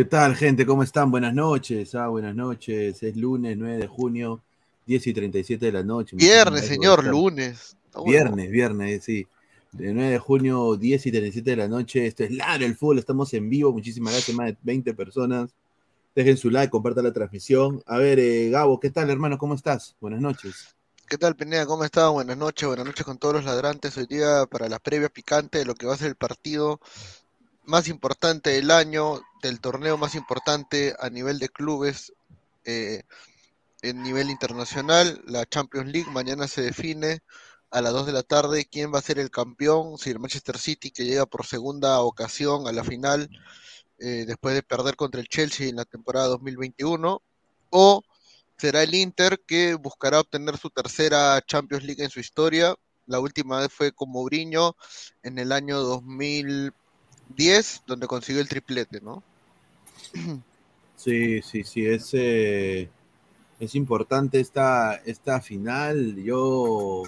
¿Qué tal, gente? ¿Cómo están? Buenas noches. Ah, buenas noches. Es lunes 9 de junio, 10 y 37 de la noche. Viernes, señor, lunes. Viernes, viernes, sí. De 9 de junio, 10 y 37 de la noche. Esto es Ladra el Fútbol. Estamos en vivo. Muchísimas gracias. Más de 20 personas. Dejen su like, compartan la transmisión. A ver, eh, Gabo, ¿qué tal, hermano? ¿Cómo estás? Buenas noches. ¿Qué tal, Pineda? ¿Cómo estás? Buenas noches, buenas noches con todos los ladrantes. Hoy día para la previa picante de lo que va a ser el partido más importante del año, del torneo más importante a nivel de clubes, eh, en nivel internacional, la Champions League. Mañana se define a las 2 de la tarde quién va a ser el campeón, si el Manchester City que llega por segunda ocasión a la final eh, después de perder contra el Chelsea en la temporada 2021, o será el Inter que buscará obtener su tercera Champions League en su historia. La última vez fue con Mourinho en el año 2010, donde consiguió el triplete, ¿no? Sí, sí, sí, es, eh, es importante esta, esta final. Yo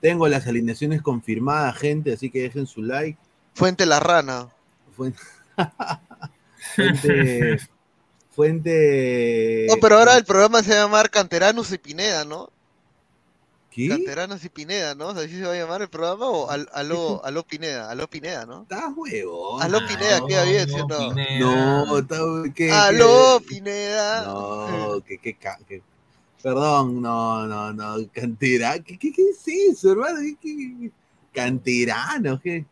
tengo las alineaciones confirmadas, gente, así que dejen su like. Fuente La Rana. Fuente. fuente, fuente. No, pero ahora el programa se va a llamar Canteranos y Pineda, ¿no? ¿Qué? Canteranos y Pineda, ¿no? ¿Así se va a llamar el programa o al, aló, aló Pineda? Aló Pineda, ¿no? Estás huevón. Aló Pineda, queda bien, ¿sí o no? No, está, ¿qué, Aló qué? Pineda. No, que, que, ca- que- Perdón, no, no, no. Cantera. ¿Qué, qué, qué es eso, hermano? ¿Qué, qué- qué- Canterano, ¿qué?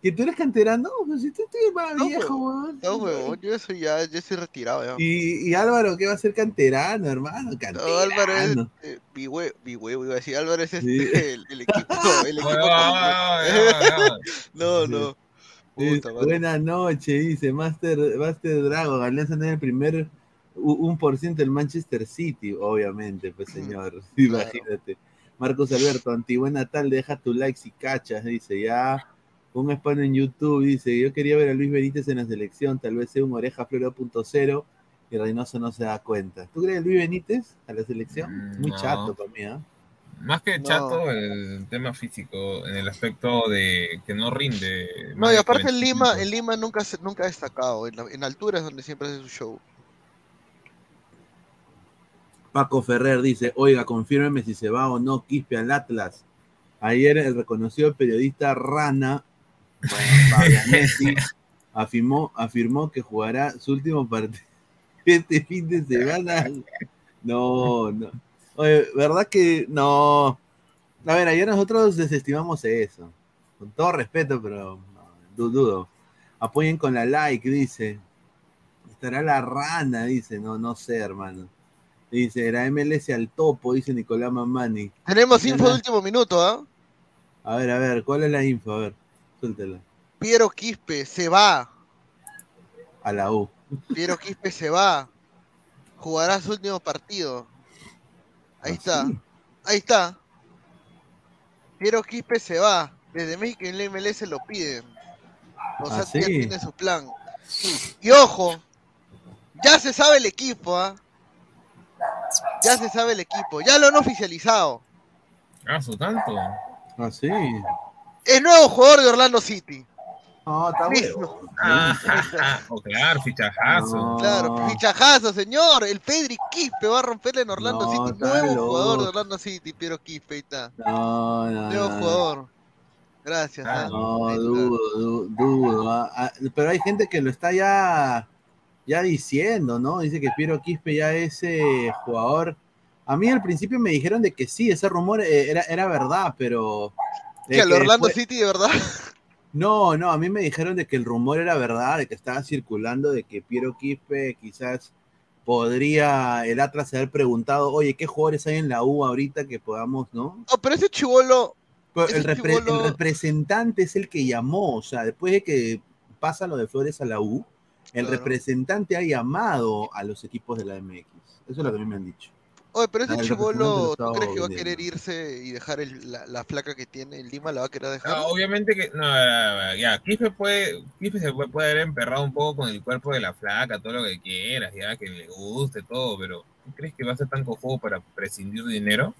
¿Que tú eres canterano? Pues si tú eres más No, viejo, weón. No, huevón, yo soy ya, yo soy retirado ya. Y, y Álvaro, ¿qué va a ser canterano, hermano? No. Álvaro es eh, mi hue- mi huevo, iba a decir, Álvaro es este, Sí. el, el equipo, el equipo. No, no. Puta, madre. buenas noches, dice Master, Master Dragon. Alianza en el primer un por ciento del Manchester City, obviamente, pues señor. Imagínate. Marcos Alberto, Antigua Natal, deja tu like si cachas, dice ya. Un spam en YouTube, dice, yo quería ver a Luis Benítez en la selección, tal vez sea un oreja flora punto cero y Reynoso no se da cuenta. ¿Tú crees Luis Benítez a la selección? Mm, Muy no. chato para mí, ¿ah? Más que No. chato, el tema físico, en el aspecto de que no rinde. No, y aparte en 45. Lima, en Lima nunca, se- nunca ha destacado. En, la- en altura es donde siempre hace su show. Paco Ferrer dice, oiga, confírmeme si se va o no Quispe al Atlas. Ayer el reconocido periodista Rana bueno, Fabianetti, afirmó, afirmó que jugará su último partido. este fin de semana. No, no. Oye, ¿verdad que no? A ver, ayer nosotros desestimamos eso. Con todo respeto, pero no, dudo. Apoyen con la like, dice. Estará la rana, dice. No, no sé, hermano. Dice, era MLS al topo, dice Nicolás Mamani. Tenemos info de último minuto, ¿ah? A ver, a ver, ¿cuál es la info? A ver, suéltela. Piero Quispe se va. A la U. Piero Quispe se va. Jugará su último partido. Ahí ¿Ah, está. sí? Ahí está. Piero Quispe se va. Desde México en la MLS lo piden. O sea, ¿Ah, ya sí? tiene su plan. Y ojo, ya se sabe el equipo, ¿ah? Ya se sabe el equipo. Ya lo han oficializado. Ah, su tanto. Ah, sí. Es nuevo jugador de Orlando City. No, está bueno. Ah, claro, fichajazo. No. Claro, fichajazo, señor. El Pedri Quispe va a romperle en Orlando No, City. Nuevo loco. jugador de Orlando City, Piero Quispe. Ahí está. No, no, Nuevo no. jugador. Gracias. Ah. No, dudo, du- dudo. ah, ah, Pero hay gente que lo está ya, ya diciendo, ¿no? Dice que Piero Quispe ya es eh, jugador. A mí al principio me dijeron de que sí, ese rumor eh, era, era verdad, pero. ¿Que al Orlando después- City de verdad? No, no, a mí me dijeron de que el rumor era verdad, de que estaba circulando, de que Piero Quispe quizás podría el Atlas haber preguntado, oye, ¿qué jugadores hay en la U ahorita que podamos, no? No, pero ese chivolo. El, repre- chibolo- el representante es el que llamó, o sea, después de que pasa lo de Flores a la U, el Claro. representante ha llamado a los equipos de la MX. Eso es lo que a mí me han dicho. Oye, pero ese Ah, chivolo, ¿tú crees que va a querer irse y dejar el- la, la flaca que tiene en Lima? ¿La va a querer dejar? Ah, obviamente que, no, ya, ya, Quispe puede, Quispe se puede, puede haber emperrado un poco con el cuerpo de la flaca, todo lo que quieras, ya, que le guste, todo, pero ¿tú crees que va a ser tan cojudo para prescindir de dinero?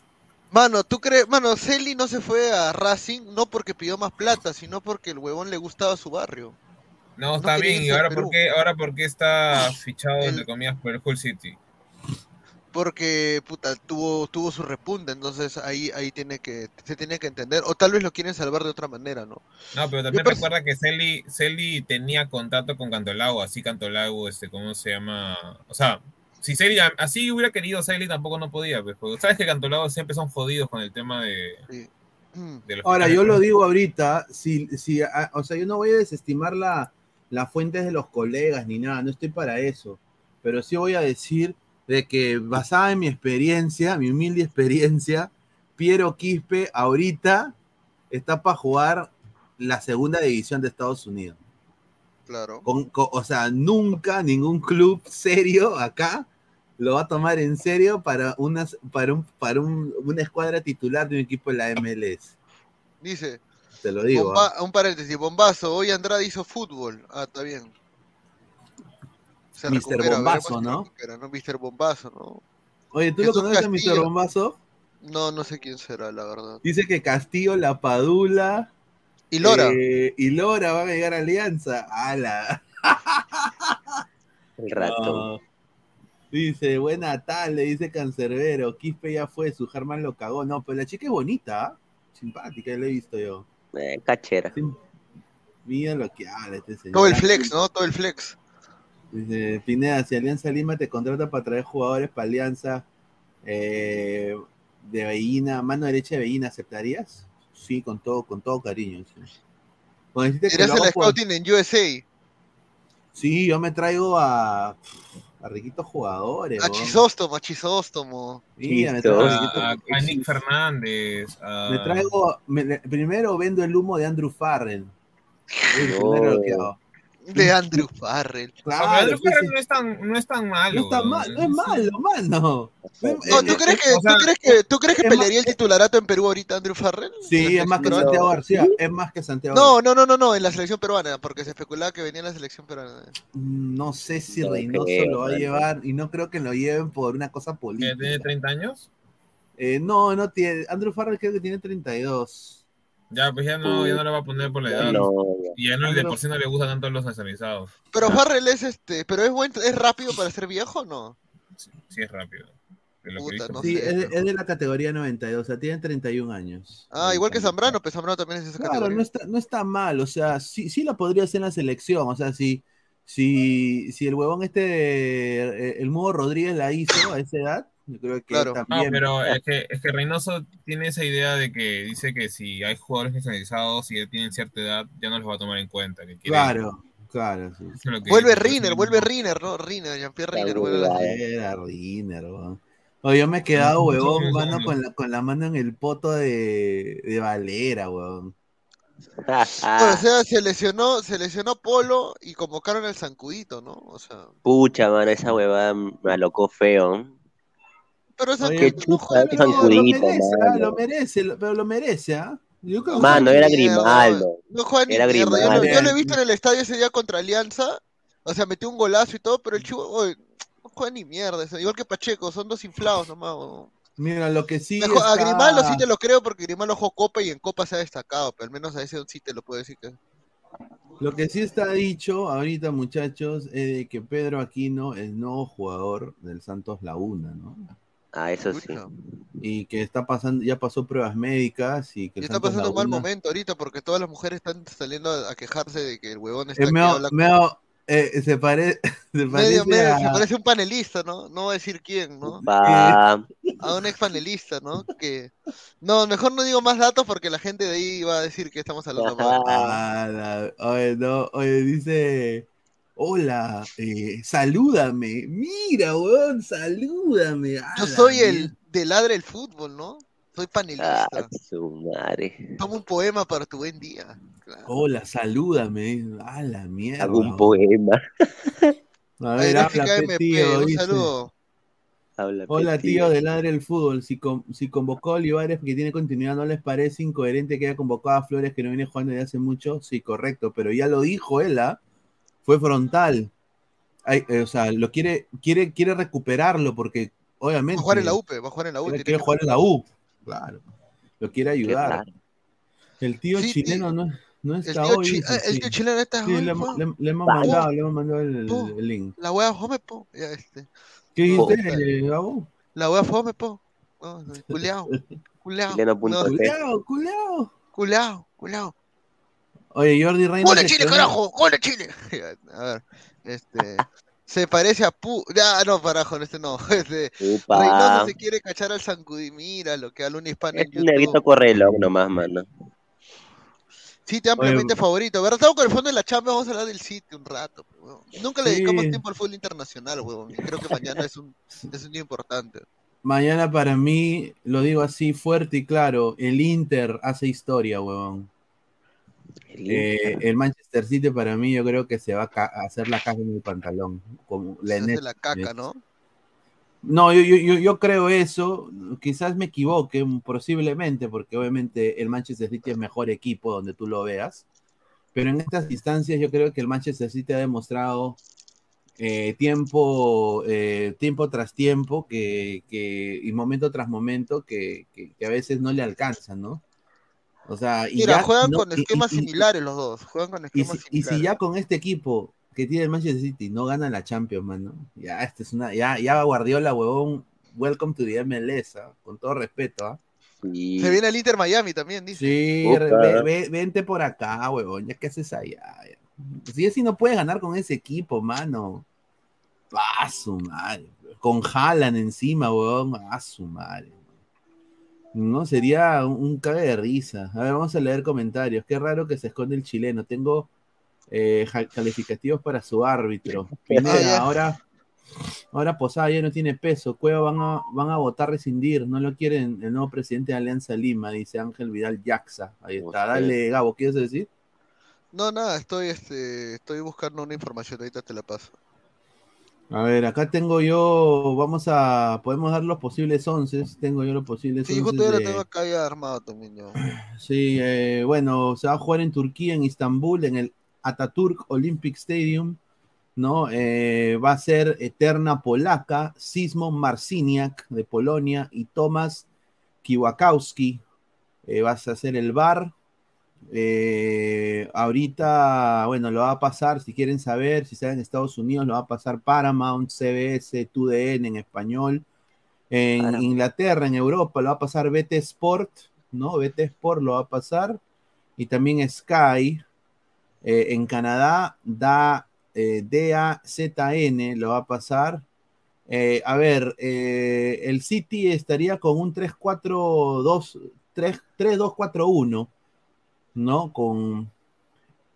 Mano, ¿tú crees? Mano, Celi no se fue a Racing no porque pidió más plata, sino porque el huevón le gustaba su barrio. No, está bien, y ahora por qué, ahora por qué está fichado, El- entre comillas, por el Hull City. Porque, puta, tuvo, tuvo su repunte, entonces ahí, ahí tiene que, se tiene que entender. O tal vez lo quieren salvar de otra manera, ¿no? No, pero también recuerda que Celi, Celi tenía contrato con Cantolago, así Cantolago, este, ¿cómo se llama? O sea, si Celi, así hubiera querido Celi, tampoco no podía, pues, porque sabes que Cantolago siempre son jodidos con el tema de, Sí. De Ahora, yo lo digo ahorita, si, si, a- o sea, yo no voy a desestimar la, las fuentes de los colegas ni nada, no estoy para eso, pero sí voy a decir de que basada en mi experiencia, mi humilde experiencia, Piero Quispe ahorita está para jugar la segunda división de Estados Unidos. Claro. Con- con- o sea, nunca ningún club serio acá lo va a tomar en serio para, unas, para, un, para un- una escuadra titular de un equipo de la MLS. Dice, Te lo digo. bomba- ¿ah? un paréntesis, bombazo, hoy Andrade hizo fútbol. Ah, está bien. Se Mr. recupera, Bombazo, ¿no? recupera, ¿no? Mr. Bombazo, ¿no? Oye, ¿tú lo conoces a Mr. Castillo. Bombazo? No, no sé quién será, la verdad. Dice que Castillo, La Padula Y Lora. eh, y Lora van a llegar a Alianza. ¡Hala! El rato. No. Dice, buena tarde, dice Cancerbero. Quispe ya fue, su Germán lo cagó. No, pero la chica es bonita, ¿ah? simpática, la he visto yo. Eh, cachera. Sim- Mira lo que habla este señor. Todo el flex, ¿no? Todo el flex. Dice, Pineda, si Alianza Lima te contrata para traer jugadores para Alianza eh, de Bellina, mano derecha de Bellina, ¿aceptarías? Sí, con todo, con todo cariño. Sí, que el por- scouting en USA. Sí, yo me traigo a, a riquitos jugadores. A. Chisóstomo, a Chisóstomo. Mira, me traigo a a, a Nick Fernández, a- Me traigo, me- primero vendo el humo de Andrew Farrell. Es el No. De Andrew Farrell. Ah, Claro, Andrew Ferrer no es tan, no es tan malo. no está weón. mal, no es malo, mano. No, ¿tú eh, crees que, o sea, tú crees que, tú crees que es más- pelearía el titularato en Perú ahorita Andrew Farrell? Sí, es más que. Santiago García, es más que Santiago No, no, no, no, no, en la selección peruana, porque se especulaba que venía en la selección peruana. No sé si No Reynoso creo, lo va a llevar y no creo que lo lleven por una cosa ¿Que política. tiene 30 años? Eh, no, no tiene. Andrew Farrell creo que tiene 32. Ya, pues ya no, ya no le va a poner por la edad. No, ya. Y ya no, de por sí no le gustan tanto los nacionalizados. Pero Farrell es este, pero es buen, es rápido para ser viejo, o ¿no? Sí, sí es rápido. de lo Puta, no Sí, sé, es, de- pero- es de la categoría 92, o sea, tiene 31 años. Ah, igual que Zambrano, pues Zambrano también es de esa Claro, categoría. no está, no está mal, o sea, sí, sí lo podría hacer en la selección, o sea, si, si, si el huevón este, eh, el Mudo Rodríguez la hizo a esa edad, yo creo que Claro. No, pero es que, es que Reynoso tiene esa idea de que dice que si hay jugadores especializados y ya tienen cierta edad, ya no los va a tomar en cuenta. Que quiere- Claro, claro, sí. es que Vuelve. Riner, vuelve Riner, ¿no? Riner, Jean-Pierre Riner, vuelve. Era Riner, weón. Oye, yo me he quedado, huevón, mano, con la, con la mano en el poto de, de Valera, weón. Bueno, o sea, se lesionó, se lesionó Polo y convocaron al Zancudito, ¿no? O sea, Pucha, mano, esa huevada me alocó feo. Pero esa Oye, qué no chucha, juega qué ni No, mierda. lo merece, ah, mano. lo merece, pero lo merece, ¿ah? Mano, era Grimaldo. No juega ni Era mierda. Yo, lo- Grimaldo. yo lo he visto en el estadio ese día contra Alianza. O sea, metió un golazo y todo, pero el chivo, no juega ni mierda. eso, Igual que Pacheco, son dos inflados nomás. Mira, lo que sí Mejor- A Grimaldo sí te lo creo porque Grimaldo jugó Copa y en Copa se ha destacado, pero al menos a ese sí te lo puedo decir que. Lo que sí está dicho ahorita, muchachos, es de que Pedro Aquino es nuevo jugador del Santos Laguna, ¿no? Ah, eso sí. Y que está pasando, ya pasó pruebas médicas y que Y está pasando un mal momento ahorita porque todas las mujeres están saliendo a quejarse de que el huevón está Eh, eh, se, pare- se parece medio, a- se parece un panelista, ¿no? No voy a decir quién, ¿no? A un ex panelista, ¿no? Que no, mejor no digo más datos porque la gente de ahí va a decir que estamos hablando mal. Ah, la- oye, no, oye, dice, hola, eh, salúdame, mira, weón, salúdame. Yo soy el de ladre el fútbol, ¿no? Soy panelista. Ah, su madre. Toma un poema para tu buen día. Claro. Hola, salúdame, a la mierda. Hago un poema. A ver, Gráfica habla, MP, tío, un dice. saludo. Habla, Hola, pe, tío de Ladre el Fútbol. Si, con- si convocó a Olivares porque tiene continuidad, ¿no les parece incoherente que haya convocado a Flores que no viene jugando desde hace mucho? Sí, correcto, pero ya lo dijo él, ¿ah? Fue frontal. Ay, eh, o sea, lo quiere, quiere, quiere recuperarlo porque, Va obviamente. a jugar en la UP, va a jugar en la U. Quiere, jugar en la U. Claro. Lo quiere ayudar. El tío Sí, chileno no, no El está tío, hoy. chi- dice, eh, el sí. tío chileno está Sí, hoy, le, fue. le- le hemos mandado, le hemos mandado el, Po. el link. La wea fome, po. Ya, este. ¿Qué dijiste, Gabo? La wea fome, po. No, no, culeao. Culeao. Chileno.p. No, Culeado, culeado. Oye, Jordi Reina. ¡Gol de Chile, carajo! ¡Gol de Chile! A ver, este. Se parece a Pu. Ya, no, parajo, este no. Este. Reynoso se quiere cachar al Sancudí. Mira lo que habla un hispano en Es un negrito YouTube. correlón nomás, mano. City ampliamente Oye, favorito. ¿Verdad? Estamos con el fondo de la Champions. Vamos a hablar del City un rato. weón. Nunca le Sí. dedicamos tiempo al fútbol internacional, weón. Y creo que mañana es un, es un día importante. Mañana para mí, lo digo así fuerte y claro, el Inter hace historia, huevón. El Eh, el Manchester City para mí yo creo que se va a, hacer la caja en el pantalón. Como Se la hace net- la caca, ¿no? No, yo, yo, yo, creo eso. Quizás me equivoque, posiblemente, porque obviamente el Manchester City es mejor equipo donde tú lo veas. Pero en estas instancias yo creo que el Manchester City ha demostrado eh, tiempo, eh, tiempo tras tiempo que, que- y momento tras momento que, que- que a veces no le alcanzan, ¿no? O sea, y Mira, ya juegan no- con y- esquemas y- similares los dos. Juegan con y esquemas si, y similares. si ya con este equipo que tiene el Manchester City no gana la Champions, mano, ya este es una, ya, ya Guardiola, huevón, welcome to the MLS, ¿ah? con todo respeto, ¿ah? Sí. Se viene el Inter Miami también, dice. Sí, ve- ve- vente por acá, huevón, ya que haces allá. Si así no puedes ganar con ese equipo, mano. A su madre. Con Haaland encima, huevón, a su madre. No, sería un, un cague de risa. A ver, vamos a leer comentarios. Qué raro que se esconde el chileno. Tengo eh, calificativos para su árbitro. Pineda, Ah, ahora, ahora Posada ya no tiene peso. Cueva van a, van a votar rescindir. No lo quieren el nuevo presidente de Alianza Lima, dice Ángel Vidal Jaxa. Ahí está. Dale, Gabo, ¿quieres decir? No, nada, estoy, este, estoy buscando una información, ahorita te la paso. A ver, acá tengo yo, vamos a, podemos dar los posibles once, tengo yo los posibles Sí, once justo yo lo de- tengo acá ya armado también yo. Sí, eh, bueno, se va a jugar en Turquía, en Istambul, en el Ataturk Olympic Stadium, ¿no? Eh, va a ser Eterna Polaca, Sismo Marciniak de Polonia y Tomasz Kiwakowski. Eh, vas a hacer el bar. Eh, ahorita, bueno, lo va a pasar, si quieren saber, si están en Estados Unidos, lo va a pasar Paramount, CBS, TUDN en español. En Paramount. Inglaterra, en Europa, lo va a pasar BT Sport, ¿no? BT Sport lo va a pasar. Y también Sky. Eh, en Canadá, da eh, D-A-Z-N lo va a pasar. Eh, a ver, eh, el City estaría con un 3-4-2, 3-2-4-1, ¿no? Con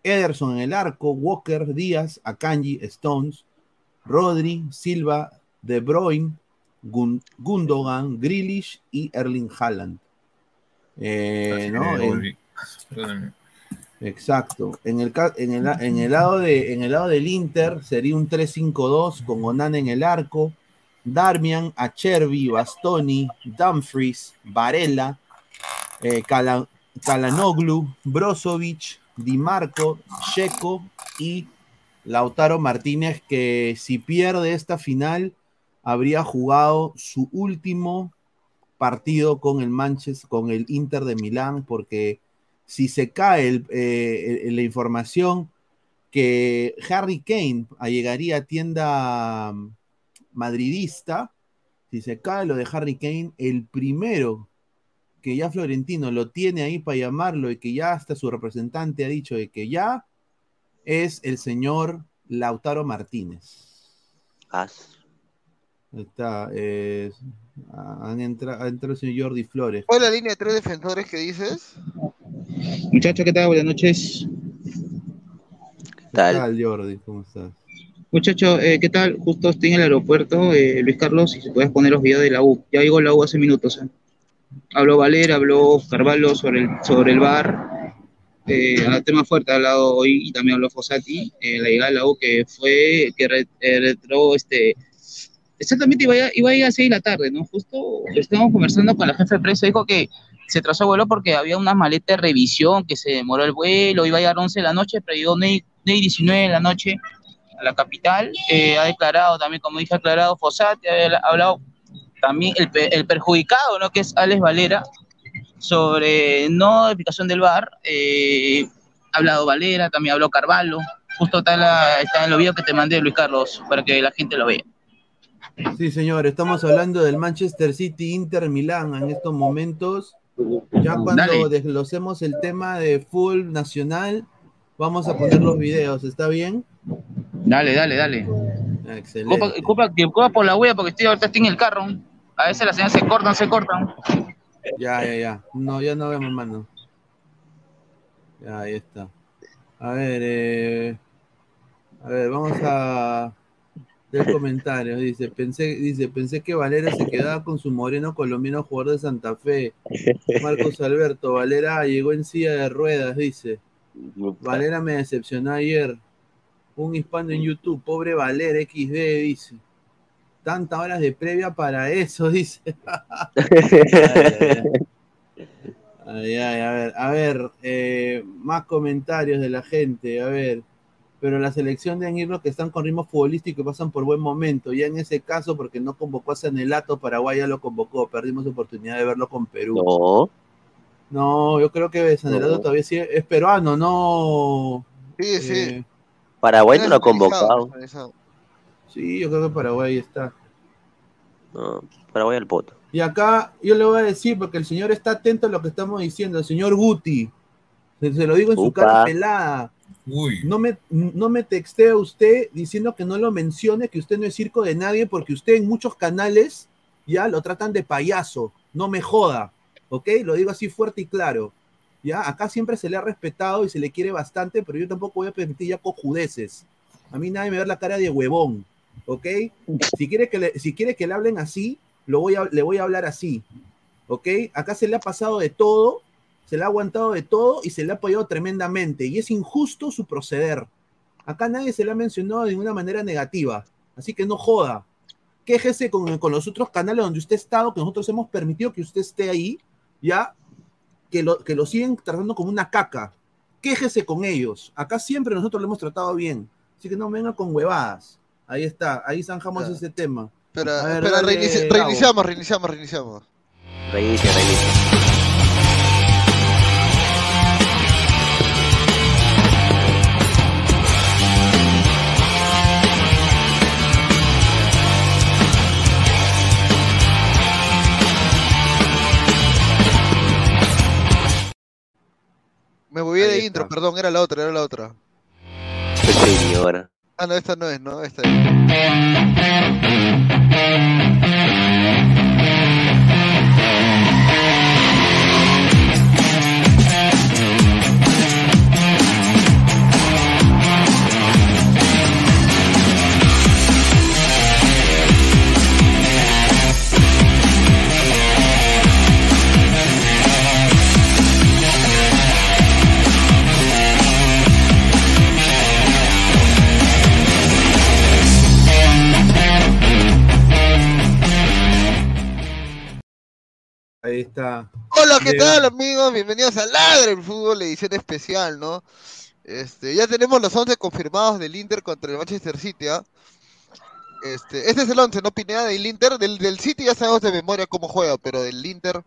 Ederson en el arco, Walker, Díaz, Akanji, Stones, Rodri, Silva, De Bruyne, Gun- Gundogan, Grealish y Erling Haaland. Eh, ¿no? En-. Exacto. En el, en, el, en, el lado de, en el lado del Inter sería un 3-5-2 con Onan en el arco, Darmian, Acerbi, Bastoni, Dumfries, Varela, eh, Cala- Kalanoglu, Brozovic, Di Marco, Checo y Lautaro Martínez, que si pierde esta final, habría jugado su último partido con el Manchester, con el Inter de Milán, porque si se cae eh, la información que Harry Kane llegaría a tienda mm, madridista, si se cae lo de Harry Kane, el primero que ya Florentino lo tiene ahí para llamarlo y que ya hasta su representante ha dicho de que ya es el señor Lautaro Martínez. As. Ahí Está, eh, han entrado, ha entrado el señor Jordi Flores. ¿Cuál es la línea de tres defensores que dices? Muchachos, ¿qué tal? Buenas noches. ¿Qué tal, Jordi? ¿Cómo estás? Muchachos, eh, ¿qué tal? Justo estoy en el aeropuerto, eh, Luis Carlos, si se puedes poner los videos de la U. Ya llegó la U hace minutos. eh. Habló Valera, habló Carvalho sobre el, sobre el bar. Eh, a tema fuerte ha hablado hoy y también habló Fossati, eh, la llegada de la U que fue, que eh, retró este. Exactamente, iba a, iba a ir a 6 de la tarde, ¿no? Justo estábamos conversando con la jefe de prensa, dijo que se trazó el vuelo porque había una maleta de revisión, que se demoró el vuelo, iba a llegar 11 de la noche, pero llegó 9 y 19 de la noche a la capital. Eh, ha declarado también, como dije, ha declarado Fossati, ha hablado también el, el perjudicado, ¿no? Que es Alex Valera, sobre no aplicación del VAR. eh, ha hablado Valera, también habló Carvalho. Justo está en, la- está en los videos que te mandé, Luis Carlos, para que la gente lo vea. Sí, señor, estamos hablando del Manchester City Inter Milán en estos momentos. Ya cuando Dale. desglosemos el tema de full nacional, vamos a poner los videos, ¿está bien? Dale, dale, dale. Excelente. Disculpa por la huella, porque estoy, ahorita estoy en el carro. A veces las señales se cortan, se cortan. Ya, ya, ya. No, ya no vemos, mano. Ya, ahí está. A ver, eh, a ver, vamos a ver comentarios. Dice, pensé, dice, pensé que Valera se quedaba con su moreno colombiano jugador de Santa Fe. Marcos Alberto, Valera llegó en silla de ruedas, dice. Valera me decepcionó ayer. Un hispano en YouTube, pobre Valera XD, dice. Tantas horas de previa para eso, dice. Ay, ay, ay. Ay, ay, a ver, a ver, eh, más comentarios de la gente, a ver. Pero la selección de ir los que están con ritmo futbolístico y pasan por buen momento. Ya en ese caso, porque no convocó a Sanelato, Paraguay ya lo convocó. Perdimos oportunidad de verlo con Perú. No. No, yo creo que Sanelato No. todavía sí es peruano, no. Sí, sí. eh, Paraguay no lo ha convocado. Sí, yo creo que Paraguay está. No, Paraguay al poto. Y acá yo le voy a decir, porque el señor está atento a lo que estamos diciendo, el señor Guti. Se, lo digo en su cara pelada. Uy, No me, no me textea usted diciendo que no lo mencione, que usted no es circo de nadie, porque usted en muchos canales ya lo tratan de payaso. No me joda, ¿ok? Lo digo así fuerte y claro. Ya, acá siempre se le ha respetado y se le quiere bastante, pero yo tampoco voy a permitir ya cojudeces. A mí nadie me ve la cara de huevón, ¿ok? Si quiere que le, si quiere que le hablen así, lo voy a, le voy a hablar así, ¿ok? Acá se le ha pasado de todo, se le ha aguantado de todo y se le ha apoyado tremendamente. Y es injusto su proceder. Acá nadie se le ha mencionado de ninguna manera negativa. Así que no joda. Quéjese con, con los otros canales donde usted ha estado, que nosotros hemos permitido que usted esté ahí, ya, que lo, que lo siguen tratando como una caca. Quéjese con ellos. Acá siempre nosotros lo hemos tratado bien. Así que no venga con huevadas. Ahí está, ahí zanjamos ese tema. Espera, ver, espera, dale, reinici- Gabo. reiniciamos, reiniciamos, reiniciamos. Reinicia, reinicia. Me moví de intro, perdón, era la otra, era la otra. Señora. Ah, no, esta no es, ¿no? Esta es. Ahí está. Hola, ¿qué Llega. tal, amigos? Bienvenidos a Ladre el Fútbol, edición especial, ¿no? Este, ya tenemos los 11 confirmados del Inter contra el Manchester City, ¿ah? Este, este es el 11, ¿no? Pineda del Inter. Del, del City ya sabemos de memoria cómo juega, pero del Inter.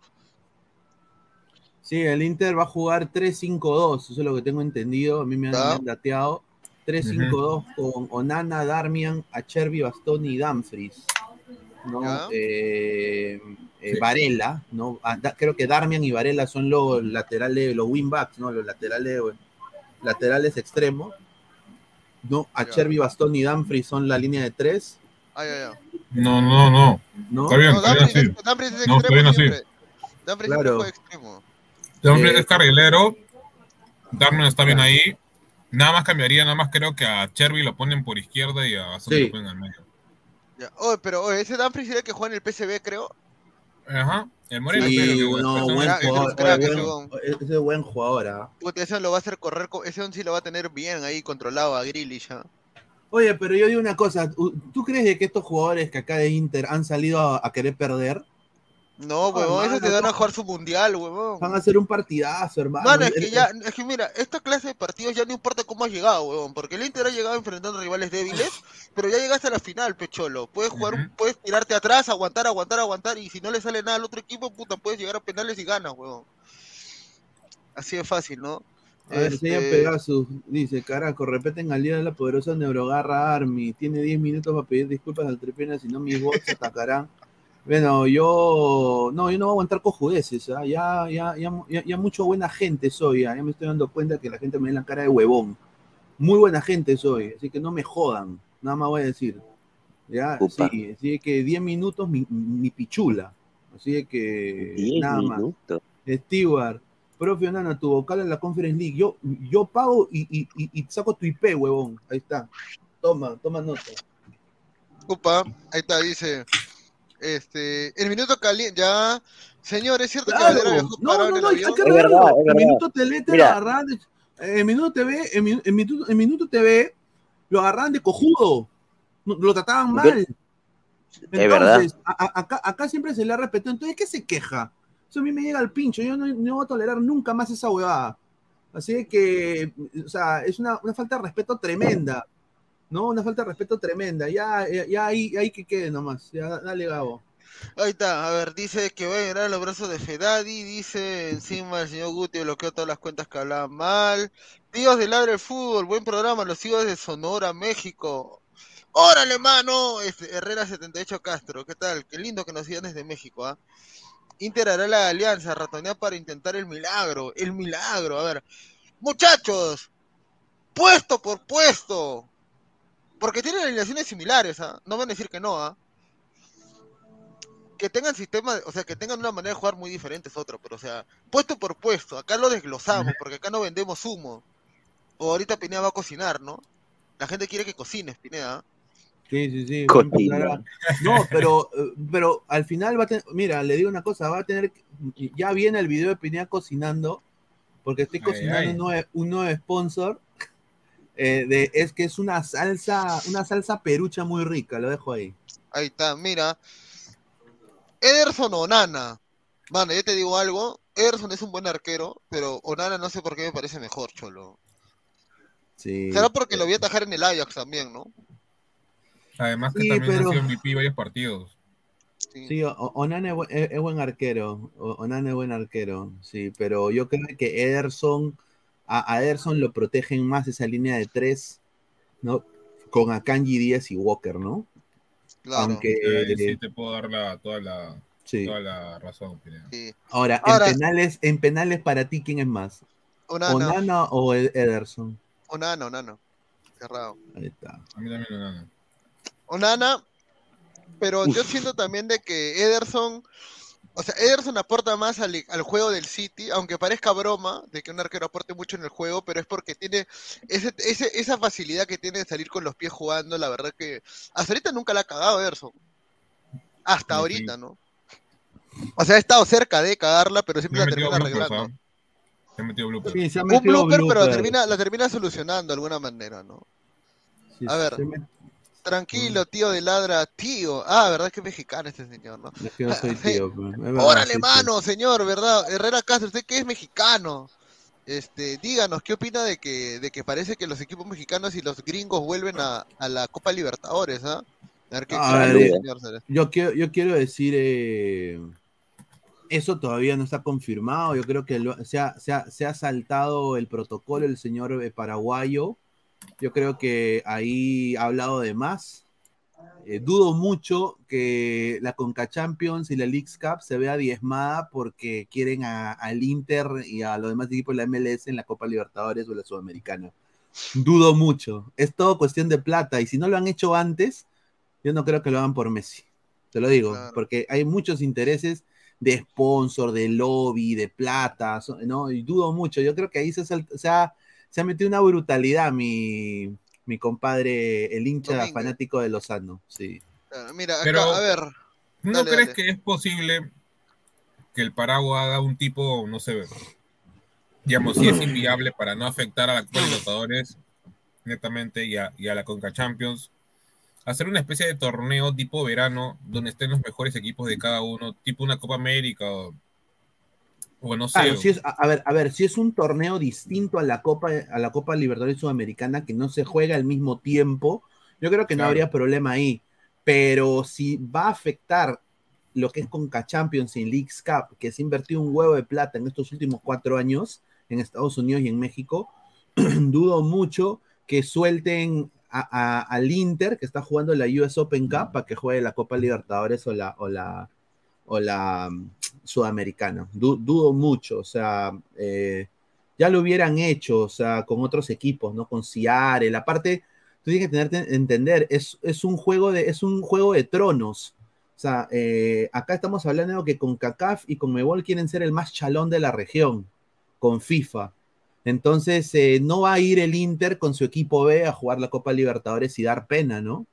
Sí, el Inter va a jugar 3-5-2, eso es lo que tengo entendido. A mí me han, me han dateado. 3-5-2 con Onana, Darmian, Achervi, Bastoni y Dumfries. ¿No? Eh, eh, Sí. Varela, ¿no? Ah, da- creo que Darmian y Varela son los laterales, los wingbacks, ¿no? Los laterales, laterales extremos. ¿no? Achervi, Bastoni y Dumfries son la línea de tres, Ay, ay, ay. No, no, no. ¿no? Está bien, No, está bien Dumfries, así. es- Dumfries es No, está extremo bien así. Dumfries Claro. juega extremo. Dumfries Eh, es carrilero. Darmian está bien ahí. Nada más cambiaría, nada más creo que a Cherby lo ponen por izquierda y a Bastoni Sí. lo ponen al medio. Ya. Oye, pero oye, ese Dumfries era el que juega en el PSV, creo. Ajá. El Moreno. Sí, no, persona- buen crack, jugador, crack, ese es buen jugador, ¿ah? Puta, ese lo va a hacer correr, co- ese sí lo va a tener bien ahí controlado a Grealish, ¿ah? Oye, pero yo digo una cosa, ¿tú tú crees de que estos jugadores que acá de Inter han salido a, a querer perder? No, huevón, mano, esos te van a jugar su mundial, huevón. Van a hacer un partidazo, hermano. Mano, es que ya, es que mira, esta clase de partidos ya no importa cómo has llegado, huevón, porque el Inter ha llegado enfrentando rivales débiles, pero ya llegaste a la final, pecholo. Puedes jugar, un- Ujú. puedes tirarte atrás, aguantar, aguantar, aguantar, y si no le sale nada al otro equipo, puta, puedes llegar a penales y ganas, huevón. Así de fácil, ¿no? A ver, Este, Pegasus dice, carajo, repeten al día de la poderosa Neurogarra Army. Tiene 10 minutos para pedir disculpas al Tripena, si no mis bots se atacarán. Bueno, yo no, yo no voy a aguantar cojudeces, ¿ah? ya, ya, ya, ya, ya mucho buena gente soy, ¿ah? ya me estoy dando cuenta que la gente me ve la cara de huevón. Muy buena gente soy, así que no me jodan, nada más voy a decir. Ya, Upa. sí, así que 10 minutos mi, mi pichula. Así que 10 nada más. Stewart, profe Nana, tu vocal en la Conference League. Yo, yo pago y, y, y, y saco tu IP, huevón. Ahí está. Toma, toma nota. Upa, ahí está, dice. Este, el minuto caliente, ya. Señor, es cierto que Claro. Valera viajó No, no, no, el hay que Es verdad, es En verdad. Minuto TV te lo agarran. de- En Minuto TV, en, mi- en Minuto, en Minuto TV, lo agarran de cojudo. No, Lo trataban mal. verdad. Entonces, a- a- acá, acá siempre se le ha respetado. Entonces, ¿qué se queja? Eso a mí me llega al pincho. Yo no, no voy a tolerar nunca más esa huevada. Así que, o sea, es una, una falta de respeto tremenda. ¿No? Una falta de respeto tremenda. Ya, ya, ya ahí, ahí que quede nomás. Ya, dale, Gabo. Ahí está, a ver, dice que va a llegar a los brazos de Fedadi, dice encima el señor Guti bloqueó todas las cuentas que hablaban mal. Tíos de Ladre el Fútbol, buen programa, los sigo desde Sonora, México. ¡Órale, mano! Este, Herrera 78 Castro, ¿qué tal? Qué lindo que nos sigan desde México, ¿ah? Inter hará la alianza, ratonea para intentar el milagro, el milagro, a ver. Muchachos, puesto por puesto, porque tienen alineaciones similares, ¿ah? No van a decir que no, ¿ah? que tengan sistema, o sea, que tengan una manera de jugar muy diferente es otro, pero o sea, puesto por puesto, acá lo desglosamos, porque acá no vendemos humo. O ahorita Pineda va a cocinar, ¿no? La gente quiere que cocines, Pineda. Sí, sí, sí. A- No, pero, pero al final va a tener, mira, le digo una cosa, va a tener, que- ya viene el video de Pineda cocinando, porque estoy Ay, cocinando ay. Un, nuevo, un nuevo sponsor, eh, de, es que es una salsa, una salsa perucha muy rica, lo dejo ahí. Ahí está, mira. Ederson Onana. Mano, yo te digo algo. Ederson es un buen arquero, pero Onana no sé por qué me parece mejor, cholo. Sí. Será porque lo vi atajar en el Ajax también, ¿no? Además que Sí, también pero- ha sido MVP varios partidos. Sí. Sí, O- Onana es, buen- arquero, O- Onana es buen arquero, sí, pero yo creo que Ederson, a, a Ederson lo protegen más esa línea de tres, ¿no? Con Akanji Díaz y Walker, ¿no? Claro. Aunque, Eh, sí, te puedo dar la, toda, la, sí. toda la razón. Sí. Ahora, Ahora- en penales, en penales para ti, ¿quién es más? Onana. ¿Onana o Ed- Ederson? Onana, Onana. cerrado. Ahí está. A mí también Onana. Onana, pero yo siento también de que Ederson, o sea, Ederson aporta más al, al juego del City, aunque parezca broma de que un arquero aporte mucho en el juego, pero es porque tiene ese, ese- esa facilidad que tiene de salir con los pies jugando, la verdad que hasta ahorita nunca la ha cagado Ederson. Hasta Sí, ahorita, ¿no? O sea, ha estado cerca de cagarla, pero siempre Me la termina arreglando. ¿ah? Se ha metido bloopers. Sí, se ha Un metido blooper, pero la blooper. termina, la termina solucionando de alguna manera, ¿no? Sí, A ver. se Tranquilo, tío de ladra, tío. Ah, verdad que es mexicano este señor, ¿no? Es que yo soy tío. pues. Órale, mano, señor, ¿verdad? Herrera Castro, usted que es mexicano. Este, díganos, ¿qué opina de que, de que parece que los equipos mexicanos y los gringos vuelven a, a la Copa Libertadores, ¿ah? A ver qué A ver, opina, eh, señor. Yo quiero, yo quiero decir, eh, eso todavía no está confirmado. Yo creo que lo- se, ha, se ha- se ha saltado el protocolo el señor eh, paraguayo. Yo creo que ahí ha hablado de más. Eh, dudo mucho que la Conca Champions y la Leagues Cup se vea diezmada porque quieren a- al Inter y a los demás equipos de la MLS en la Copa Libertadores o la Sudamericana. Dudo mucho. Es todo cuestión de plata y si no lo han hecho antes, yo no creo que lo hagan por Messi. Te lo digo, Claro. porque hay muchos intereses de sponsor, de lobby, de plata, ¿no? Y dudo mucho. Yo creo que ahí se, se ha, se ha metido una brutalidad mi, mi compadre, el hincha Domínguez. fanático de Lozano. Sí. Claro, Mira, acá, Pero- a ver, ¿No Dale, crees dale. que es posible que el Paraguay haga un tipo, no sé, digamos, si es inviable para no afectar a la Copa Libertadores netamente y a, y a la Conca Champions, hacer una especie de torneo tipo verano donde estén los mejores equipos de cada uno, tipo una Copa América o, o no sé. Claro, o- si es, a, a ver, a ver, si es un torneo distinto a la Copa, a la Copa Libertadores Sudamericana que no se juega al mismo tiempo, yo creo que no Claro. habría problema ahí. Pero si va a afectar lo que es Conca Champions y Leagues Cup, que se ha invertido un huevo de plata en estos últimos cuatro años en Estados Unidos y en México, dudo mucho que suelten a- a- al Inter, que está jugando la US Open Cup, para que juegue la Copa Libertadores o la, o la, o la Sudamericana. Du- dudo mucho, o sea, eh, ya lo hubieran hecho, o sea, con otros equipos, ¿no? Con Ciare, la parte, tú tienes que tenerte, entender, es, es, un juego de, es un juego de tronos. O sea, eh, acá estamos hablando de que con CACAF y con Mebol quieren ser el más chalón de la región, con FIFA. Entonces, eh, no va a ir el Inter con su equipo B a jugar la Copa Libertadores y dar pena, ¿no?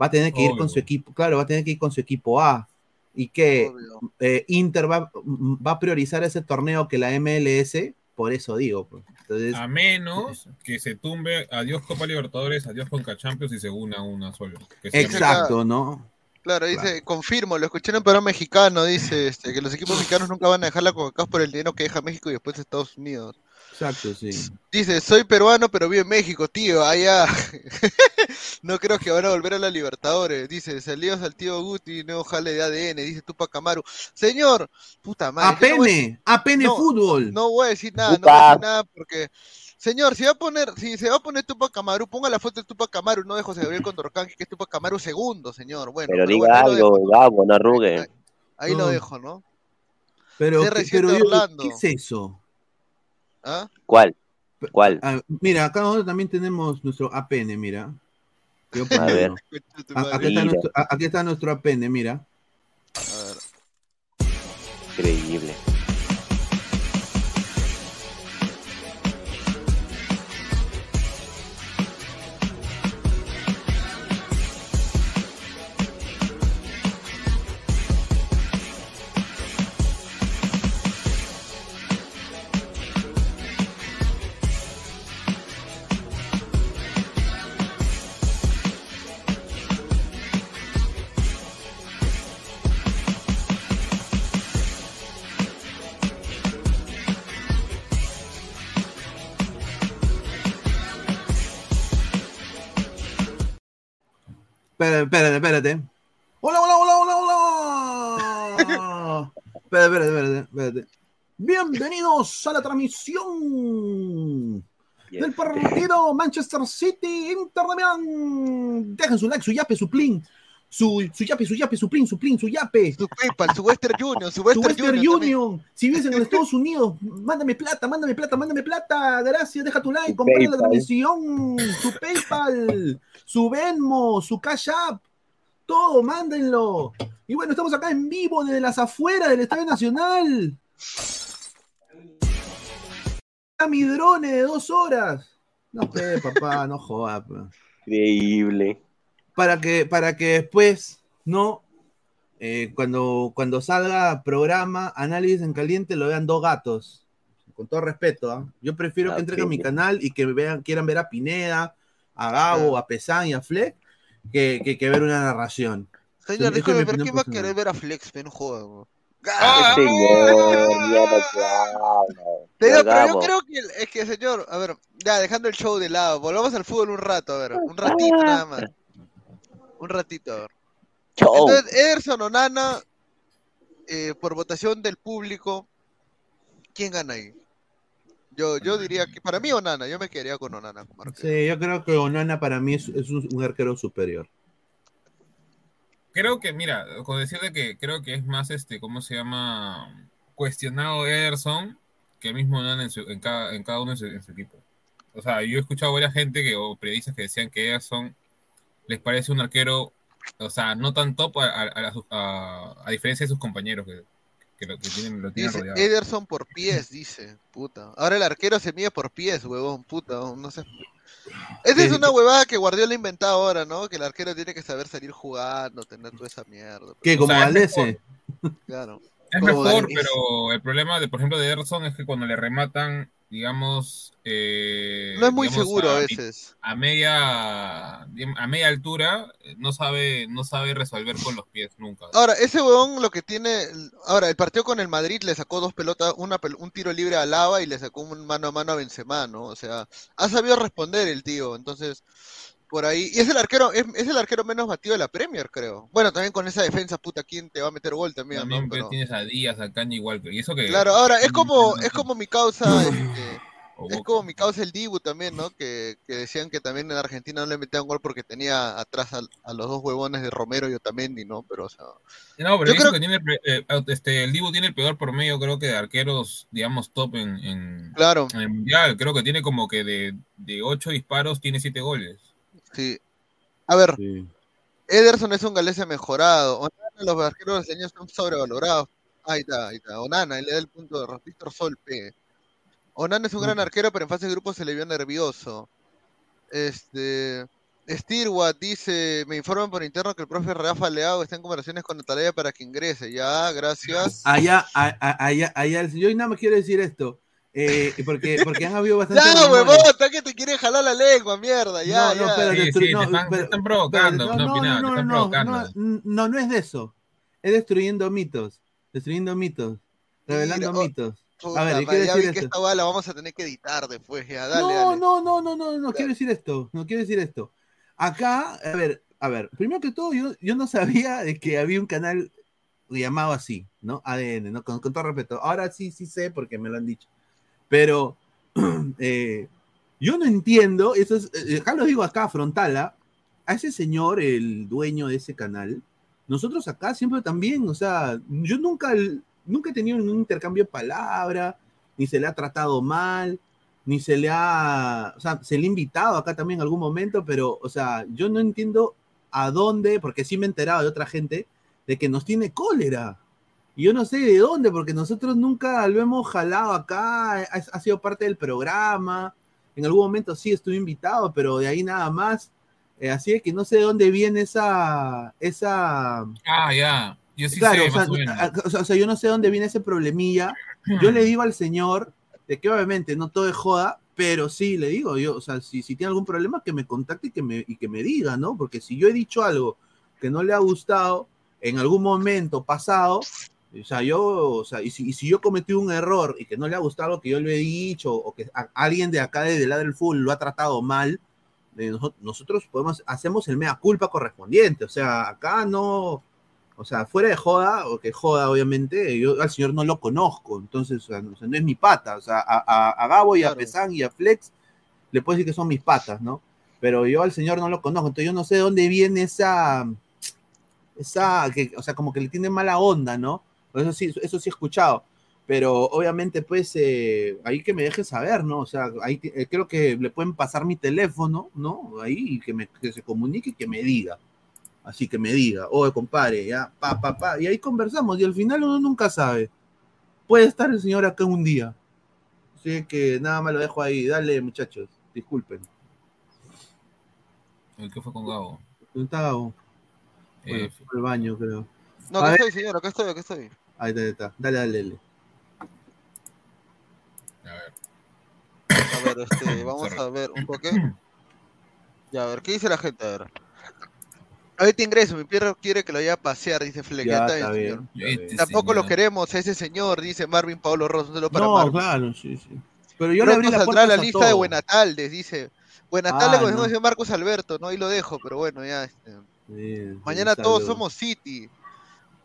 Va a tener que ir con su equipo, claro, va a tener que ir con su equipo A. Y que eh, Inter va, va a priorizar ese torneo que la MLS, por eso digo. pues. Entonces, a menos que se tumbe adiós Copa Libertadores, adiós Conca Champions y se una una solo. llame- exacto, ¿no? Claro, dice, confirmo, lo escuché en un programa mexicano, dice este, que los equipos mexicanos nunca van a dejar la Coca-Cola por el dinero que deja México y después Estados Unidos. Exacto, sí. Dice, soy peruano, pero vivo en México, tío, allá. no creo que van a volver a la Libertadores. Dice, salidos al tío Guti, nuevo jale de ADN, dice Tupac Amaru. Señor, puta madre. yo no decir- APN no, Fútbol. No voy a decir nada, no voy a decir nada porque... Señor, si va a poner, si se va a poner Tupac Amaru, ponga la foto de Tupac Amaru, no de José Gabriel Condorcán, que es Tupac Amaru segundo, señor. Bueno, Pero bueno, diga lo algo, Gabo, no arrugue. Ahí, ahí lo No. dejo, ¿no? pero, CR7 pero yo- Orlando. ¿qué es eso? ¿Ah? ¿Cuál? ¿Cuál? Ah, mira, acá nosotros también tenemos nuestro APN, mira. Yo A ver. A-. Aquí está, nuestro, a- aquí está nuestro APN, mira. A ver. Increíble. Espérate, espérate. Hola, hola, hola, hola, hola. espérate, espérate, espérate, espérate. Bienvenidos a la transmisión del partido Manchester City Inter de Milán. Dejen su like, su yape, su plin, su, su yape, su yape, su plin, su plin, su yape. Su PayPal, su Western Union, su Su Western, Union. Si vives en los Estados Unidos, mándame plata, mándame plata, mándame plata. Gracias, deja tu like, compra la transmisión, su PayPal, su Venmo, su Cash App. Todo, mándenlo. Y bueno, estamos acá en vivo desde las afueras del Estadio Nacional. A mi drone de dos horas. No, pe, papá, no jodas. pe Increíble. para que, para que después, ¿no? Eh, cuando, cuando salga programa, análisis en caliente, lo vean dos gatos. Con todo respeto, ¿ah? Yo prefiero que entren a mi canal y que vean, quieran ver a Pineda, a Gabo, a Pesán y a Fleck, que, que, que ver una narración. Señor, Esa es disculpe, mi pero opinión ¿quién va a querer ver a Flex? Pero no joda, weón. Ah, Señor, ya no te habla. Señor, pero yo creo que es que, señor, a ver, ya dejando el show de lado, volvamos al fútbol un rato, a ver, un ratito nada más. Un ratito, a ver. Entonces, Ederson o Nana, eh, por votación del público, ¿quién gana ahí? Yo, yo diría que para mí Onana, yo me quedaría con Onana. como. Sí, yo creo que Onana para mí es, es un, un arquero superior. Creo que, mira, con decirte que creo que es más, este, ¿cómo se llama? Cuestionado Ederson que el mismo Nana en, su- en cada, en cada uno en su, en su equipo. O sea, yo he escuchado a varias gente que, o periodistas que decían que Ederson les parece un arquero, o sea, no tan top a, a- a- a- a diferencia de sus compañeros que, que lo, que tienen, lo tienen Dice rodeado. Ederson por pies, dice, puta. Ahora el arquero se mide por pies, huevón, puta, no sé. Esa es una huevada que Guardiola ha inventado ahora, ¿no? Que el arquero tiene que saber salir jugando, tener toda esa mierda. ¿Qué? O Como Valdese. Claro. Es mejor, Galese. pero el problema, de, por ejemplo, de Ederson es que cuando le rematan, digamos... eh, No es muy digamos, seguro a a- veces. a media a media altura eh, no sabe no sabe resolver con los pies nunca. Ahora, ese huevón lo que tiene. Ahora, el partido con el Madrid le sacó dos pelotas, una, un tiro libre a Lava y le sacó un mano a mano a Benzema, ¿no? O sea, ha sabido responder el tío. Entonces, por ahí. Y es el arquero, es, es el arquero menos batido de la Premier, creo. Bueno, también con esa defensa, puta, ¿quién te va a meter gol también, También no? Pero- tienes a Díaz, a Caña igual y eso que Claro, ahora, es como, es como mi causa. este, Es como mi causa el Dibu también, ¿no? Que, que decían que también en Argentina no le metían gol porque tenía atrás a, a los dos huevones de Romero y Otamendi, ¿no? Pero, o sea, No, pero Yo creo que tiene eh, este el Dibu tiene el peor por medio creo que de arqueros digamos top en, en, claro, en el mundial, creo que tiene como que de, de ocho disparos tiene siete goles. Sí. A ver, Sí. Ederson es un galese mejorado. Onana, los arqueros brasileños están sobrevalorados. Ahí está, ahí está. Onana, él le da el punto de Víctor Sol, P. Onana es un gran arquero, pero en fase de grupo se le vio nervioso. Este. Stirwat dice, me informan por interno que el profe Rafa Leao está en conversaciones con Atalaya para que ingrese. Ya, gracias. Allá, a- a- allá, allá, yo nada más quiero decir esto, eh, porque, porque han habido bastante. Ya, huevón, está que te quieren jalar la lengua, mierda, ya, no, no, ya. espérate, Sí, sí, no, te están- te pero- están provocando, pero- no, Pineda, te están no, provocando. no, no, no es de eso, es destruyendo mitos, destruyendo mitos, revelando Mira, oh, mitos. Puta A ver, madre, quiero ya decir vi que esto. esta bala la vamos a tener que editar después, ya, dale, no, dale. no, no, no, no, no, quiero decir esto, no quiero decir esto. Acá, a ver, a ver, primero que todo, yo, yo no sabía de que había un canal llamado así, ¿no? ADN, ¿no? Con, con todo respeto. Ahora sí, sí sé porque me lo han dicho. Pero eh, yo no entiendo, eso es, eh, acá lo digo acá, frontala, a ese señor, el dueño de ese canal, nosotros acá siempre también, o sea, yo nunca, nunca he tenido un intercambio de palabra, ni se le ha tratado mal, ni se le ha, o sea, se le ha invitado acá también en algún momento, pero, o sea, yo no entiendo a dónde, porque sí me he enterado de otra gente, de que nos tiene cólera. Y yo no sé de dónde, porque nosotros nunca lo hemos jalado acá, ha, ha sido parte del programa, en algún momento sí estuve invitado, pero de ahí nada más. Eh, así es que no sé de dónde viene esa, esa, Ah, ya. Yo sí claro, sé, o sea, o sea, o sea, yo no sé dónde viene ese problemilla. Yo le digo al señor de que obviamente no todo es joda, pero sí le digo, yo, o sea, si, si tiene algún problema, que me contacte y que me, y que me diga, ¿no? Porque si yo he dicho algo que no le ha gustado en algún momento pasado, o sea, yo, o sea, y si, y si yo cometí un error y que no le ha gustado lo que yo le he dicho, o que a- alguien de acá de lado del fútbol lo ha tratado mal, eh, noso- nosotros podemos, hacemos el mea culpa correspondiente, o sea, acá no, o sea, fuera de joda, o que joda, obviamente, yo al señor no lo conozco, entonces, o sea, no, o sea, no es mi pata, o sea, a, a- a Gabo y a. Pesán y a Flex le puedo decir que son mis patas, ¿no? Pero yo al señor no lo conozco, entonces yo no sé de dónde viene esa, esa, que, o sea, como que le tiene mala onda, ¿no? Eso sí, eso sí he escuchado. Pero obviamente, pues, eh, ahí que me deje saber, ¿no? O sea, ahí eh, creo que le pueden pasar mi teléfono, ¿no? Ahí y que, me, que se comunique y que me diga. Así que me diga, oye, compadre, ya, pa, pa, pa. Y ahí conversamos. Y al final uno nunca sabe. Puede estar el señor acá un día. Así que nada más lo dejo ahí. Dale, muchachos. Disculpen. El que fue con Gabo. ¿Dónde está Gabo? Bueno, Eh, fue al baño, creo. No, acá estoy, señor, acá estoy, acá estoy. Ahí está, ahí está. Dale, dale, dale. a ver. A ver, este, vamos Sorry. a ver un poco. Ya, a ver, ¿qué dice la gente? A ver. Ahorita ingreso, mi perro quiere que lo vaya a pasear, dice Fleck. Ya, Ya está está bien, bien. señor. está Este bien. Tampoco lo queremos, a ese señor, dice Marvin Pablo Ross, no para No, Marvin. claro, sí, sí. Pero yo le abrí Pronto la saldrá puerta la lista de. Buenataldes, dice. Buenataldes, Ah, como no. dice Marcos Alberto, ¿no? Ahí lo dejo, pero bueno, ya. este, Bien, Mañana todos somos City.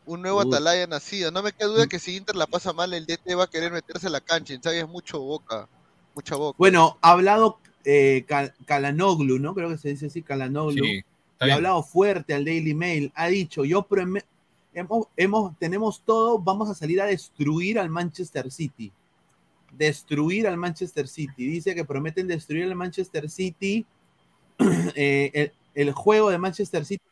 Un nuevo. Atalaya nacido. No me queda duda que si Inter la pasa mal, el DT va a querer meterse a la cancha. En es mucho boca. Mucha boca. Bueno, ha hablado eh, Cal- Calanoglu, ¿no? Creo que se dice así, Calanoglu. Sí, y ha hablado fuerte al Daily Mail. Ha dicho, yo hemos, hemos- tenemos todo, vamos a salir a destruir al Manchester City. Destruir al Manchester City. Dice que prometen destruir al Manchester City. Eh, el, el juego de Manchester City.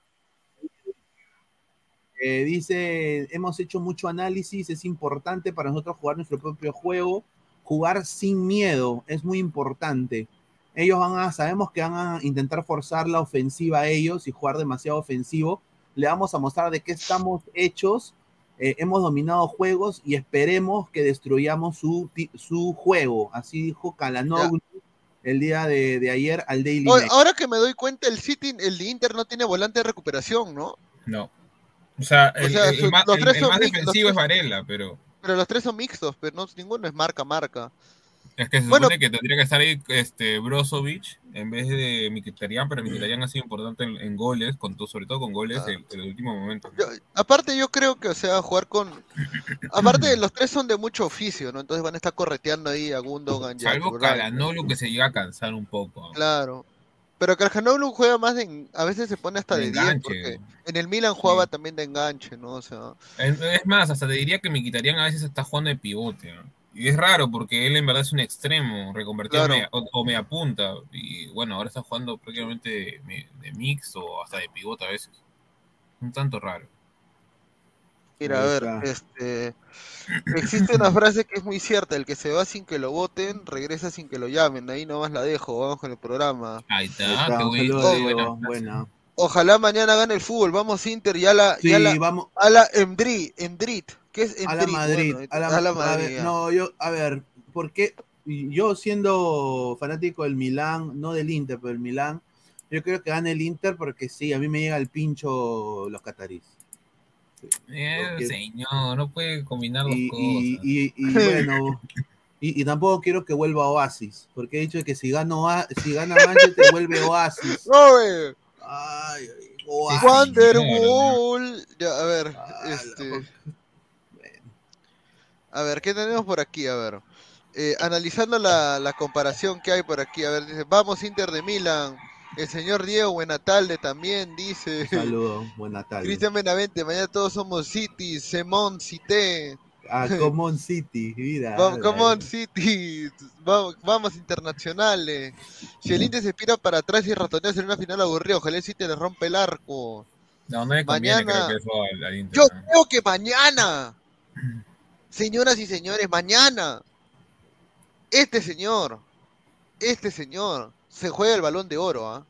Eh, dice, hemos hecho mucho análisis, es importante para nosotros jugar nuestro propio juego, jugar sin miedo, es muy importante ellos van a, sabemos que van a intentar forzar la ofensiva a ellos y jugar demasiado ofensivo. Le vamos a mostrar de qué estamos hechos. eh, hemos dominado juegos y esperemos que destruyamos su, su juego. Así dijo Calanoglu el día de, de ayer al Daily Mail. ahora que me doy cuenta, el City, el de Inter no tiene volante de recuperación, ¿no? No. O sea, el, sea, el- el su- más, el- defensivo es Varela, pero Pero los tres son mixtos, pero no, ninguno es marca, marca. es que se Bueno. supone que tendría que estar ahí este, Brozovic en vez de Mkhitaryan, pero Mkhitaryan ha sido importante en, en goles, con sobre todo con goles Ah. en, en el último momento. Yo- aparte, yo creo que, o sea, jugar con. Aparte, los tres son de mucho oficio, ¿no? Entonces van a estar correteando ahí a Gundogan. Salvo. Calanoglu que se llega a cansar un poco. Claro. Pero Calhanoglu juega más de. en- A veces se pone hasta De de 10, enganche. porque en el Milan jugaba Sí. también de enganche, ¿no? O sea. Es, es más, hasta te diría que Mkhitaryan a veces está jugando de pivote. ¿no? Y es raro porque él en verdad es un extremo, reconvertido Claro. a media- o, o media punta. Y bueno, ahora está jugando prácticamente de mix o hasta de pivote a veces. Un tanto raro. Mira, a ver, este. Existe una frase que es muy cierta: el que se va sin que lo voten, regresa sin que lo llamen. Ahí nomás la dejo, vamos con el programa. Ahí Ahí está, está, qué buena buena. Ojalá mañana gane el fútbol. Vamos Inter y a la, Sí, y a la, vamos a la Emdri, Emdrit. ¿Qué es a la Emdrit? Madrid. Bueno, a la, a la a Madrid. ver, no, yo, a ver, ¿por qué? Yo siendo fanático del Milán, no del Inter, pero del Milán, yo creo que gane el Inter porque sí, a mí me llega el pincho los catarís. Eh, Porque- señor, no puede combinar dos Y, cosas. y, y, y bueno, y, y tampoco quiero que vuelva Oasis, porque he dicho que si, gano, Oa- si gana Manchester vuelve Oasis. ¡Oye! Ay, ay, Oasis. Wonderwall. Ya, a ver, Ah, este, a ver, ¿qué tenemos por aquí? A ver, eh, analizando la, la comparación que hay por aquí, a ver, dice, vamos Inter de Milan, el señor Diego Buenatalde también dice, Saludo, buena tarde. Cristian Benavente, mañana todos somos City, Semón, Cité, A Common City, mira. vamos, come on City, vamos, vamos internacionales, si el Inter se pira para atrás y ratonea en una final aburrida, ojalá el City le rompe el arco. No, no le conviene, Mañana- creo que eso al, al Inter. Yo ¿no? creo que mañana, señoras y señores, mañana, este señor, este señor, se juega el balón de oro, ¿ah?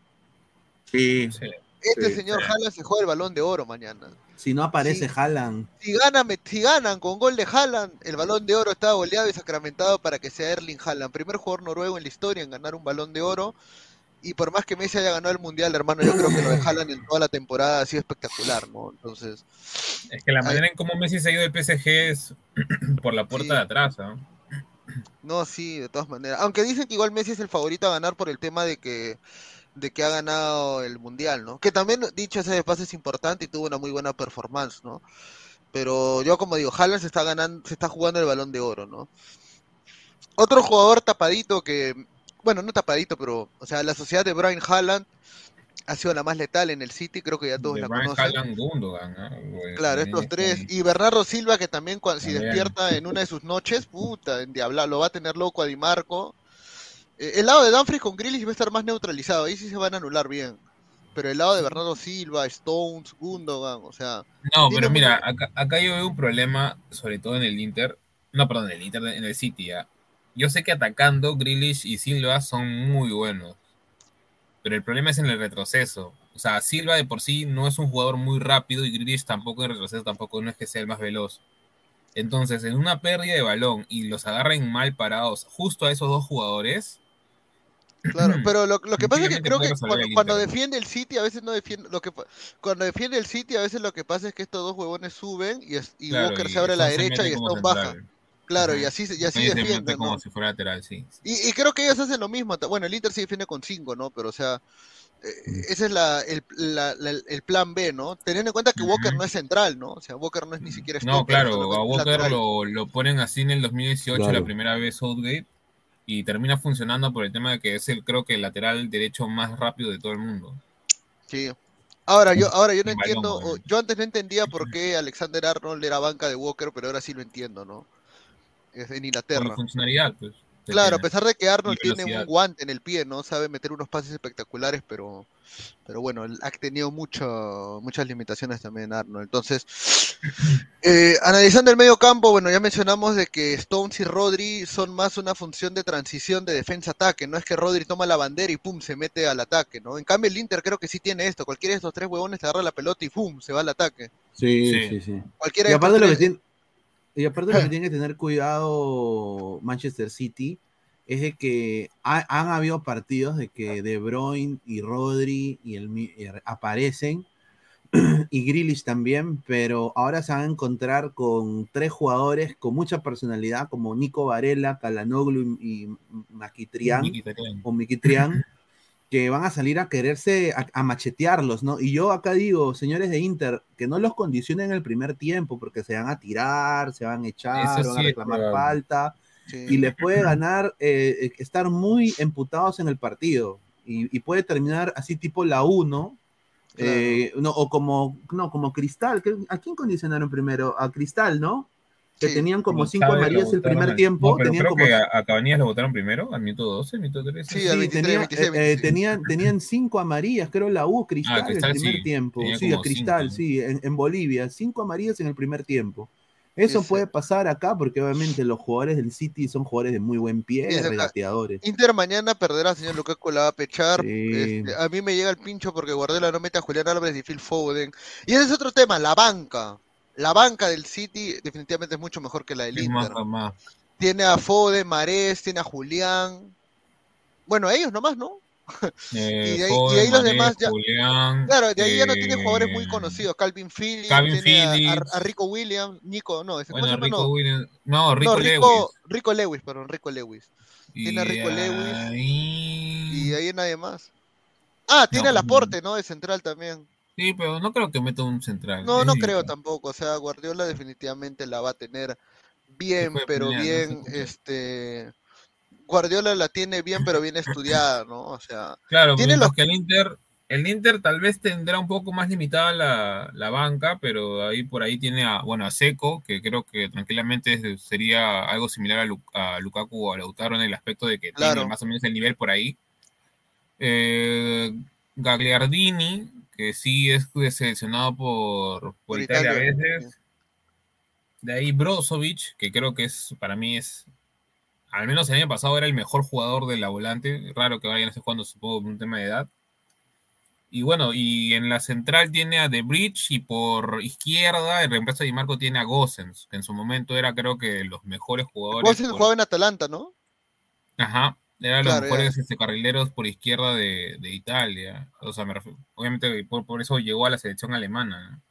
Sí, Sí. Este Sí, señor sí. Haaland se juega el balón de oro mañana. si no aparece. Haaland. Si ganan, si ganan con gol de Haaland, el balón de oro está goleado y sacramentado para que sea Erling Haaland, primer jugador noruego en la historia en ganar un balón de oro. Y por más que Messi haya ganado el mundial, hermano, yo creo que lo de Haaland en toda la temporada ha sido espectacular, ¿no? Entonces, Es que la manera en cómo Messi se ha ido del PSG es por la puerta Sí. de atrás. ¿no? No, sí, de todas maneras. Aunque dicen que igual Messi es el favorito a ganar por el tema de que de que ha ganado el mundial, ¿no? Que también dicho ese de paso es importante y tuvo una muy buena performance, ¿no? Pero yo como digo, Haaland se está ganando, se está jugando el Balón de Oro, ¿no? Otro jugador tapadito que, bueno, no tapadito, pero, o sea, la sociedad de Brian Haaland ha sido la más letal en el City, creo que ya todos De la conocen. Gundogan. Güey, Claro, estos tres. Y Bernardo Silva, que también cuando, si También. despierta en una de sus noches, puta, en diabla, lo va a tener loco a Di Marco. Eh, el lado de Dumfries con Grealish va a estar más neutralizado, ahí sí se van a anular bien. Pero el lado de Bernardo Silva, Stones, Gundogan, o sea, No, pero mira, acá, acá yo veo un problema, sobre todo en el Inter. No, perdón, en el Inter, en el City. ¿ya? Yo sé que atacando, Grealish y Silva son muy buenos. Pero el problema es en el retroceso. O sea, Silva de por sí no es un jugador muy rápido y Grealish tampoco en retroceso, tampoco no es que sea el más veloz. Entonces, en una pérdida de balón y los agarren mal parados justo a esos dos jugadores, claro. Pero lo, lo que pasa es que creo que cuando, defiende el City, a veces no defiende. Lo que, cuando defiende el City, a veces lo que pasa es que estos dos huevones suben y, y claro, Walker y se abre a la derecha y Stone baja. Claro, y así, y así sí. Y, y creo que ellos hacen lo mismo. Bueno, el Inter sí defiende con 5, ¿no? Pero, o sea, eh, ese es la, el, la- la- el plan B, ¿no? Teniendo en cuenta que Walker no es central, ¿no? O sea, Walker no es ni siquiera No, stopper, claro, a Walker lo, lo ponen así en el 2018, Claro. la primera vez Southgate, y termina funcionando por el tema de que es el, creo que el lateral derecho más rápido de todo el mundo. Sí. Ahora yo, ahora yo no entiendo, yo antes no entendía por qué Alexander Arnold era banca de Walker, pero ahora sí lo entiendo, ¿no? Es en la Inglaterra. funcionalidad, pues. Claro, a pesar de que Arnold tiene un guante en el pie, ¿no? Sabe meter unos pases espectaculares, pero, pero bueno, él ha tenido mucho, muchas limitaciones también Arnold. Entonces, eh, analizando el medio campo, bueno, ya mencionamos de que Stones y Rodri son más una función de transición de defensa-ataque, no es que Rodri toma la bandera y pum, se mete al ataque, ¿no? En cambio el Inter creo que sí tiene esto, cualquiera de estos tres huevones agarra la pelota y pum, se va al ataque. Sí, Sí. sí, sí. Cualquiera Y de estos aparte, lo que tiene, y aparte lo que tiene que tener cuidado Manchester City es de que ha- han habido partidos de que De Bruyne y Rodri y el, mi- y aparecen y Grealish también, pero ahora se van a encontrar con tres jugadores con mucha personalidad como Nico Varela, Calanoglu y, y Maquitrián o Miquitrián, que van a salir a quererse, a, a machetearlos, ¿no? Y yo acá digo, señores de Inter, que no los condicionen el primer tiempo, porque se van a tirar, se van a echar, Eso van a sí reclamar falta, Sí. y les puede ganar, eh, eh, estar muy emputados en el partido, y, y puede terminar así tipo la 1, eh, no, o como, no, como Cristal, que- ¿a quién condicionaron primero? A Cristal, ¿no? Que Sí. tenían como cinco amarillas el primer al- tiempo, No, pero tenían creo como que a, a Cabanías lo votaron primero, al minuto 12, minuto 13. Sí, al Sí, 23, tenía- 26, eh, eh, 26. tenían, tenían cinco amarillas, creo la U, Cristal, Cristal el primer sí, tiempo. tenía Sí, a Cristal, cinco. sí, en, en Bolivia, cinco amarillas en el primer tiempo. Eso puede pasar acá porque obviamente los jugadores del City son jugadores de muy buen pie, acá- regateadores. Inter mañana perderá, señor Lukaku la va a pechar. Sí. Este, a mí me llega el pincho porque Guardiola no mete a Julián Álvarez y Phil Foden. Y ese es otro tema, la banca. La banca del City definitivamente es mucho mejor que la del más, Inter. más. Tiene a Foden, Marés, tiene a Julián. Bueno, ellos nomás, ¿no? Eh, Y de ahí- y ahí los Mané, demás ya- Julián, Claro, de ahí ya no eh, tiene jugadores muy conocidos. Calvin Phillips, Calvin tiene a- a, Phillips. a Rico Williams, Nico, no, ese ¿cómo se Bueno? Rico No, Williams. No, Rico, no, Lewis. Rico, Rico Lewis, perdón, Rico Lewis. tiene a Rico Lewis. ahí- Y de ahí nadie más. Ah, tiene No, a Laporte, ¿no? De central también. Sí, pero no creo que meta un central. No, no Sí, creo tampoco. O sea, Guardiola definitivamente la va a tener bien, pero pelear, bien, este... Guardiola la tiene bien, pero bien estudiada, ¿no? O sea, Claro, Tiene los- que el Inter, el Inter tal vez tendrá un poco más limitada la, la banca, pero ahí por ahí tiene a, bueno, a Seco, que creo que tranquilamente sería algo similar a, Lu- a Lukaku o a Lautaro en el aspecto de que Claro. tiene más o menos el nivel por ahí. Eh, Gagliardini, que sí es seleccionado por, por, Italia, Italia, a veces. De ahí Brozovic, que creo que es para mí es, al menos el año pasado era el mejor jugador de la volante. Raro que vayan a estar jugando, supongo, por un tema de edad. Y bueno, y en la central tiene a The Bridge y por izquierda, el reemplazo de Di Marco tiene a Gosens, que en su momento era creo que los mejores jugadores. Gosens por- jugaba en Atalanta, ¿no? Ajá, eran Claro, los mejores este, carrileros por izquierda de, de Italia. O sea, me refiero- obviamente por, por eso llegó a la selección alemana. ¿no?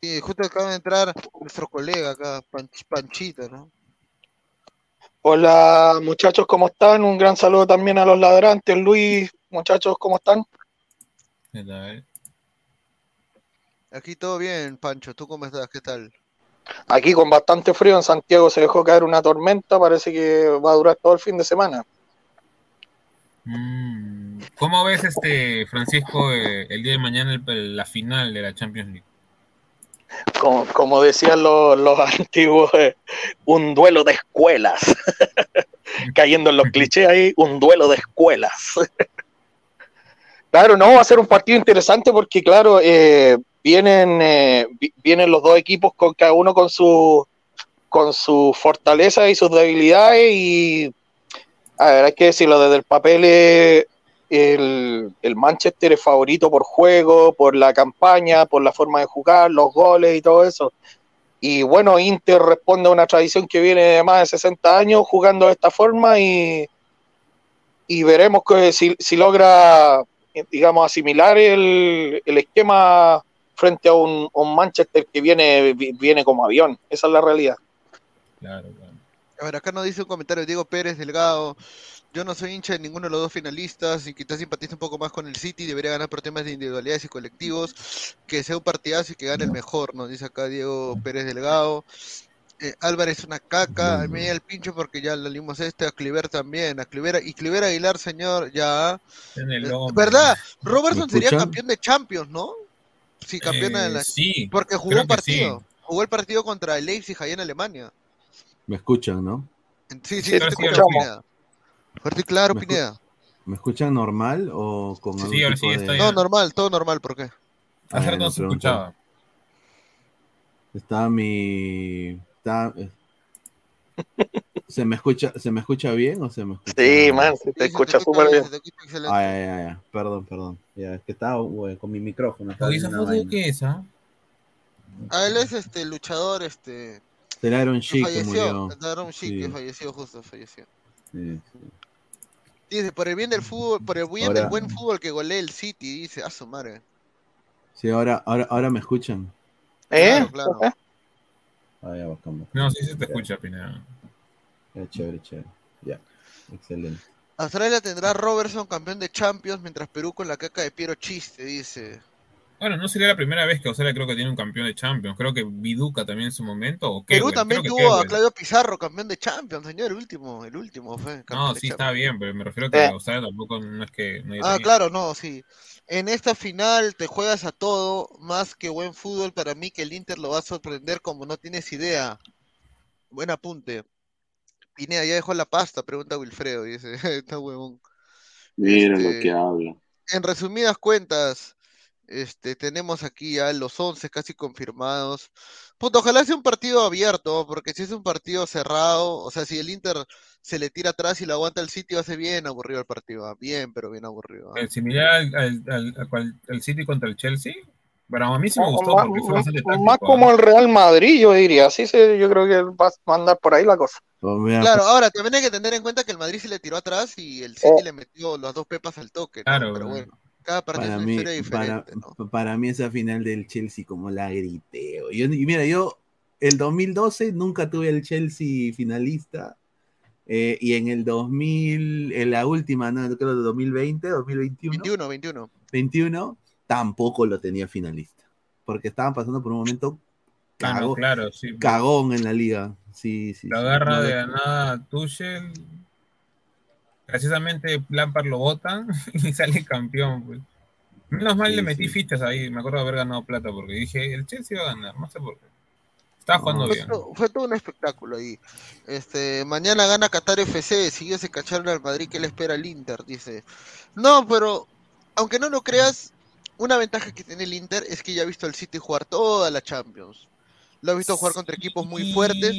Y justo acaba de entrar nuestro colega acá, Panch- Panchito, ¿no? Hola muchachos, ¿cómo están? Un gran saludo también a los ladrantes. Luis, muchachos, ¿cómo están? ¿Qué tal? Aquí todo bien, Pancho. ¿Tú cómo estás? ¿Qué tal? Aquí con bastante frío, en Santiago se dejó caer una tormenta, parece que va a durar todo el fin de semana. Mm, ¿Cómo ves, este Francisco, eh, el día de mañana el- la final de la Champions League? Como, como decían los, los antiguos, eh, un duelo de escuelas. Cayendo en los clichés ahí, un duelo de escuelas. claro, no, va a ser un partido interesante porque, claro, eh, vienen, eh, vi- vienen los dos equipos con cada uno con su con sus fortalezas y sus debilidades y a ver, hay que decirlo desde el papel eh, el, el Manchester es favorito por juego, por la campaña, por la forma de jugar, los goles y todo eso. Y bueno, Inter responde a una tradición que viene de más de 60 años jugando de esta forma y, y veremos que si, si logra, eh, digamos, asimilar el, el esquema frente a un, un Manchester que viene, vi- viene como avión. Esa es la realidad. Claro, claro. A ver, acá nos dice un comentario Diego Pérez Delgado. Yo no soy hincha de ninguno de los dos finalistas y quizás simpatizo un poco más con el City. Debería ganar por temas de individualidades y colectivos. Que sea un partidazo y que gane el mejor, nos dice acá Diego Pérez Delgado. Eh, Álvarez una caca. A mí el pincho porque ya le limos este. A Cliver también. A Cliver y Cliver Aguilar, señor, ya. En el Eh. ¿Verdad? Robertson ¿Me sería campeón de Champions, ¿no? Sí, campeón de Eh, la... sí, Porque jugó un partido. sí. Jugó el partido contra el Leipzig ahí en Alemania. Me escuchan, ¿no? Sí, sí, Sí, te escuchamos. Pineda. Fuerte y claro, Me Pineda. ¿Me escuchan normal o con Sí, algún sí, ahora tipo sí, de- está No, normal, todo normal, ¿por qué? Hace Ah, no se escuchaba. Está mi. Está... ¿Se me escucha, ¿Se me escucha bien o se me escucha? Sí, man, se Sí, te se escucha súper bien. Ay, ay, ay, perdón, perdón. Ya, es que estaba con mi micrófono. Oye, ¿esa foto qué es, ah? Ah, él es este luchador, este. El Iron Sheik que falleció. murió. El Aaron Sheik, Sí. que falleció, justo falleció. Sí, sí. Dice, por el bien del fútbol, por el bien Ahora- del buen fútbol que golee el City, dice, a su madre. Sí, ahora, ahora, ahora me escuchan. ¿Eh? Claro, claro. Ah, ya. No, sí se te escucha, Pineda. Ya, chévere, chévere. Ya, excelente. Australia tendrá a Robertson campeón de Champions, mientras Perú con la caca de Piero Chiste, dice. Bueno, no sería la primera vez que Australia creo que tiene un campeón de Champions. Creo que Viduca también en su momento. O Perú también creo que tuvo a. Claudio Pizarro, campeón de Champions, señor, el último, el último fue. No, sí está bien, pero me refiero a que Eh. Australia tampoco no es que no Ah, tenido. claro, no, sí. En esta final te juegas a todo, más que buen fútbol, para mí que el Inter lo va a sorprender como no tienes idea. Buen apunte. Pineda, ¿ya dejó la pasta? Pregunta Wilfredo, dice, está huevón. Mira Este, lo que habla. En resumidas cuentas, este, tenemos aquí ya los 11 casi confirmados. Puta, ojalá sea un partido abierto, porque si es un partido cerrado, o sea, si el Inter se le tira atrás y lo aguanta el sitio, hace bien aburrido el partido. ah, Bien, pero bien aburrido. ah. Eh, Similar al, al, a al City contra el Chelsea. Pero a mí sí me O- gustó más, porque fue bastante más táctico. como el Real Madrid, yo diría. Así se, yo creo que va a andar por ahí la cosa. Oh, mira, Claro, ahora también hay que tener en cuenta que el Madrid se le tiró atrás y el City le metió las dos pepas al toque, ¿no? Claro, Pero bueno. bueno, cada partido para es una mí, para, diferente, ¿no? para mí esa final del Chelsea como la grité. Yo, y mira, yo el 2012 nunca tuve el Chelsea finalista. eh, y en el 2000, en la última, no, creo de 2020, 2021, 21, 21. 21, tampoco lo tenía finalista. Porque estaban pasando por un momento Ah, claro, sí. cagón en la liga. Sí, sí. Lo sí. agarra No, de la nada Tuchel. Precisamente Lampard lo botan y sale campeón. pues. Menos mal Sí, le metí sí. fichas ahí. Me acuerdo de haber ganado plata porque dije, el Chelsea va a ganar. No sé por qué. Estaba jugando No, bien. fue todo un espectáculo ahí. Este, mañana gana Qatar FC, si ellos se cacharon al Madrid, ¿qué le espera al Inter? Dice. No, pero aunque no lo creas, una ventaja que tiene el Inter es que ya ha visto al City jugar toda la Champions. Lo ha visto jugar contra equipos muy fuertes.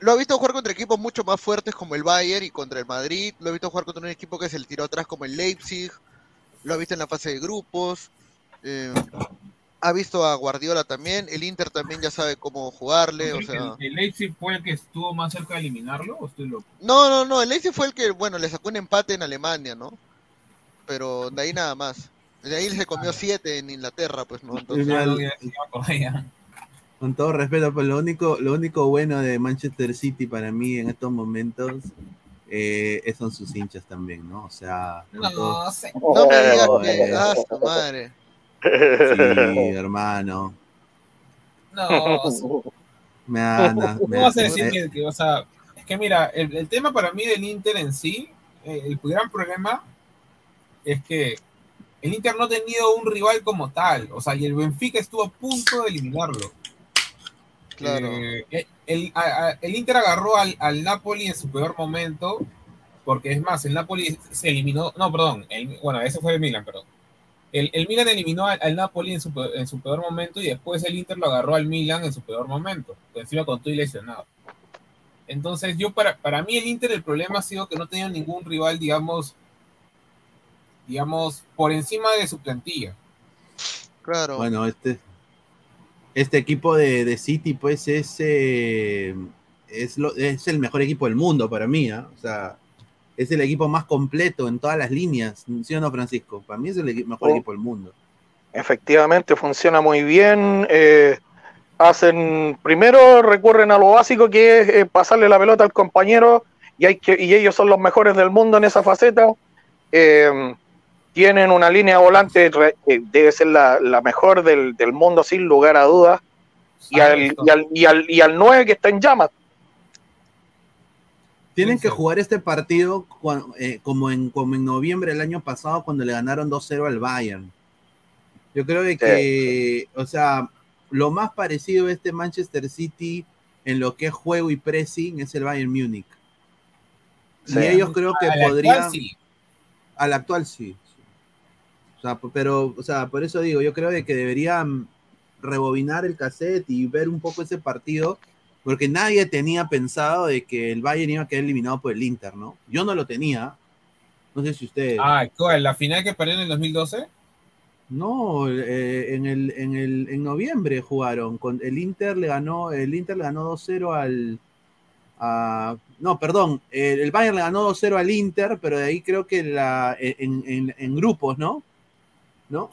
Lo ha visto jugar contra equipos mucho más fuertes como el Bayern y contra el Madrid. Lo ha visto jugar contra un equipo que se le tiró atrás como el Leipzig. Lo ha visto en la fase de grupos. eh, ha visto a Guardiola también. El Inter también ya sabe cómo jugarle. O sea, ¿El, el Leipzig fue el que estuvo más cerca de eliminarlo o estoy loco? no, no, no. El Leipzig fue el que, bueno, le sacó un empate en Alemania, ¿no? Pero de ahí nada más. De ahí se comió siete en Inglaterra, pues, ¿no? Entonces, no. Con todo respeto, pues lo único, lo único bueno de Manchester City para mí en estos momentos eh, son sus hinchas también, ¿no? O sea, con todo- No no me digas Oh, que. Ah, su madre. sí, hermano. No, sé. Me anda, me ¿Cómo vas a decir que, que vas a.? Es que mira, el, el tema para mí del Inter en sí, eh, el gran problema es que el Inter no ha tenido un rival como tal, o sea, y el Benfica estuvo a punto de eliminarlo. Claro. Eh, el, a- a- el Inter agarró al, al Napoli en su peor momento, porque es más, el Napoli se eliminó, no, perdón, el- bueno, ese fue el Milan, perdón. El, el Milan eliminó al, al Napoli en su, pe- en su peor momento y después el Inter lo agarró al Milan en su peor momento, encima con todo y lesionado. Entonces, yo para, para mí el Inter el problema ha sido que no tenía ningún rival, digamos, digamos, por encima de su plantilla. Claro. Bueno, este, este equipo de, de City, pues, es, eh, es, lo- es el mejor equipo del mundo para mí, ¿ah? O sea, es el equipo más completo en todas las líneas, ¿sí o no, Francisco? Para mí es el equi- mejor Oh. equipo del mundo. Efectivamente, funciona muy bien. eh, hacen, primero recurren a lo básico que es eh, pasarle la pelota al compañero y, hay que, y ellos son los mejores del mundo en esa faceta. Eh, tienen una línea volante que debe ser la, la mejor del, del mundo sin lugar a dudas. Y al, y, al, y, al, y al 9 que está en llamas. Tienen que jugar este partido eh, como, en, como en noviembre del año pasado cuando le ganaron 2-0 al Bayern. Yo creo de que, o sea, lo más parecido a este Manchester City en lo que es juego y pressing es el Bayern Múnich. Sí. Y ellos creo que actual, podrían... sí. Al actual sí. O sea, pero, o sea, por eso digo, yo creo de que deberían rebobinar el cassette y ver un poco ese partido, porque nadie tenía pensado de que el Bayern iba a quedar eliminado por el Inter, ¿no? Yo no lo tenía. No sé si ustedes. Ah, ¿cuál? ¿La final que perdió en el 2012? No, eh, en el, en el en noviembre jugaron con el Inter le ganó el Inter le ganó 2-0 al a- no, perdón, el, el Bayern le ganó 2-0 al Inter, pero de ahí creo que la en, en- en grupos, ¿no? ¿No?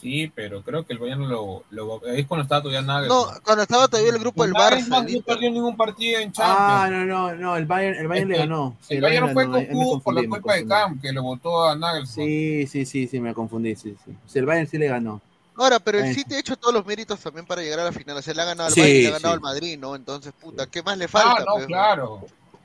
Sí, pero creo que el Bayern lo, lo es cuando estaba todavía nada. No, cuando estaba todavía el grupo del Barça. no, el no perdió ningún partido en Ah, Champions. no, no, no, el Bayern, el Bayern le que ganó. Sí, el Bayern fue ganó, ahí me cojudo por la culpa de. Camp, que lo votó a Nagelsmann. Sí, sí, sí, sí, me confundí, sí, sí. Sí, el Bayern sí le ganó. Ahora, pero el Ahí. City ha hecho todos los méritos también para llegar a la final. O sea, le ha ganado al Sí, Bayern le ha ganado sí. al Madrid, ¿no? Entonces, puta, ¿qué más le Ah, falta? no, pues, claro.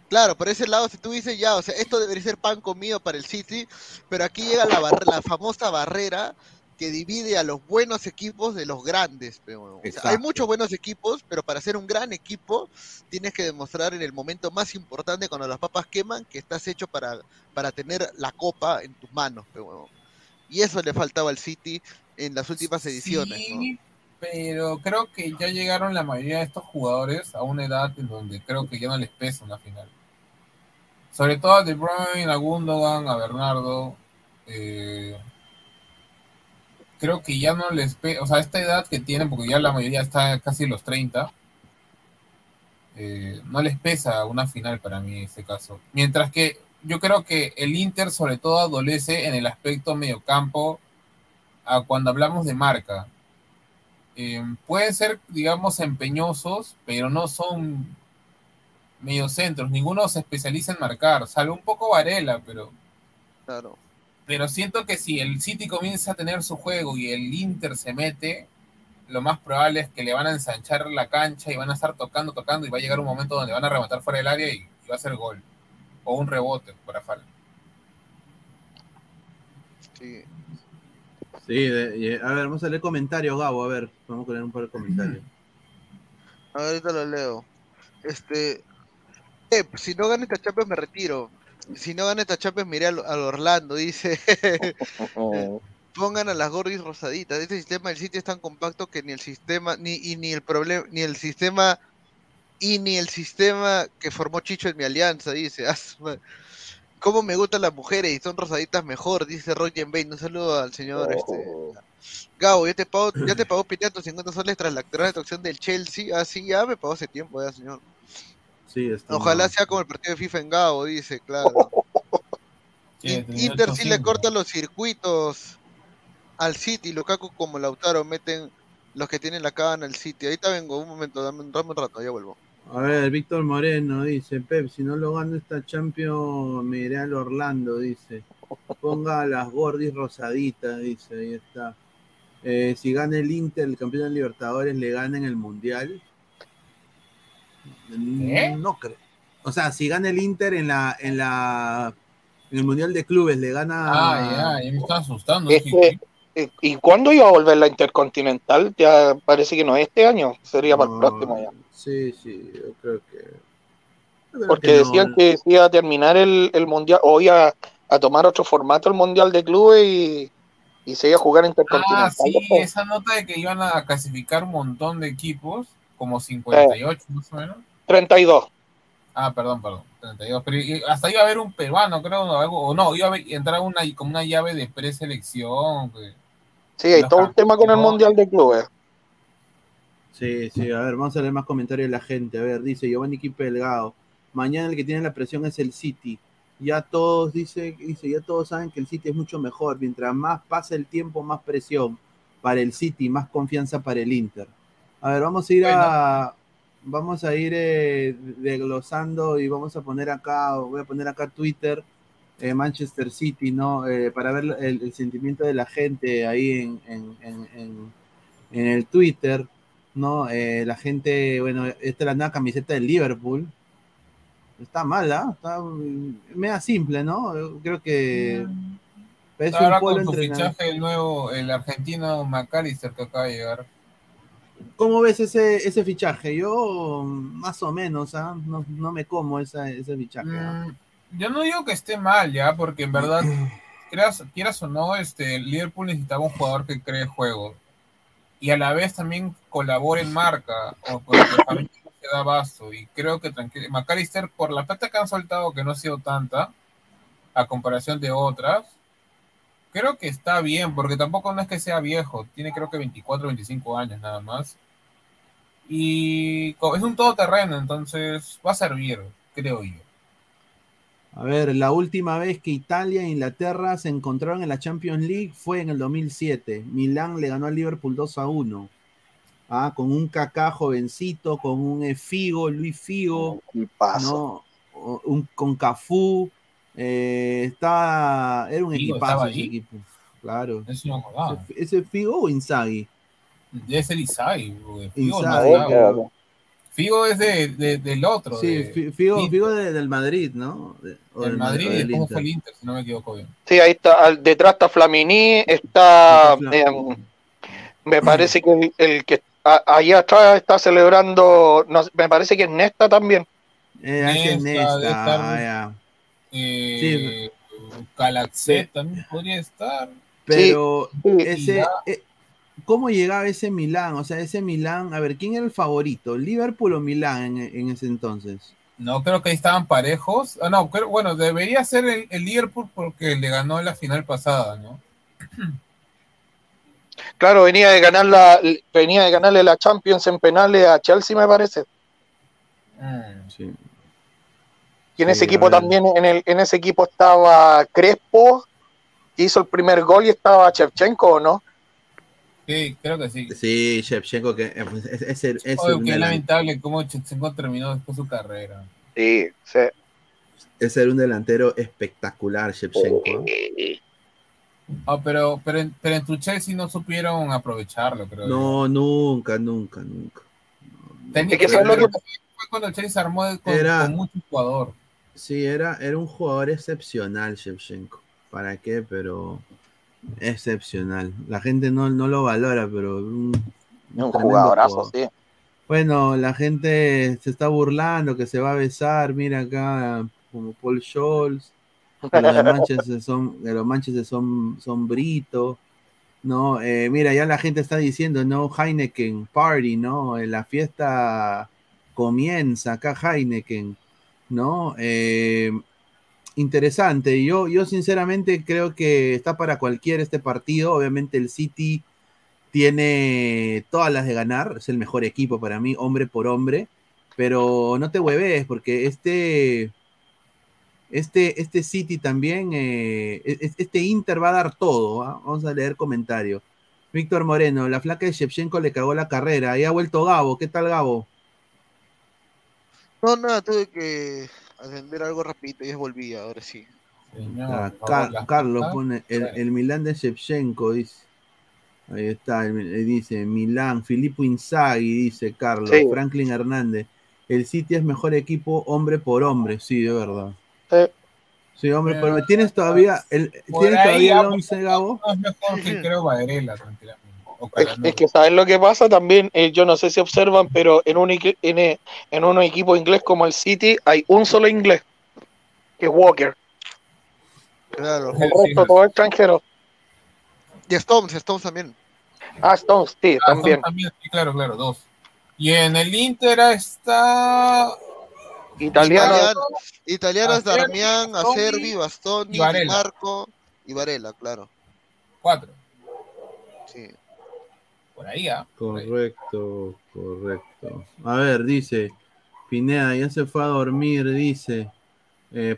Claro, por ese lado, si tú dices ya, o sea, esto debería ser pan comido para el City, pero aquí llega la, la famosa barrera que divide a los buenos equipos de los grandes. pe, huevón. O sea, hay muchos buenos equipos, pero para ser un gran equipo tienes que demostrar en el momento más importante cuando las papas queman que estás hecho para, para tener la copa en tus manos. pe, huevón. Y eso le faltaba al City en las últimas ediciones. pero creo que ya llegaron la mayoría de estos jugadores a una edad en donde creo que ya no les pesa una final. Sobre todo a De Bruyne, a Gundogan, a Bernardo. eh, creo que ya no les o sea, esta edad que tienen, porque ya la mayoría está casi los 30, eh, no les pesa una final para mí en este caso. Mientras que yo creo que el Inter sobre todo adolece en el aspecto mediocampo a cuando hablamos de marca. Eh, pueden ser, digamos, empeñosos, pero no son mediocentros. Ninguno se especializa en marcar, salvo un poco Varela, pero, Claro. pero siento que si el City comienza a tener su juego y el Inter se mete, lo más probable es que le van a ensanchar la cancha y van a estar tocando, tocando y va a llegar un momento donde van a rematar fuera del área y, y va a ser gol. O un rebote para falta. Sí. Sí, de- a ver, vamos a leer comentarios, Gabo, a ver, vamos a leer un par de comentarios. Ahorita lo leo. Este. Pep, si no gana esta Champions me retiro. Si no gana esta Champions me iré al, al Orlando, dice. Pongan a las gordis rosaditas. Este sistema del sitio es tan compacto que ni el sistema, ni, y ni el problema, ni el sistema, y ni el sistema que formó Chicho en mi alianza, dice. Ah. ¿Cómo me gustan las mujeres y son rosaditas mejor? Dice Roger Bain. Un saludo al señor este. Gabo, ya te pago, ya te pagó Piteato 50 soles tras la actual destrucción del Chelsea. Ah, sí, ya me pagó hace tiempo, ya, señor. Sí, este, Ojalá sea como el partido de FIFA en Gabo, dice, claro. Sí, Inter sí le corta los circuitos al City. Lukaku como Lautaro meten los que tienen la cábana al City. Ahorita vengo, un momento, dame, un- dame un rato, ya vuelvo. A ver, Víctor Moreno dice, Pep, si no lo gano esta Champions, me iré al Orlando, dice. Ponga las gordis rosaditas, dice, ahí está. Eh, si gana el Inter, el campeón de Libertadores, le gana en el Mundial. ¿Qué? No creo. O sea, si gana el Inter en la, en la, En el Mundial de Clubes le gana. Ah, ya, ya me estaba asustando. Este, eh, ¿Y cuándo iba a volver la Intercontinental? Ya parece que no es este año, sería para el próximo ya. Sí, sí, yo creo que. yo creo Porque que no. decían que iba a terminar el, el Mundial, o iba a tomar otro formato el Mundial de Clubes y, y se iba a jugar Ah, Intercontinental. sí, después. esa nota de que iban a clasificar un montón de equipos, como 58 más o menos. 32. Ah, perdón, perdón, 32. Pero hasta iba a haber un peruano, creo, o algo, o no, iba a haber- entrar una, como una llave de preselección. que- Sí, hay todo un tema con el. Mundial de Clubes. Sí, sí, a ver, vamos a leer más comentarios de la gente. A ver, dice Giovanni Quipe Delgado. Mañana el que tiene la presión es el City. Ya todos, dice, dice, ya todos saben que el City es mucho mejor. Mientras más pasa el tiempo, más presión para el City, más confianza para el Inter. A ver, vamos a ir a. Vamos a ir eh, desglosando y vamos a poner acá, voy a poner acá Twitter, eh, Manchester City, ¿no? Eh, para ver el, el sentimiento de la gente ahí en, en- en- el Twitter. ¿no? Eh, la gente, bueno, esta es la nueva camiseta del Liverpool. Está mala, está mm, media simple, ¿no? Creo que parece Ahora un con su fichaje el nuevo, el argentino McAllister que acaba de llegar. ¿Cómo ves ese, ese fichaje? Yo más o menos, ¿ah? no, no me como esa, ese fichaje. Mm, yo no digo que esté mal ya, porque en verdad, quieras, quieras o no, este, Liverpool necesitaba un jugador que cree juego y a la vez también colabore en marca, o porque también se da abasto. Y creo que tranquilo, McAllister, por la plata que han soltado, que no ha sido tanta, a comparación de otras, creo que está bien, porque tampoco no es que sea viejo, tiene creo que 24, 25 años nada más. Y es un todoterreno, entonces va a servir, creo yo. A ver, la última vez que Italia e Inglaterra se encontraron en la Champions League fue en el 2007. Milán le ganó al Liverpool 2 a 1. Ah, con un Kaká jovencito, con un Figo, Luis Figo, Un, con Cafú. Eh, estaba, era un Figo equipazo ese equipo. Claro. Eso no acordaba. ¿Ese, ese Figo o Inzaghi? Debe ser. Figo, no Inzaghi. estaba. Figo es de, de- del otro. Sí, de- Figo. Figo de- del Madrid, ¿no? De- o del del Madrid o y del después Inter. fue el Inter, si no me equivoco bien. Sí, ahí está, al- detrás está Flamini, está, em, me parece que el, el que a- ahí atrás está celebrando, no me parece que es Nesta también. Eh, Nesta, Nesta, ah, ya. Eh, Calaxet también podría estar. Pero ese, ya. eh, ¿cómo llegaba ese Milán? O sea, ese Milán, a ver, ¿quién era el favorito? ¿Liverpool o Milán en, en ese entonces? No, creo que ahí estaban parejos. Ah, no, creo- bueno, debería ser el, el Liverpool porque le ganó en la final pasada, ¿no? Claro, venía de ganar la, venía de ganarle la Champions en penales a Chelsea, me parece. Sí. Y en Sí, ese equipo también, en, el, en ese equipo estaba Crespo, que hizo el primer gol y estaba Shevchenko, ¿o ¿no? Sí, creo que sí. Sí, Shevchenko, que es, es el- es Oye, qué lamentable cómo Chechenko terminó después su carrera. Sí, sí. es ser un delantero espectacular, Shevchenko. ¿eh? Ah, pero, pero, en, pero en tu Chelsea no supieron aprovecharlo, creo. No, nunca, nunca, nunca. Tenía Es que ¿sabes lo que- fue cuando el Chelsea se armó de- con, Era- con mucho jugador. Sí, era, era un jugador excepcional, Shevchenko. ¿Para qué? Pero excepcional. La gente no, no lo valora, pero un, jugadorazo, jugador. sí. Bueno, la gente se está burlando que se va a besar, mira acá, como Paul Scholes, que los de Manchester son, que los Manchester son, son Brito, ¿no? Eh, mira, ya la gente está diciendo, no, Heineken Party, ¿no? La fiesta comienza acá Heineken, ¿no? Eh, interesante, yo, yo sinceramente creo que está para cualquier este partido, obviamente el City tiene todas las de ganar, es el mejor equipo para mí, hombre por hombre, pero no te hueves, porque este, este, este City también, eh, es- este Inter va a dar todo, ¿ah? vamos a leer comentarios. Víctor Moreno, la flaca de Shevchenko le cagó la carrera, ahí ha vuelto Gabo, ¿qué tal Gabo? No, nada, tuve que atender algo rapidito y volví, ahora sí. Ah, Car- Carlos pone el, el Milán de Shevchenko, dice. Ahí está, el- eh, dice Milán, Filippo Inzaghi, dice Carlos, Sí. Franklin Hernández. El City es mejor equipo hombre por hombre, sí, de verdad. Sí. Sí, hombre, pero tienes todavía el, Por ¿tienes todavía el ah, 11, Gabo. Es mejor que creo Varela, tranquilamente. O Es, que sabes lo que pasa también, Eh, yo no sé si observan, pero en un, en, eh, en un equipo inglés como el City hay un solo inglés, que es Walker. Claro. El resto todo extranjero. Y Stones, Stones también. Ah, Stones, sí, Ah, también. también, sí, claro, claro, dos. Y en el Inter está Italiano. Italiano- italianos Darmian, Acerbi, Bastoni, Di. Marco y Varela, claro. cuatro. Por ahí, ¿ah? Correcto, correcto. A ver, dice, Pineda ya se fue a dormir, dice.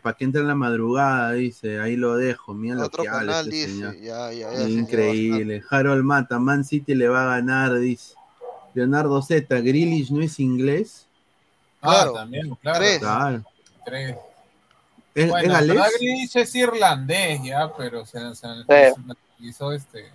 ¿Para qué entra en la madrugada? Dice, ahí lo dejo. Mira lo Otro que habla canal este dice. señor. Ya, ya, ya. se lleva Increíble. Harold Mata, Man City le va a ganar, dice. Leonardo Z, Grealish no es inglés. Ah, Claro. también, claro. Tres. Claro. Tres. ¿Es, es Bueno, es irlandés ya, pero se, se, este.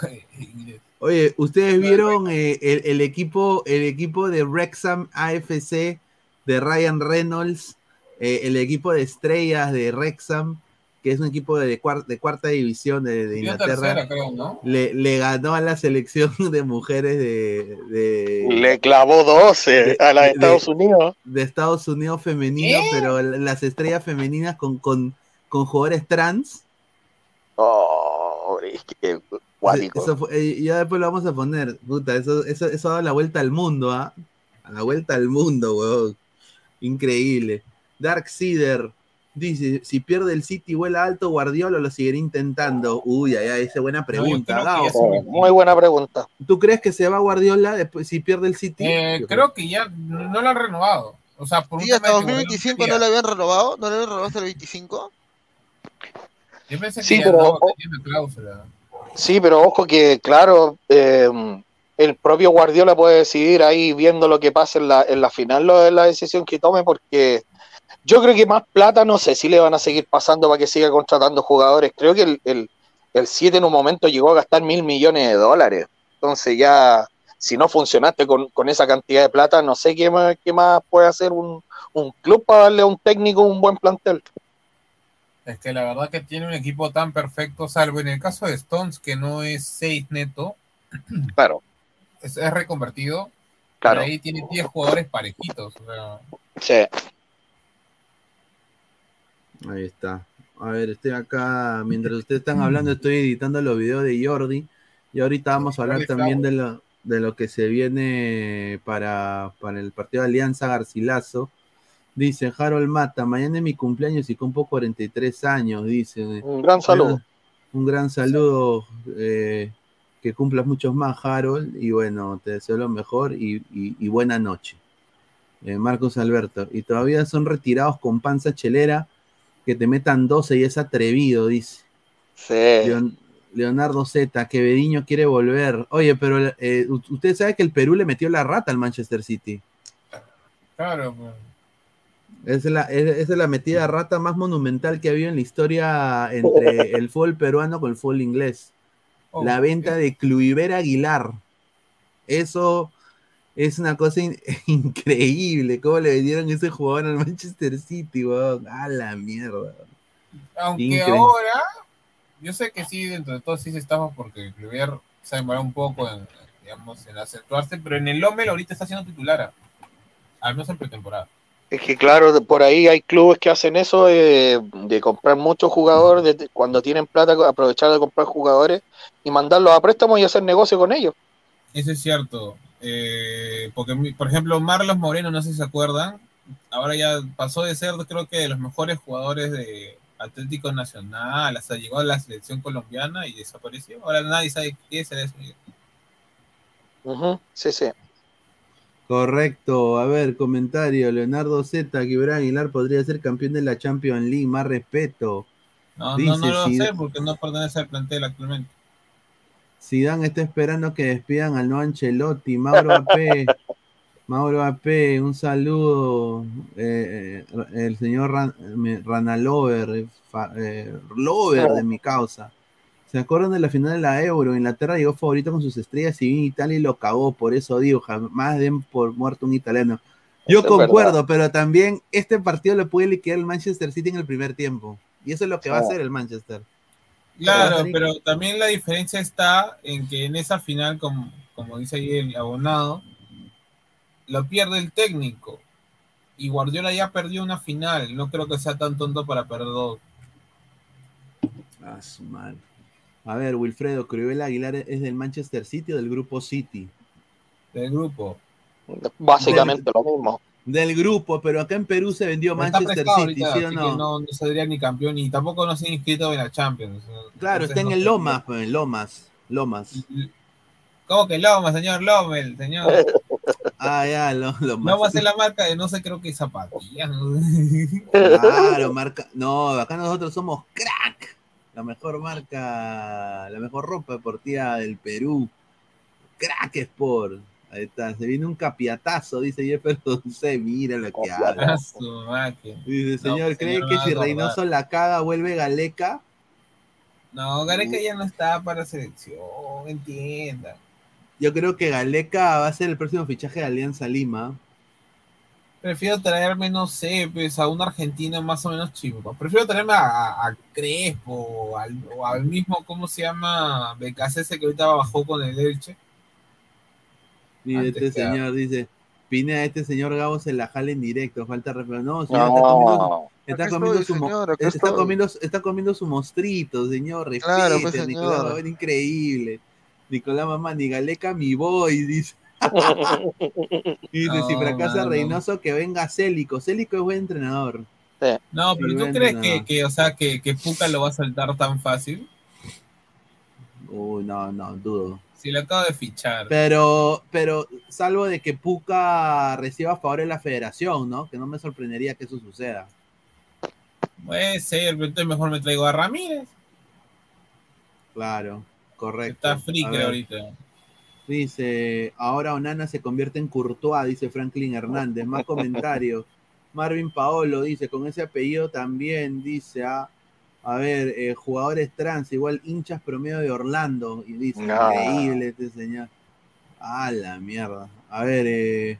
Oye, ¿ustedes vieron eh, el, el equipo, el equipo de Wrexham AFC de Ryan Reynolds, eh, el equipo de estrellas de Wrexham, que es un equipo de, cuar- de cuarta división de, Inglaterra, tercera, creo, ¿no? le, le ganó a la selección de mujeres de, de, Le clavó 12 De- a la de de- Estados Unidos. de Estados Unidos femenino, ¿Qué? pero las estrellas femeninas con, con, con jugadores trans. Oh, es que Eso fue- eh, ya después lo vamos a poner. Puta, eso, eso, eso ha dado la vuelta al mundo, ¿ah? A la vuelta al mundo, weón. Increíble. Dark Seeder dice: si pierde el City vuela alto, Guardiola lo seguirá intentando. Uy, ay, esa buena pregunta. Gao. ya Oh, muy buena pregunta. ¿Tú crees que se va Guardiola después si pierde el City? Eh, creo que ya no lo han renovado. O sea, por un hasta tema de que 2025 Guardiola no le habían renovado. ¿No le habían renovado hasta el 25? Yo pensé que Sí, ya pero- no tenía una cláusula. Sí, pero ojo que, claro, eh, el propio Guardiola puede decidir ahí viendo lo que pasa en la, en la final, lo de la decisión que tome, porque yo creo que más plata no sé si le van a seguir pasando para que siga contratando jugadores. Creo que el, el, el 7 en un momento llegó a gastar mil millones de dólares. Entonces ya, si no funcionaste con, con esa cantidad de plata, no sé qué más, qué más puede hacer un, un club para darle a un técnico un buen plantel. Es que la verdad que tiene un equipo tan perfecto, salvo en el caso de Stones, que no es 6 neto, Claro, es, es reconvertido. claro. Por ahí tiene 10 jugadores parejitos. O sea, Sí. Ahí está. A ver, estoy acá, mientras ustedes están hablando, estoy editando los videos de Jordi. Y ahorita vamos a hablar también de lo, de lo que se viene para, para el partido de Alianza Garcilaso. Dice Harold Mata, mañana es mi cumpleaños y cumplo 43 años, dice. Un gran saludo. Un gran saludo, eh, que cumplas muchos más, Harold, y bueno, te deseo lo mejor y, y- y buena noche. Eh, Marcos Alberto, y todavía son retirados con panza chelera, que te metan 12 y es atrevido, dice. Sí. Leon- Leonardo Z, que Bediño quiere volver. Oye, pero eh, usted sabe que el Perú le metió la rata al Manchester City. claro, pues, es la, es- esa es la metida de rata más monumental que ha habido en la historia entre el fútbol peruano con el fútbol inglés. oh, la venta de Cluiver Aguilar. Eso es una cosa in- increíble. ¿Cómo le vendieron ese jugador al Manchester City, weón? A la mierda. Aunque Increíble. ahora, yo sé que sí, dentro de todo sí se estafa porque Kluivert se ha demorado un poco en, digamos, en acentuarse, pero en el Lommel ahorita está siendo titular, al menos en pretemporada. Es que claro, por ahí hay clubes que hacen eso de comprar muchos jugadores, de- cuando tienen plata, aprovechar de comprar jugadores y mandarlos a préstamos y hacer negocio con ellos. Eso es cierto. eh, porque, por ejemplo, Marlos Moreno, no sé si se acuerdan, ahora ya pasó de ser, creo que, de los mejores jugadores de Atlético Nacional, hasta llegó a la selección colombiana y desapareció. Ahora nadie sabe qué es eso. Sí, sí. Correcto. A ver, comentario. Leonardo Z, que Ibrahim Aguilar podría ser campeón de la Champions League. Más respeto. No, Dice, no, no lo si- sé porque no pertenece al plantel actualmente. Zidane está esperando que despidan al no Ancelotti. Mauro AP. Mauro AP, un saludo. Eh, eh, el señor Ran, Ranalover, eh, Lover de mi causa. ¿Se acuerdan de la final de la Euro? Inglaterra llegó favorito con sus estrellas y vino Italia y lo cagó. Por eso digo, jamás den por muerto un italiano. Yo Eso concuerdo, pero también este partido le puede liquidar el Manchester City en el primer tiempo. Y eso es lo que va a Ah. hacer el Manchester. Claro, Pero- pero también la diferencia está en que en esa final, como, como dice ahí el abonado, lo pierde el técnico. Y Guardiola ya perdió una final. No creo que sea tan tonto para perder dos. Ah, su madre. A ver, Wilfredo, Cruel Aguilar es del Manchester City o del grupo City. del grupo. Básicamente lo mismo. Del grupo, pero acá en Perú se vendió Manchester City, ahorita, ¿sí o no? no, no saldría ni campeón y tampoco no se ha inscrito en la Champions. Claro, Entonces, está en no el. Lomas, pues, en Lomas. Lomas. ¿Cómo que Lomas, señor Lommel, señor? Ah, ya, lo, Lomas. Lomas es la marca de no sé, creo que zapatillas. Claro, marca. No, acá nosotros somos crack. La mejor marca, la mejor ropa deportiva del Perú. Crack Sport. Ahí está, se viene un capiatazo, dice Jefferson C. Mira lo que máquina. Dice, señor, ¿cree señor, que si. Reynoso la caga vuelve Galeca? No, Gareca ya no está para selección, entienda. Yo creo que Galeca va a ser el próximo fichaje de Alianza Lima. Prefiero traerme, no sé, pues a un argentino más o menos chivo. Prefiero traerme a, a Crespo o al, o al mismo, ¿cómo se llama? BKC que ahorita bajó con el Elche. Mira, Antes este que- señor dice, Pineda, este señor Gabo se la jala en directo, falta respeto. No, señor, está comiendo, No, está Acá comiendo estoy, su señor, acá está comiendo, está comiendo su mostrito, señor. Claro, Respete, pues, Nicolás señor. Increíble. Nicolás Mamá, ni Galeca mi boy, dice. Dice, si No, fracasa mano. Reynoso, que venga Célico. Célico es buen entrenador. No, pero Sí, ¿tú crees no. que, que, o sea, que, que Puca lo va a soltar tan fácil? Uy, no, no, dudo. Si lo acabo de fichar. Pero, pero, salvo de que Puca reciba favor de la federación, ¿no? Que no me sorprendería que eso suceda. Puede ser, pero entonces mejor me traigo a Ramírez. Claro, correcto. Está ver, ahorita. Dice, ahora Onana se convierte en Courtois, dice Franklin Hernández. Más comentarios. Marvin Paolo dice, con ese apellido también, dice, ah, a ver, eh, jugadores trans, igual hinchas promedio de Orlando. Y dice, No. increíble este señor. A la mierda. A ver, eh,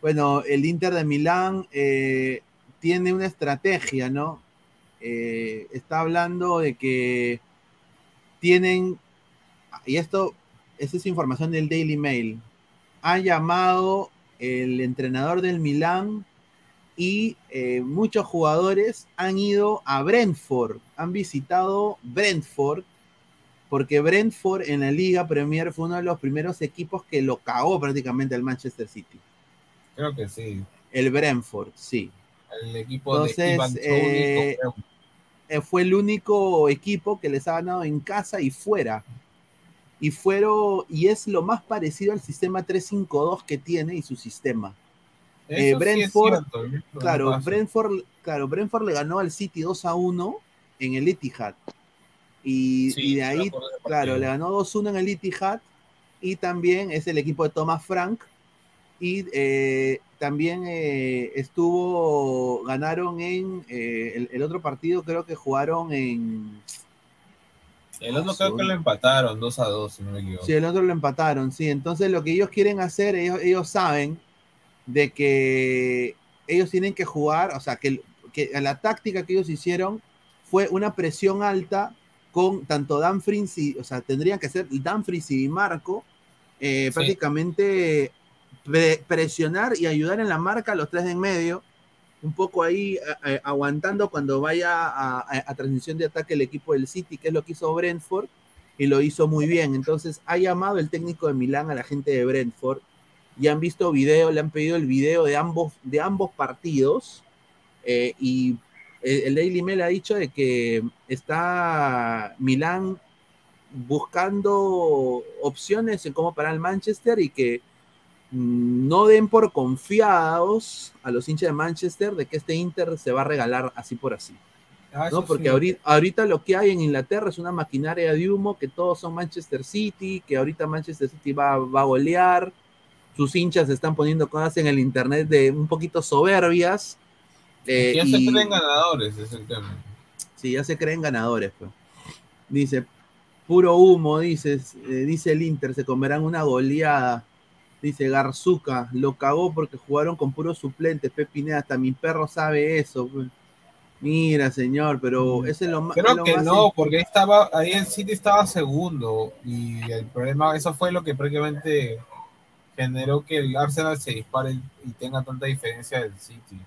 bueno, el Inter de Milán eh, tiene una estrategia, ¿no? Está hablando de que tienen, y esto, esa es información del Daily Mail, ha llamado el entrenador del Milán y eh, muchos jugadores han ido a Brentford, han visitado Brentford, porque Brentford en la Liga Premier fue uno de los primeros equipos que lo cagó prácticamente al Manchester City. Creo que sí. El Brentford, sí. El equipo Entonces, de Ivan eh, eh, fue el único equipo que les ha ganado en casa y fuera. Y fueron, y es lo más parecido al sistema 352 que tiene y su sistema. Eh, sí es Brentford, cierto, ¿no? Claro. Brentford, claro, Brentford le ganó al City 2 a 1 en el Etihad. Y, Sí, y de ahí, claro, le ganó 2-1 en el Etihad. Y también es el equipo de Thomas Frank. Y eh, también eh, estuvo, ganaron en eh, el, el otro partido, creo que jugaron en. El otro creo que lo empataron 2 a 2, si no me equivoco. Sí, el otro lo empataron, sí. Entonces lo que ellos quieren hacer, ellos, ellos saben de que ellos tienen que jugar, o sea, que, que la táctica que ellos hicieron fue una presión alta con tanto Danfries y, o sea, tendrían que ser Danfries y Marco, eh, Sí. prácticamente pre- presionar y ayudar en la marca a los tres de en medio, un poco ahí aguantando cuando vaya a, a- transición de ataque el equipo del City, que es lo que hizo Brentford, y lo hizo muy bien. Entonces ha llamado el técnico de Milán a la gente de Brentford y han visto video, le han pedido el video de ambos, de ambos partidos eh, y el, Daily Mail ha dicho de que está Milán buscando opciones en cómo parar al Manchester y que no den por confiados a los hinchas de Manchester de que este Inter se va a regalar así por así. Ah, ¿no? Porque sí. ahorita, ahorita lo que hay en Inglaterra es una maquinaria de humo, que todos son Manchester City, que ahorita Manchester City va, va a golear, sus hinchas se están poniendo cosas en el internet de un poquito soberbias. eh, ya se creen ganadores, es el tema. Sí, ya se creen ganadores. pues. Dice, puro humo, dices, eh, dice el Inter, se comerán una goleada. Dice Garzuca, lo cagó porque jugaron con puros suplentes, Pepineda, hasta mi perro sabe eso. Mira, señor, pero ese es lo más. Creo lo que más no, porque ahí estaba, ahí el City estaba segundo y el problema, eso fue lo que prácticamente generó que el Arsenal se dispare y tenga tanta diferencia del City.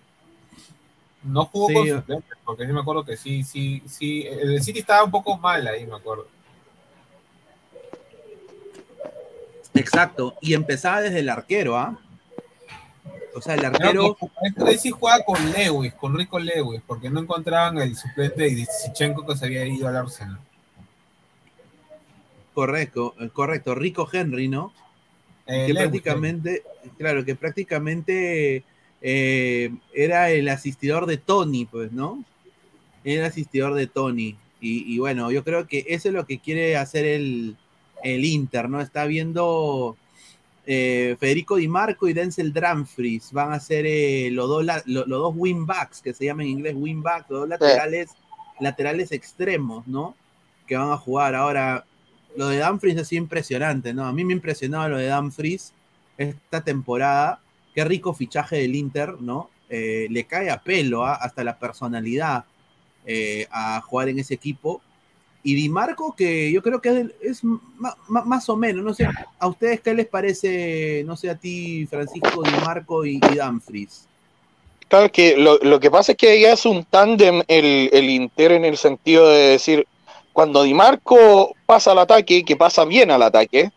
No jugó Sí, con yo- suplentes, porque sí me acuerdo que sí, sí, sí, el City estaba un poco mal ahí, me acuerdo. Exacto, y empezaba desde el arquero, ¿ah? O sea, el arquero. Ahí sí jugaba con Lewis, con Rico Lewis, porque no encontraban el suplente de Sichenko que se había ido al Arsenal. Correcto, eh, correcto. Rico Henry, ¿no? Eh, que Lewis, prácticamente, claro, que prácticamente eh, era el asistidor de Tony, pues, ¿no? Era el asistidor de Tony. Y, y bueno, yo creo que eso es lo que quiere hacer el, el Inter, ¿no? Está viendo eh, Federico Di Marco y Denzel Dumfries. Van a ser eh, los, dos, la- lo- los dos wingbacks, que se llaman en inglés wingbacks, los dos laterales, laterales extremos, ¿no? Que van a jugar. Ahora, lo de Dumfries ha sido impresionante, ¿no? A mí me impresionaba lo de Dumfries esta temporada. Qué rico fichaje del Inter, ¿no? Eh, le cae a pelo, ¿ah? hasta la personalidad a jugar en ese equipo. Y Di Marco, que yo creo que es, es más o menos, no sé, a ustedes qué les parece, no sé, a ti, Francisco, Di Marco y, y Dumfries. Claro que lo, lo que pasa es que ya es un tándem el, el Inter en el sentido de decir, cuando Di Marco pasa al ataque, que pasa bien al ataque,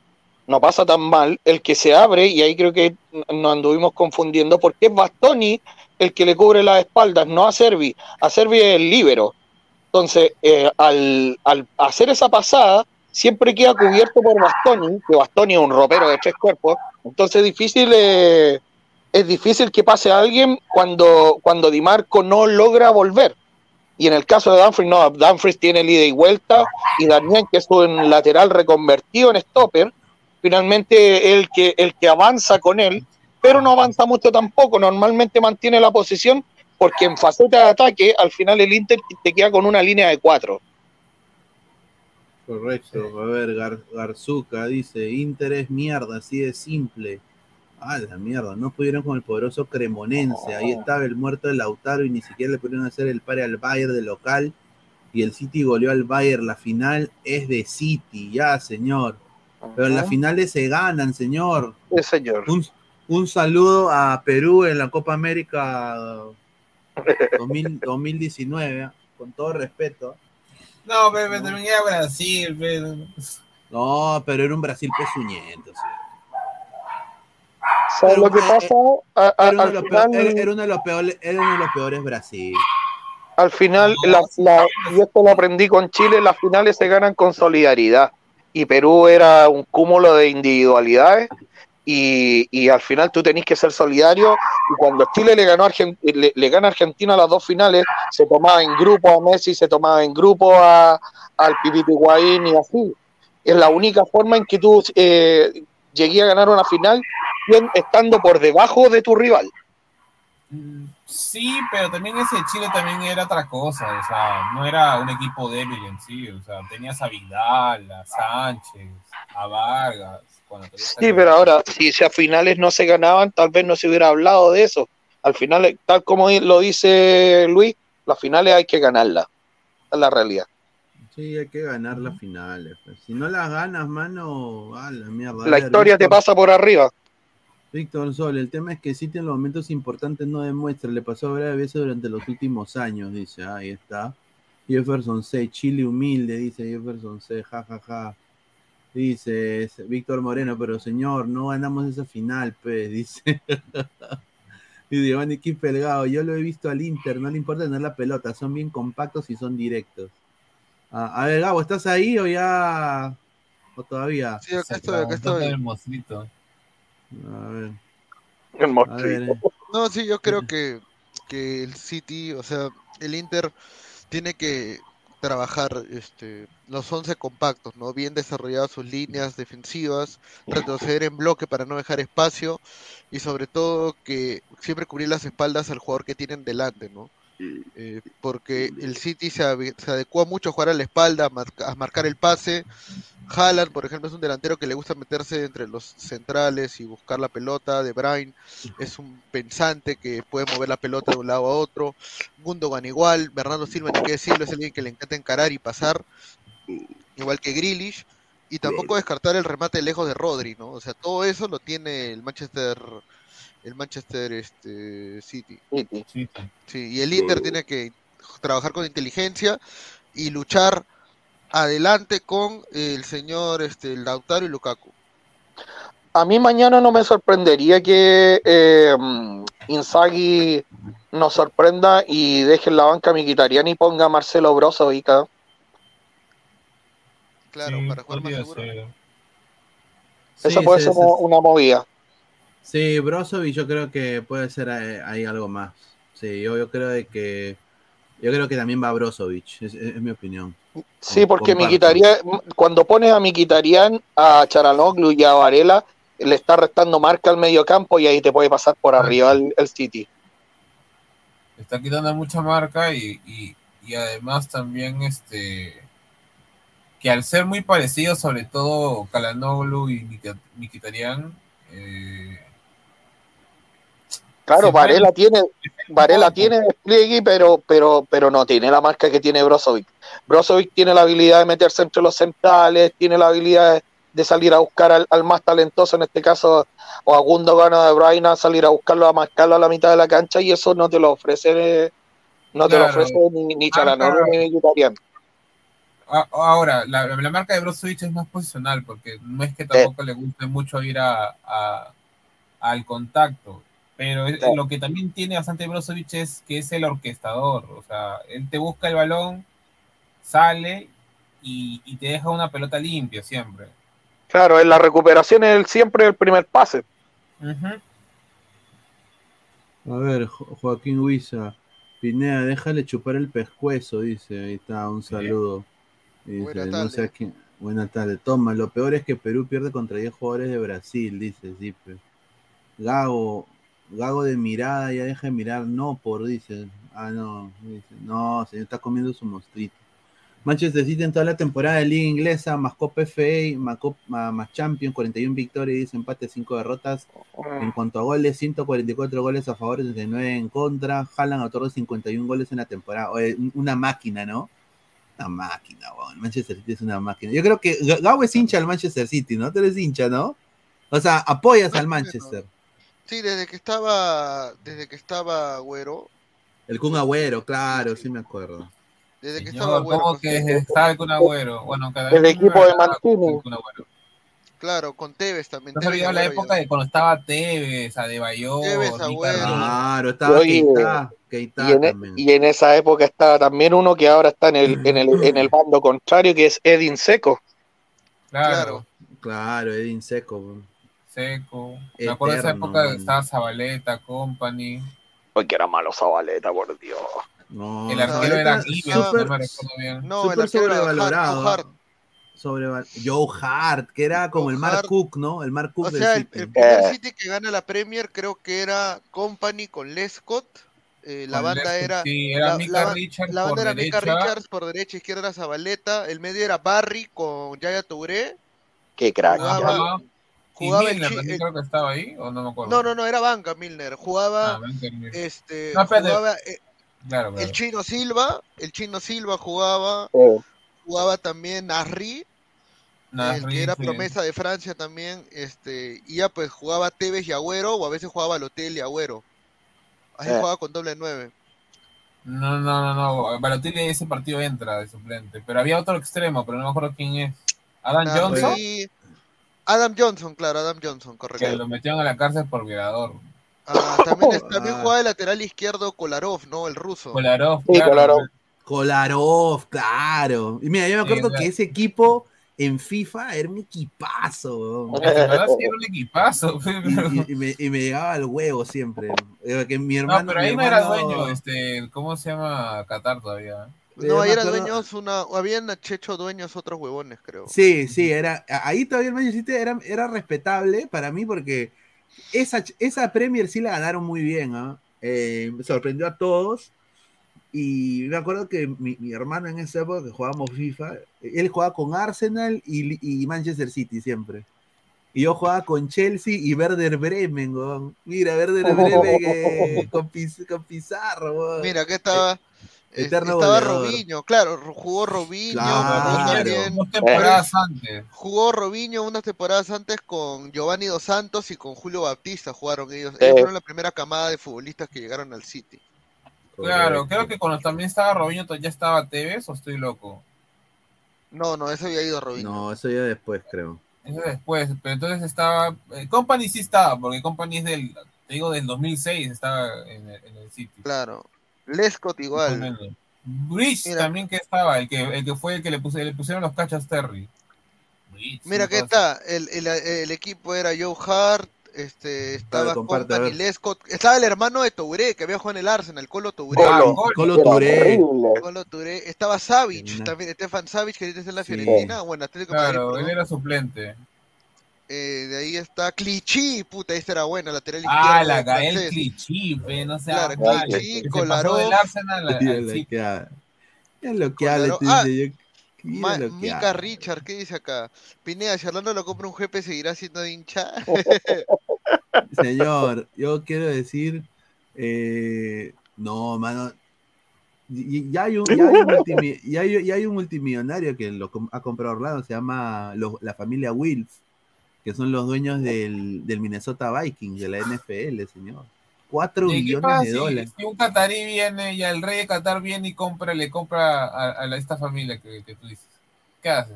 no pasa tan mal, el que se abre, y ahí creo que nos anduvimos confundiendo, porque es Bastoni el que le cubre las espaldas, no a Servi, a Servi es el líbero. Entonces, eh, al, hacer esa pasada, siempre queda cubierto por Bastoni, que Bastoni es un ropero de tres cuerpos, entonces es difícil... eh, es difícil que pase a alguien cuando, cuando Di Marco no logra volver. Y en el caso de Dumfries, no, Dumfries tiene el ida y vuelta, y Daniel, que es un lateral reconvertido en stopper, finalmente el que, el que avanza con él, pero no avanza mucho tampoco, normalmente mantiene la posición, porque en faceta de ataque, al final el Inter te queda con una línea de cuatro. Correcto, a ver, Gar- Garzuca dice, Inter es mierda, así de simple. Ah, la mierda, no pudieron con el poderoso Cremonense, ahí estaba el muerto de Lautaro y ni siquiera le pudieron hacer el pare al Bayern de local y el City goleó al Bayern, la final es de City, ya señor. Pero en las finales se ganan, señor. Sí, señor. Un, un saludo a Perú en la Copa América 2000 2019, ¿ah? con todo respeto. No, pero terminé a Brasil, pero... No, pero era un Brasil pezuñento. sí. ¿Sabes Pero, lo que eh, pasa? A- a- Era uno, al de los final- peor- era- era uno de los peores, era uno de los peores Brasil. Al final, la, la- y esto lo aprendí con Chile, las finales se ganan con solidaridad. Y Perú era un cúmulo de individualidades. Y, y al final tú tenés que ser solidario. Y cuando Chile le ganó a Argen- le, le gana a Argentina las dos finales, se tomaba en grupo a Messi, se tomaba en grupo a, al Pipito Higuaín y así. Es la única forma en que tú eh, llegué a ganar una final estando por debajo de tu rival. Sí, pero también ese Chile también era otra cosa, o sea, no era un equipo débil en sí, o sea, tenías a Vidal, a Sánchez, a Vargas. Sí, el- pero ahora, si, si a finales no se ganaban, tal vez no se hubiera hablado de eso. Al final, tal como lo dice Luis, las finales hay que ganarlas. Esa es la realidad. Sí, hay que ganar las finales. pues. Si no las ganas, mano, a la mierda. La historia te pasa por arriba. Víctor Sol, el tema es que City en los momentos importantes no demuestra. Le pasó a varias veces durante los últimos años, dice. Ahí está. Jefferson C, Chile humilde, dice Jefferson C, jajaja. Ja, ja. Dice Víctor Moreno, pero señor, no ganamos esa final, pues, dice. y Giovanni Pelgado, yo lo he visto al Inter, no le importa tener la pelota, son bien compactos y son directos. Ah, a ver, Gabo, ¿estás ahí o ya? ¿O todavía? Sí, acá estoy, acá estoy. El mostrito. A ver. El A ver, eh. No, sí, yo creo que, que el City, o sea, el Inter tiene que trabajar este, los 11 compactos, ¿no? Bien desarrolladas sus líneas defensivas, retroceder en bloque para no dejar espacio y sobre todo que siempre cubrir las espaldas al jugador que tienen delante, ¿no? eh, porque el City se, se adecua mucho a jugar a la espalda, a marcar el pase. Haaland, por ejemplo, es un delantero que le gusta meterse entre los centrales y buscar la pelota. De Bruyne es un pensante que puede mover la pelota de un lado a otro. Gundogan igual. Bernardo Silva, ni qué decirlo, es alguien que le encanta encarar y pasar, igual que Grealish. Y tampoco descartar el remate lejos de Rodri, ¿no? O sea, todo eso lo tiene el Manchester, el Manchester este, City. City. Sí, y el Inter tiene que trabajar con inteligencia y luchar adelante con el señor este, Lautaro y Lukaku. A mí mañana no me sorprendería que eh, Inzaghi nos sorprenda y deje en la banca a Mkhitaryan y ponga a Marcelo Brozovic. Claro, Sí, para jugar más seguro. ser. Esa puede sí, ser sí. una movida. Sí, Brozovic yo creo que puede ser ahí, ahí algo más. Sí, yo, yo creo de que yo creo que también va Brozovic, es, es- es mi opinión. Sí, porque. Mkhitaryan, cuando pones a Mkhitaryan, a Charanoglu y a Varela, le está restando marca al medio campo y ahí te puede pasar por arriba el, el City. está quitando mucha marca y, y, y además también este que al ser muy parecidos, sobre todo Calanoglu y Mkhitaryan, eh, Claro, Varela tiene, Varela tiene despliegue, pero, pero, pero no tiene la marca que tiene Brozovic. Brozovic tiene la habilidad de meterse entre los centrales, tiene la habilidad de, salir a buscar al, al más talentoso, en este caso, o a Gundogan o de Bruyne, a salir a buscarlo, a marcarlo a la mitad de la cancha, y eso no te lo ofrece, no te lo ofrece ni, ni ni Mkhitaryan. a- ahora, la, la marca de Brozovic es más posicional porque no es que tampoco le guste mucho ir a, a- al contacto, pero es- Sí. lo que también tiene bastante Brozovic es que es el orquestador, o sea, él te busca el balón, sale y, y te deja una pelota limpia siempre. Claro, en la recuperación es siempre el primer pase. Ujú. A ver, Jo- Joaquín Huiza, Pineda, déjale chupar el pescuezo, dice, ahí está, un saludo. Dice, Buenas no sé quién- Buenas tardes, toma, lo peor es que Perú pierde contra 10 jugadores de Brasil, dice Zipe. Gago, Gago de mirada, ya deja de mirar, no por, dice. Ah, no, dice, no, señor, está comiendo su mostrito. Manchester City en toda la temporada de Liga Inglesa, más Copa FA, más, Cop- más, Champions, 41 victorias, 10 empates, 5 derrotas. En cuanto a goles, 144 goles a favor, 69 en contra. Haaland otorgó 51 goles en la temporada. Oye, una máquina, ¿no? Una máquina, weón. Manchester City es una máquina. Yo creo que G- Gabo es hincha al Manchester City, ¿no? Tú eres hincha, ¿no? O sea, apoyas al Manchester. Sí, desde que estaba, desde que estaba Güero, El Kun Agüero, claro, sí me acuerdo. desde que estaba Señor, Güero, ¿cómo que estaba el Kun Agüero? Bueno, cada El vez equipo de Agüero. claro, con Tevez también. No se Tevez la Agüero época ya. de cuando estaba Tevez, Adebayor, Tevez, Agüero. Claro, estaba Oye, Keita, Keita Y en, e- también. y en esa época estaba también uno que ahora está en el, en el, en el bando contrario, que es Edin Seco. Claro, Claro, Edin Seco. Seco. Me acuerdo de esa época que estaba Zabaleta, Company. Ay, que era malo Zabaleta, por Dios. No, El arquero era Gibbs, no me recuerdo bien. No, el súper arquero era Hart, sobrevalorado. Hart. Sobreval- Joe Hart, que era como Joe el Mark Hart. Cook, ¿no? El Mark Cook O del sea, el, City. el primer. City que gana la Premier creo que era Company con Lescott. eh, la Con banda Lescott, era Sí, era la- Mika la- Richards la por banda era Mika derecha. Richards por derecha, izquierda era Zabaleta, el medio era Barry con Yaya Touré. Qué crack. Jugaba- Y Jugaba el Milner el- creo que estaba ahí, o no me acuerdo. No, no, no, era banca Milner. Jugaba Ah, este No, jugaba eh, Claro, el claro. Chino Silva, el Chino Silva jugaba, Eh, jugaba también Nasri, el que era sí. promesa de Francia también, este, y ya pues jugaba Tevez y Agüero, o a veces jugaba Lotel y Agüero. Así Eh. jugaba con doble nueve. No, no, no, no. Balotelli ese partido entra de suplente. Pero había otro extremo, pero no me acuerdo quién es. Adam Johnson, Adam Johnson, claro, Adam Johnson, que correcto. lo metieron a la cárcel por violador. Ah, también, es- también jugaba de lateral izquierdo Kolarov, ¿no? El ruso. Kolarov, Sí, claro. Kolarov. Kolarov, claro. Y mira, yo me Sí, acuerdo que ese equipo en FIFA era un equipazo, weón. Que sí era un equipazo. Y, y- y me, y me llegaba al huevo siempre. Que mi hermano, No, pero mi ahí no era hermano- dueño, este, ¿cómo se llama Qatar todavía? No, Yo ahí acuerdo- dueños una, habían Checho dueños otros huevones, creo. Sí, sí, era, ahí todavía el Manchester City era, era respetable para mí porque esa, esa Premier sí la ganaron muy bien, ¿ah? Eh, sorprendió a todos Y me acuerdo que mi, mi hermano en esa época que jugábamos FIFA, él jugaba con Arsenal y, y Manchester City siempre. Y yo jugaba con Chelsea y Werder Bremen, weón. Mira, Werder Bremen eh, con, Piz- con Pizarro, weón. Mira, acá estaba. Eterno estaba goleador. Robinho, claro, ro- jugó Robinho, Claro. también, dos temporadas antes. jugó Robinho unas temporadas antes con Giovanni Dos Santos y con Julio Baptista jugaron ellos. Ellos fueron la primera camada de futbolistas que llegaron al City. Claro, creo que cuando también estaba Robinho ya estaba Tevez o estoy loco. No, no, eso había ido Robinho. No, eso ya después, creo. Eso después, pero entonces estaba. eh, Company sí estaba, porque Company es del. Te digo, del 2006 estaba en el, en el City. Claro. Lescott igual. Bridge Mira. también que estaba, el que, el que fue el que le, puse, le pusieron los cachas Terry. Bridge, Mira que está, el, el, el equipo era Joe Hart, este, estaba Company. Lescott, estaba el hermano de Touré, que había jugado en el Arsenal, Colo Touré. Ah, Colo. Era Touré. Colo Touré, estaba Una- también Stefan Savic, que está en la Sí. Fiorentina, bueno, Atlético de Madrid, Claro, él era suplente. Eh, de ahí está Clichy, puta, esta era buena, lateral Ah, izquierdo. la Gael. Clichy, pe, no sea Claro, mal, Clichy, Kolarov. Arsenal al lo que habla, Ah, Ma- que habla. Richard, ¿qué dice acá? Pineda, si Orlando lo compra un jefe, ¿seguirá siendo hincha? Señor, yo quiero decir, eh, no, mano, ya hay un, ya hay un, multimi- ya hay- ya hay un multimillonario que lo com- ha comprado Orlando, se llama lo- la familia Wills, que son los dueños del, del Minnesota Vikings, de la NFL, señor. Cuatro ¿Y qué billones pasa de si, dólares. si un catarí viene y el rey de Qatar viene y compra, le compra a, a la- esta familia que, que tú dices? ¿Qué hace?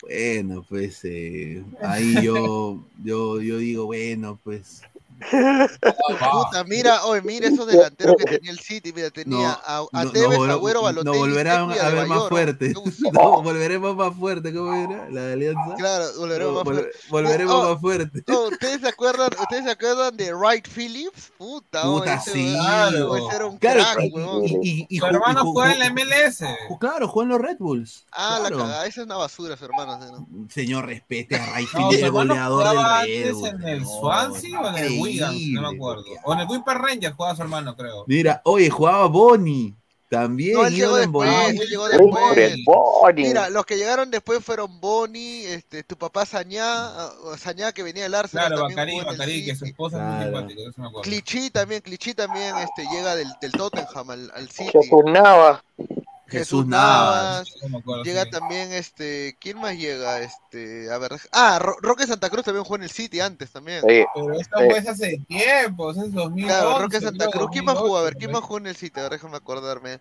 Bueno, pues eh, ahí yo, yo, yo digo, bueno, pues Puta, mira, oye, mira esos delanteros que tenía el City, mira, tenía No, a, a no- Tevez, no, Agüero, no, Balotelli, volverán Dzeko y a ver más ¿no? fuerte. No, volveremos más fuerte, ¿cómo era? La de Alianza. Claro, volveremos No, más fuerte. volveremos Oh, más fuerte. oh, ¿Ustedes se acuerdan, ustedes se acuerdan de Wright Phillips? Puta, oh, Puta, ese sí. Claro. ese era un Claro, crack, y- y- y- Su hermano ju- juega ju- en la MLS. Claro, jugó en los Red Bulls. Ah, la claro. cagada, esa es una basura, su hermano. ¿no? Señor, respete a Ray No, Phillips, el goleador del Red antes Bull. en el No, Swansea o en el Wigan, no increíble, me acuerdo. O en el Wimper Rangers jugaba su hermano, creo. Mira, oye, jugaba Bonnie. También. No, él llegó ídolo en después, Bolivia. él llegó Wilfred después. Bonny. Mira, los que llegaron después fueron Boni, este, tu papá Sañá, ah, Sañá que venía del Arsenal Claro, también Bacari, jugó en el Bacari, que su es muy Claro. simpática, eso me acuerdo. Clichy también, Clichy también este, llega del, del Tottenham al, al City. Jesús Navas. Llega también este, ¿quién más llega? Este, a ver, ah, Ro- Roque Santa Cruz también jugó en el City antes también. Sí. Pero esto Sí. fue hace tiempo, es 2011. Claro, Roque Santa Cruz. ¿Quién más jugó? A ver, 2008, ¿quién más jugó en el City? A ver, déjame acordarme.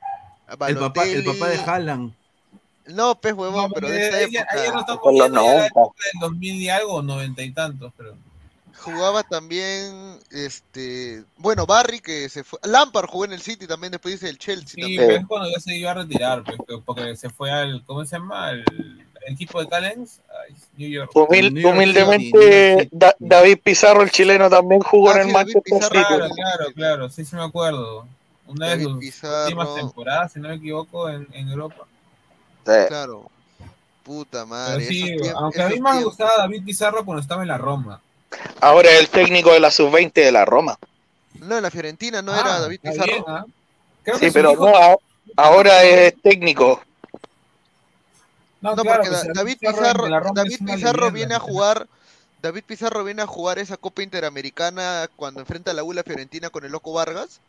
El papá, el papá de. Haaland. No, pez huevón, No, pero de esa ella- época. ella no estamos Con los viendo ya la 90. época del 2000 y algo, 90 y tantos, pero. Jugaba también, este, bueno, Barry que se fue, Lampard jugó en el City también, después dice el Chelsea Sí, también. cuando ya se iba a retirar, pues, que- porque se fue al, ¿cómo se llama? Al equipo de Callens, Ay, New York. Humil- New York humildemente, York City. Da- David Pizarro, el chileno, también jugó Ah, en sí, el Manchester Pizarro. City. Claro, claro, claro, sí, sí me acuerdo. Una de David sus Pizarro. últimas temporadas, si no me equivoco, en, en Europa. Sí. Claro. Puta madre. sí, aunque a mí me gustaba David Pizarro cuando estaba en la Roma. Ahora es el técnico de la sub-20 de la Roma. No, en la Fiorentina no Ah, era David Pizarro. bien, ¿ah? Creo Sí, pero hijo- no, ahora es técnico. No, claro, porque pues, Da- David Pizarro, David viene a jugar, David Pizarro viene a jugar esa Copa Interamericana cuando enfrenta a la U la Fiorentina con el Loco Vargas.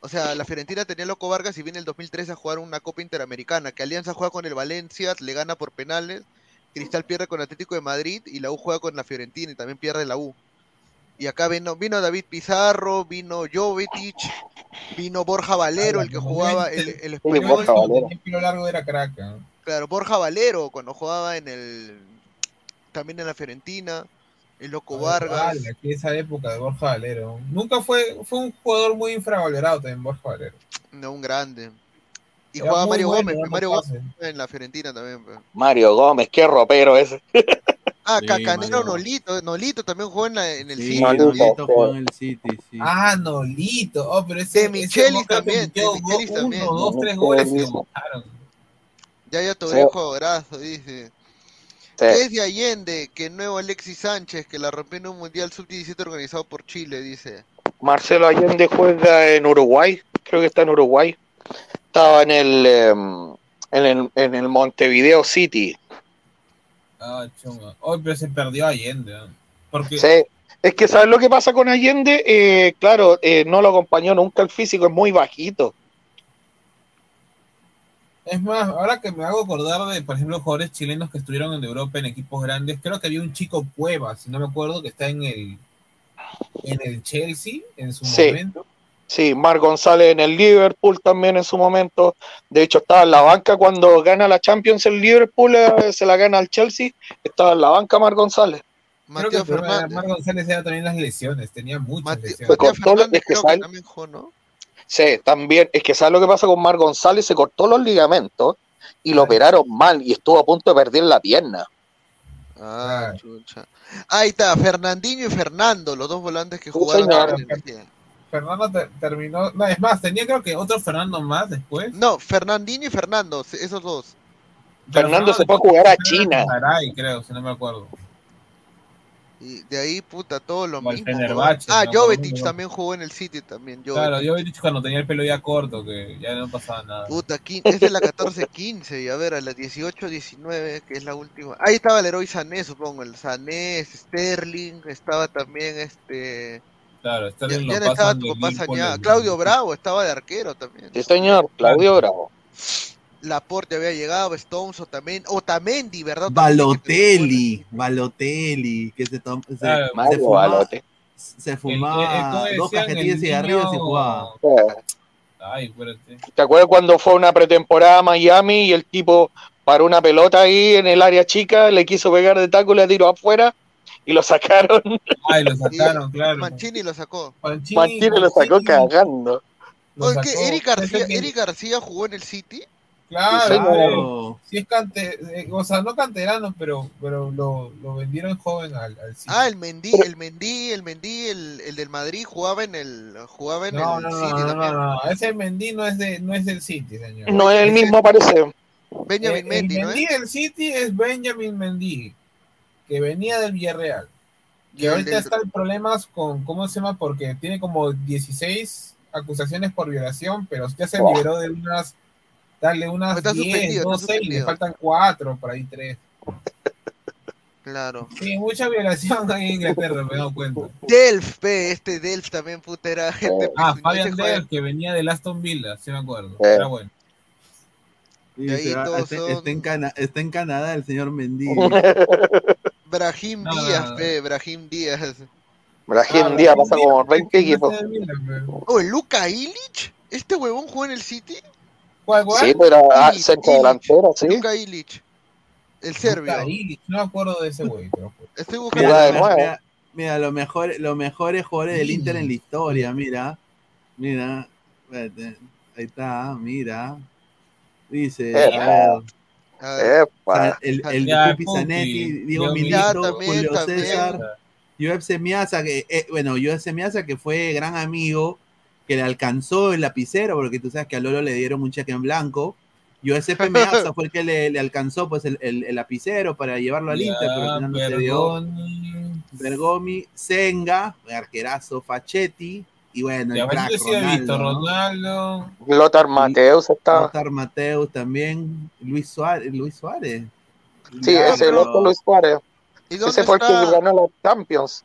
O sea, la Fiorentina tenía Loco Vargas y viene el 2013 a jugar una Copa Interamericana, que Alianza juega con el Valencia, le gana por penales, Cristal pierde con Atlético de Madrid y la U juega con la Fiorentina y también pierde la U. Y acá vino, vino David Pizarro, vino Jovetic, vino Borja Valero, el que jugaba el, el Sí, español. Borja Valero. El largo era crack. ¿ah? Claro, Borja Valero cuando jugaba en el también en la Fiorentina, el Loco Vargas. Vale, esa época de Borja Valero. Nunca fue, fue un jugador muy infravalorado también, Borja Valero. No, un grande. Y Era jugaba Mario bueno Gómez, Mario. Gómez en la Fiorentina también. pues. Mario Gómez, qué ropero ese. Ah, Sí, Cacanero Mario. Nolito, Nolito también jugó en, la, en el Sí, City. Nolito. jugó en el City, sí. Ah, Nolito. Oh, pero ese, De Michelis también, de Michelis uno, también. dos, tres goles lo botaron. Ya ya tu Sí. viejo brazo, dice. Sí. Es de Allende, que el nuevo Alexis Sánchez, que la rompió en un Mundial Sub-17 organizado por Chile, dice. Marcelo Allende juega en Uruguay. Creo que está en Uruguay. Estaba en el, em, en el, en el Montevideo City. Ah, chunga. Hoy pero se perdió Allende. Porque Sí. Es que, ¿sabes lo que pasa con Allende? Eh, claro, eh, no lo acompañó nunca el físico, es muy bajito. es más, ahora que me hago acordar de, por ejemplo, jugadores chilenos que estuvieron en Europa en equipos grandes, creo que había un chico Cueva, si no me acuerdo, que está en el en el Chelsea en su Sí. momento. Sí, Mar González en el Liverpool también en su momento. De hecho, estaba en la banca cuando gana la Champions el Liverpool, eh, se la gana al Chelsea. Estaba en la banca Mar González. Creo que Fernández. Mar González era también las lesiones, tenía muchas lesiones. Lo- Fernández es que creo que también jugó, ¿no? Sí, también. Es que ¿sabes lo que pasa con Mar González? Se cortó los ligamentos y lo Ay. operaron mal y estuvo a punto de perder la pierna. Ah, chucha. Ahí está, Fernandinho y Fernando, los dos volantes que jugaron señor. en el. Fernando te- terminó, no, es más, tenía creo que otro Fernando más después. No, Fernandinho y Fernando, esos dos. Pero Fernando se fue a jugar a China. Saray, creo, si no me acuerdo. Y de ahí, puta, todo lo mismo. Ah. Jovetic también jugó en el City también. Claro, Jovetic. había dicho cuando tenía el pelo ya corto, que ya no pasaba nada. Puta, es de la 14-15 y a ver, a la 18-19, que es la última. Ahí estaba el héroe Sané, supongo, el Sané, Sterling, estaba también este... Claro, Sterling ya lo estaba pasan Claudio Bravo estaba de arquero también. Sí, señor. Claudio Bravo. Laporte había llegado, Stones o también, Otamendi, ¿verdad? Balotelli, Balotelli, que se, tom- se, Claro, se Mario fumaba, se El- fumaba el- ¿cómo dos decían? cajetillas de El cigarrillos y jugaba. Eh, Ay, espérate. ¿Te acuerdas cuando fue una pretemporada a Miami y el tipo paró una pelota ahí en el área chica, le quiso pegar de taco, le tiró afuera y lo sacaron? Ay, lo sacaron, claro. Mancini lo sacó. Mancini, lo sacó Mancini cagando. lo sacó. Eric García, que- Eric García jugó en el City. Claro. Sí es cante, eh, o sea, no canterano, pero, pero lo, lo vendieron joven al, al City. Ah, el Mendy, el Mendy, el Mendy, el, el del Madrid jugaba en el jugaba en no, el no, no, City no, no, también. no, ese Mendy no es de, no es del City, señor. No es el mismo, parece. Benjamin Eh, el Mendy, ¿no Mendy es? del City es Benjamin Mendy, que venía del Villarreal. Y ahorita está en problemas con, ¿cómo se llama? Porque tiene como 16 acusaciones por violación, pero ya se liberó de unas, dale, unas Está 10, suspendido, está 12 y le faltan 4, por ahí 3. Claro. Sí, mucha violación ahí en Inglaterra, me he dado cuenta. Delf, pe, este Delf también puta era gente Ah, pues, Fabian Delf, que venía del Aston Villa, sí me acuerdo. Eh. Era bueno. Y De ahí dice, todos está, son- está en Cana- está en Canadá el señor Mendy. Brahim No, no, Díaz, no. pe, Brahim Díaz. Brahim Ah, Díaz pasa como 20 que equipos. Oh, Luka Illich, este huevón jugó en el City. ¿Cuál, cuál? Sí, pero ah, Ilic, centro Ilic. delantero, sí. Luka Illich, el serbio. Luka Ilic, No me acuerdo de ese güey, pero Estoy Mira, buscando. Mira, nuevo. mira, mira, los mejores, los mejores jugadores del Inter en la historia, mira. Mira. Espérate, Ahí está, mira. Dice, Eh, a ver, A ver, Epa. El, el Ya, Pupi Pupi, Zanetti, Diego Milito, Julio también. César, Joep Semiasa, que, eh, bueno, Joep Semiasa que fue gran amigo, que le alcanzó el lapicero, porque tú sabes que a Lolo le dieron un cheque en blanco. Joep Meazza fue el que le, le alcanzó pues el, el- el lapicero para llevarlo al Inter, pero al final no se dio. Bergomi, Senga, arquerazo, Fachetti, y bueno, el crack visto Ronaldo. Lothar Mateus está. Lothar Mateus también, Luis Suárez, Luis Suárez. Sí, Ah, ese, otro Luis Suárez. ¿Y dónde Ese fue el que ganó la Champions.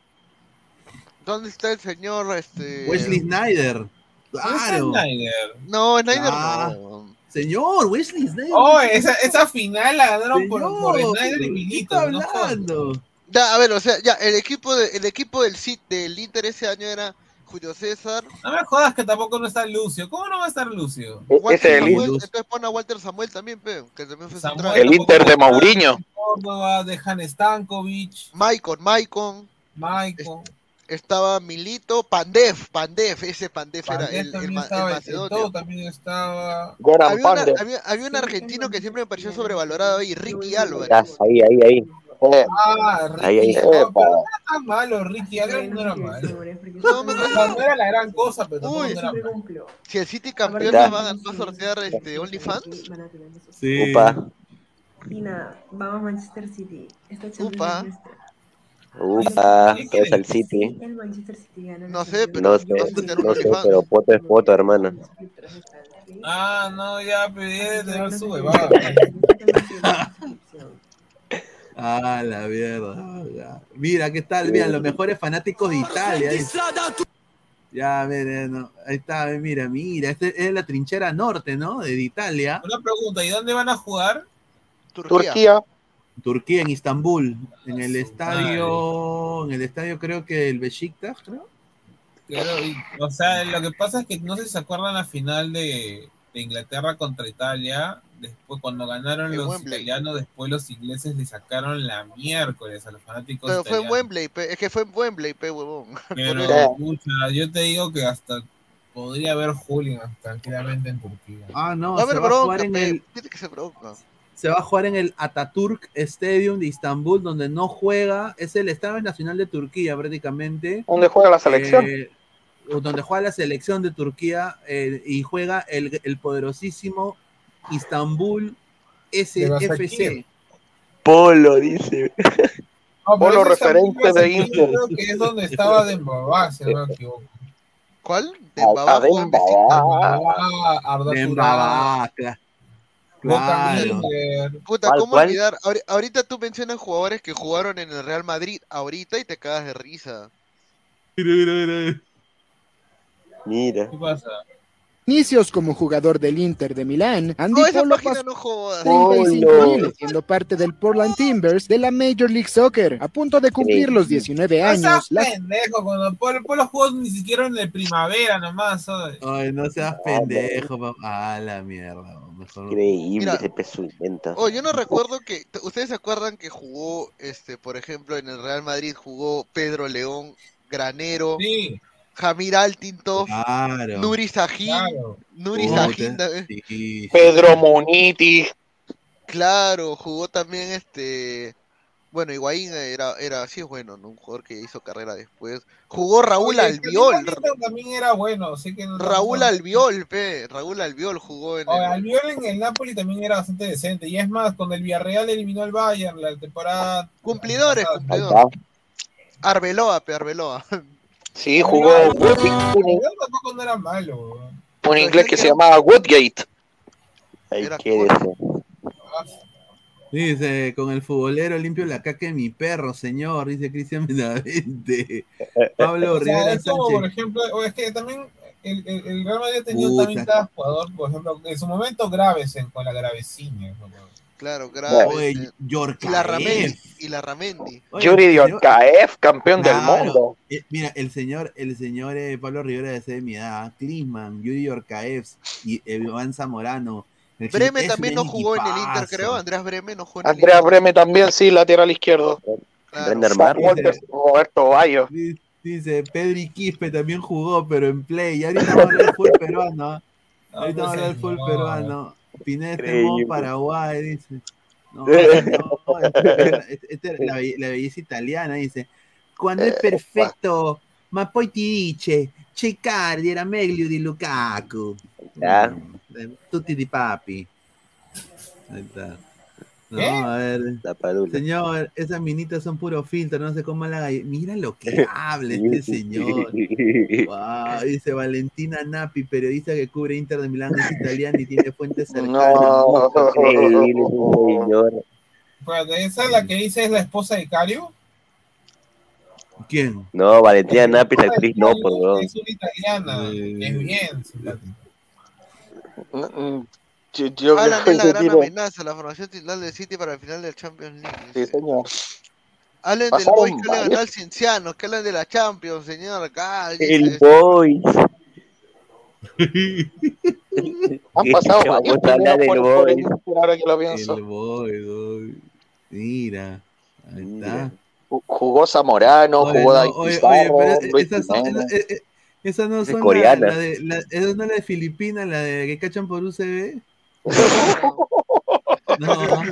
dónde está el señor este Wesley Snyder. ¿Dónde está Claro. Snyder? No, Snyder Ah. no. Señor, Wesley Snyder. Oh, esa, esa final la ganaron por, por Snyder y ¿qué Milito. está no hablando? Ya, a ver, o sea, ya, el equipo, de, el equipo del Inter ese año era Julio César, No me jodas que tampoco no está Lucio. ¿Cómo no va a estar Lucio? E- Ese es el, Samuel, entonces pon a Walter Samuel también, pe, que también fue Samuel. el Inter de Mourinho. Córdoba, Dejan Stankovic, Maicon, Maicon, Maicon. estaba Milito, Pandev, Pandev, ese Pandev era Pandés el, el, también ma- el estaba, el macedonio. todo también estaba. Goran Había, una- Pandev. había- había un argentino que siempre me pareció sobrevalorado ahí, Ricky Álvarez. ahí, ahí, ahí. Eh, Ah, Ricky. Ahí, ahí. no, pero no era tan malo, Ricky no era malo. No, era la gran cosa, pero tampoco Uy. no era malo. Si el City campeón va a, va a sortear este OnlyFans, Sí. Upa, Y nada, vamos Manchester City. Esta Upa. upa, es el City. El Manchester City gana. No sé, pero No sé, a no sé, foto es foto, hermano. Ah, no, ya, ya de tener su huevada. Ah, la mierda. Mira, ¿qué tal? Mira, los mejores fanáticos de Italia. Ya, mira, no, ahí está, mira, mira, este es la trinchera norte, ¿no? De Italia. Una pregunta, ¿y dónde van a jugar? Turquía. Turquía, en Istambul, en el estadio, en el estadio creo que el Besiktas, creo. Claro, y- o sea, lo que pasa es que no sé si se acuerdan la final de, de Inglaterra contra Italia. Después, cuando ganaron En los Wembley. italianos, después los ingleses le sacaron la miércoles a los fanáticos Pero fue en. Wembley, pe, es que fue en Wembley, pe, huevón. Pero, pucha, yo te digo que hasta podría haber hooligans tranquilamente en Turquía. Ah, no, Va a se va a bronca, jugar en pe, el, tiene que ser bronca. se va a jugar en el Ataturk Stadium de Istambul, donde no juega, es el Estadio Nacional de Turquía prácticamente. ¿Dónde juega la selección? Eh, donde juega la selección de Turquía eh, y juega el, el poderosísimo Istambul SFC. Polo, dice. No, Polo Istanbul referente de Inter. Creo que es donde estaba Dembabá, si no me equivoco. ¿Cuál? Dembabá, cla- Boca claro. Puta, ¿Cuál, ¿cómo cuál? olvidar? Ahori- Ahorita tú mencionas jugadores que jugaron en el Real Madrid ahorita y te cagas de risa. Mira, mira, mira. Mira. ¿Qué pasa? Inicios como jugador del Inter de Milán, Andy esa Polo página pasó no jodas. 35 Polo. mil, siendo parte del Portland Timbers de la Major League Soccer. A punto de cumplir los 19 No seas años, la pendejo, cuando Polo, Polo jugó ni siquiera en el primavera nomás. ¿sabes? Ay, no seas pendejo, papá. Ah, la mierda. Mejor. Increíble Mira. ese peso inventa. Oh, yo no recuerdo que. ¿Ustedes se acuerdan que jugó, este, por ejemplo, en el Real Madrid jugó Pedro León, Granero, Sí, Jamir Altintov, Claro. Nuri Sahin, claro. Nuri Sahin, sí, sí. Pedro Muniti. claro, jugó también este. Bueno, Higuaín era, era así es bueno, ¿no? Un jugador que hizo carrera después. Jugó Raúl Oye, Albiol. También era bueno, así que no- Raúl no- Albiol, pe. Raúl Albiol jugó en Oye, el. Albiol en el Napoli también era bastante decente. Y es más, cuando el Villarreal eliminó al Bayern la temporada. Cumplidores, cumplidores. Arbeloa, pe, Arbeloa. Sí, jugó un, no era malo. weón. un inglés que se llamaba Woodgate. Ahí. Dice, con el futbolero limpio la caca de mi perro, señor, dice Cristian Benavente. Pablo O sea, Rivera es como, por Sánchez. ejemplo, o es que también el, el, el Real Madrid ha tenido Puta. también cada jugador, por ejemplo, en su momento Gravesen con la Gravecina. Claro, grave. Oye, este. Y la Ramendi. Y la Ramendi. Oye, Yuri Diorcaev, campeón del mundo. Eh, mira, el señor, el señor eh, Pablo Rivera de de mi edad, Klinsmann, Yuri Orkaev y eh, Iván Zamorano. Breme también no jugó en el Inter, creo. Andreas Breme no jugó en el Andrea Inter. Breme también, sí, lateral izquierdo. Claro. Walter Roberto Bayo. Di- Dice, Pedri Quispe también jugó, pero en play. Y ahorita vamos a hablar del full peruano. No, Ahorita vamos a hablar del full no. peruano. Pineda Increíble. Paraguay, dice. No, no, este- este- la, la belleza italiana dice. Cuando es perfecto, ma poi ti dice, c'è Cardi, era meglio di Lukaku. Mm, Tutti di papi. No, ¿Qué? a ver. La. Señor, esas minitas son puro filtro, no sé cómo la haga. Mira lo que habla este señor. Wow, dice Valentina Napi, periodista que cubre Inter de Milán, es italiana y tiene fuentes cercanas. No. Señor. Espérate, ¿esa es la que dice es la esposa de Cario? ¿Quién? No, Valentina Napi, La actriz, no, por favor. Es una italiana, Eh. es bien Yo, yo Alan creo es la gran tiro- amenaza, la formación titular del City para el final del Champions League. Sí, señor. Hablen del Boys, que hablan varios. al Cienciano, que hablan de la Champions, señor. El Boys. Han pasado varios a hablar del Boys. Ahora que lo pienso. El boy, boy. Mira, ahí está. Ju- Jugó Zamorano, Oye, jugó no, David oye, Pizarro, oye, pero Luis esas, no Es son la, coreana. la de, la, esas no la de Filipinas, la de que cachan por UCB. No,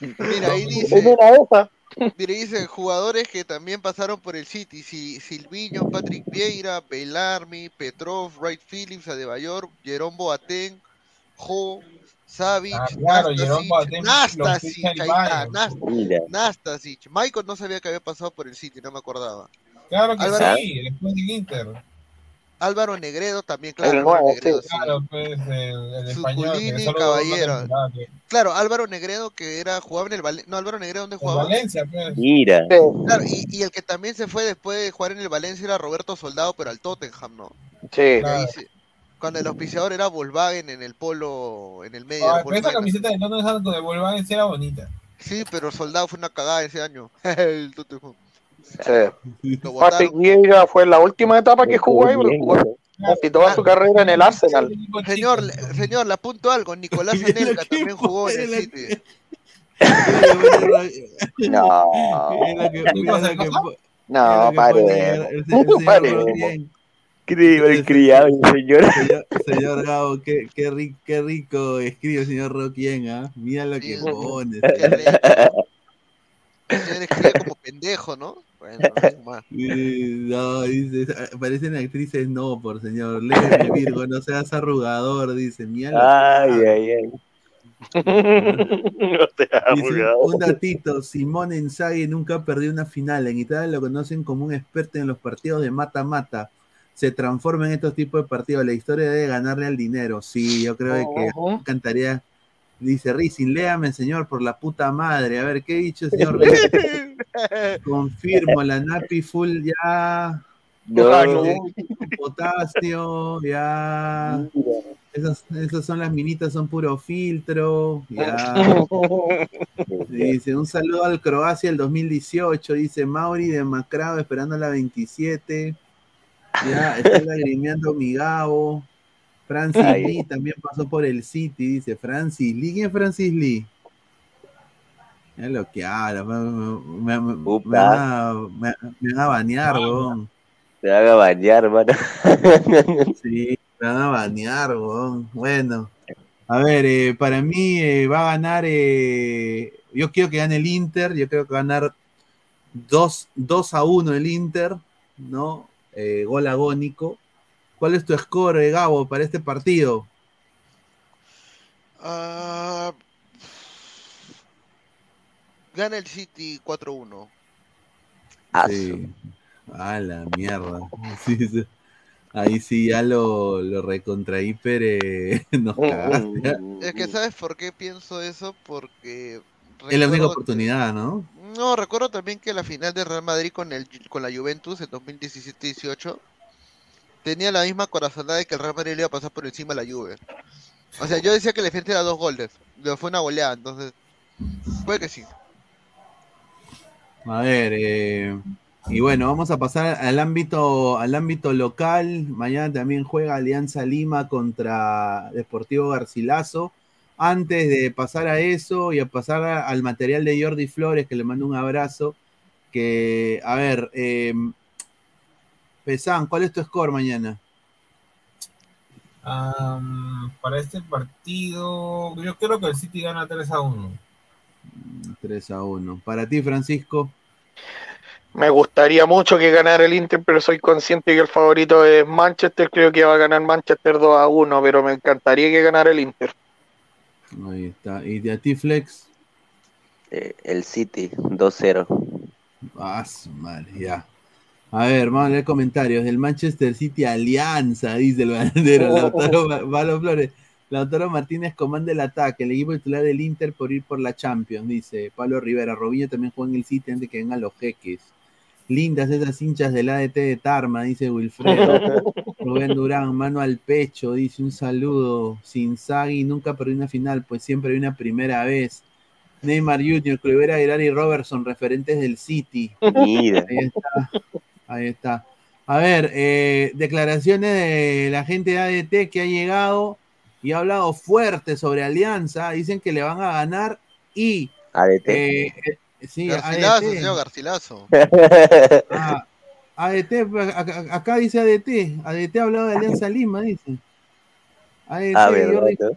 Mira, ahí dice, mira, jugadores que también pasaron por el City. Si, Silviño, Patrick Vieira, Belarmi, Petrov, Wright Phillips, Adebayor, Jerome Boateng, Jo, Savic, Ah, claro, ahí está. Nastasic. Michael no sabía que había pasado por el City, no me acordaba. Claro que Álvaro- sí, después del Inter. Álvaro Negredo también, claro. El Álvaro nuevo, Negredo, sí. Claro, pues el, el español. que Caballero. que- Claro, Álvaro Negredo que era jugaba en el Valencia. No, Álvaro Negredo, ¿dónde En jugaba? Valencia, pues. Mira. Claro, y, y el que también se fue después de jugar en el Valencia era Roberto Soldado, pero al Tottenham, ¿no? Sí. Claro. cuando el auspiciador era Volkswagen en el polo, en el medio. Del pero esa camiseta de Tottenham el Volkswagen sí era bonita. Sí, pero Soldado fue una cagada ese año. el Tottenham. Sí. Lo Patrick. Vieira fue la última etapa que jugó ahí, jugó casi toda su carrera en el Arsenal. Señor, le- señor, le apunto algo. Nicolás Anelka también jugó en el City. No, no. Rodríguez. Increíble, criado, señor. Señor, señor Gabo, qué, qué, ri- qué rico escribe el señor Roquien, ¿ah? Mira lo que pone. Escribe como pendejo, ¿no? Bueno, no más. Dice, parecen actrices no, por señor. Léeme, Virgo, no seas arrugador, dice. Mira que Ay, ay, ay. No te Dice, un datito, Simone Inzaghi nunca perdió una final. En Italia lo conocen como un experto en los partidos de mata-mata. Se transforma en estos tipos de partidos. La historia de ganarle al dinero. Sí, yo creo que Ujú. me encantaría. Dice Rizin, léame, señor, por la puta madre. A ver, ¿qué he dicho, señor? Confirmo, la Napi full ya. No. Potasio, ya. Esas, esas son las minitas, son puro filtro. Ya. Dice, un saludo al Croacia del 2018, dice Mauri de Macrao esperando la 27. Ya, está lagrimeando mi Gabo. Francis Ay. Lee también pasó por el City, dice Francis Lee. ¿Quién es Francis Lee? Es lo que habla, me, me, me- me me- me banear, weón. Te van a bañar, mano. Sí, me van a banear, weón. Bueno, a ver, eh, para mí eh, va a ganar, eh, yo quiero que gane el Inter, yo creo que va a ganar 2, 2 a 1 el Inter, ¿no? Gol agónico. ¿Cuál es tu score, Gabo, para este partido? Ah, gana el City 4-1. Ah, Sí. A la mierda. Sí, sí. Ahí sí ya lo, lo recontra hiper eh, nos cagaste. ya. Es que ¿sabes por qué pienso eso? Porque... Es la única oportunidad, ¿no? No, recuerdo también que la final de Real Madrid con, el, con la Juventus en 2017-18 tenía la misma corazonada de que el Real Madrid le iba a pasar por encima a la Juve. O sea, yo decía que la diferencia era dos goles, pero fue una goleada, entonces puede que sí. A ver, eh, y bueno, vamos a pasar al ámbito, al ámbito local. Mañana también juega Alianza Lima contra Deportivo Garcilaso. Antes de pasar a eso y a pasar al material de Jordi Flores, que le mando un abrazo, que, a ver, eh, Pesán, ¿cuál es tu score mañana? Am, para este partido, yo creo que el City gana 3 a 1. 3 a 1. Para ti, Francisco. Me gustaría mucho que ganara el Inter, pero soy consciente que el favorito es Manchester. Creo que va a ganar Manchester 2 a 1, pero me encantaría que ganara el Inter. Ahí está. ¿Y de a ti, Flex? Eh, el City, 2-0. Ah, su madre, ya. A ver, vamos a leer comentarios. Del Manchester City Alianza, dice el bandero. Lautaro Ma- Valo Flores. Lautaro Martínez comanda el ataque. El equipo titular del Inter por ir por la Champions, dice Pablo Rivera. Robinho también juega en el City antes que vengan los jeques. Lindas esas hinchas del ADT de Tarma, dice Wilfredo. Rubén Durán, mano al pecho, dice un saludo. Sin Sagi nunca perdió una final, pues siempre hay una primera vez. Neymar Jr., Clivera Aguilar y Robertson, referentes del City. Mira. Ahí está. Ahí está. A ver, eh, declaraciones de la gente de ADT que ha llegado y ha hablado fuerte sobre Alianza. Dicen que le van a ganar y. ADT. eh, eh, sí, Garcilaso, ADT. señor Garcilaso. Ah, ADT, pues, acá, dice ADT. ADT ha hablado de Alianza Lima, dice. ADT, Ah, verdad, Jordi- ¿no?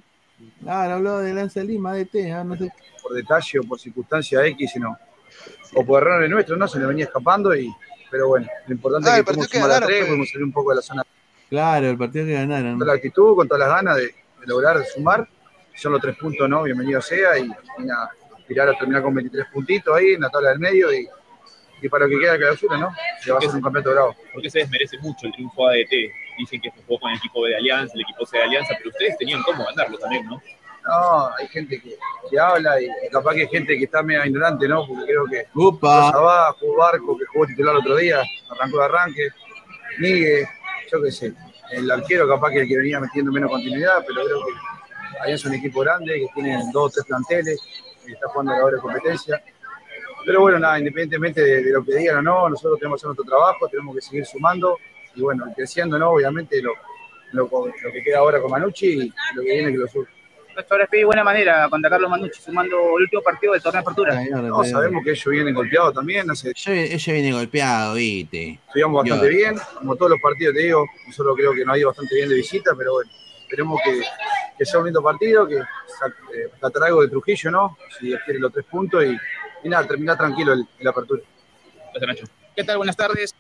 Claro, ha hablado de Alianza Lima, ADT. ah, no sé. por detalle o por circunstancia X, sino, o por errores nuestros, ¿no? Se le venía escapando, y, pero bueno, lo importante Ah, es el que pudimos sumar a tres, pues. pudimos salir un poco de la zona Claro, el partido que ganaron. con toda la actitud, con todas las ganas de, de lograr sumar. Son los tres puntos, ¿no? Bienvenido sea, y, y nada, aspirar a terminar con 23 puntitos ahí en la tabla del medio y, y para lo que queda de clausura, ¿no? Que va a ser un campeonato bravo. ¿Por qué se desmerece mucho el triunfo ADT? dicen que se jugó con el equipo de Alianza, el equipo C de Alianza, pero ustedes tenían cómo ganarlo también, ¿no? No, hay gente que, que habla y, y capaz que hay gente que está medio ignorante, ¿no? Porque creo que Upa. Sabá, jugó Barco, que jugó titular el otro día, arrancó de arranque, Migue, yo qué sé. El arquero capaz que el que venía metiendo menos continuidad, pero creo que Alianza es un equipo grande, que tiene dos o tres planteles, que está jugando a la hora de competencia. Pero bueno, nada, independientemente de, de lo que digan o no, nosotros tenemos que hacer nuestro trabajo, tenemos que seguir sumando y bueno, creciendo, ¿no? Obviamente lo, lo, lo que queda ahora con Manucci y lo que viene que lo sube. Esto les pedí buena manera contra Carlos Manucci, sumando el último partido del torneo de apertura. No, sabemos que ellos vienen golpeados también, hace, Ella viene golpeado, viste. Estuvimos bastante bien, como todos los partidos, te digo, nosotros creo que nos ha ido bastante bien de visita, pero bueno, esperemos que, que sea un lindo partido, que sa- eh, sacar algo de Trujillo, ¿no? Si Dios quiere los tres puntos y, y nada, terminar tranquilo el, el apertura. ¿Qué tal? Buenas tardes.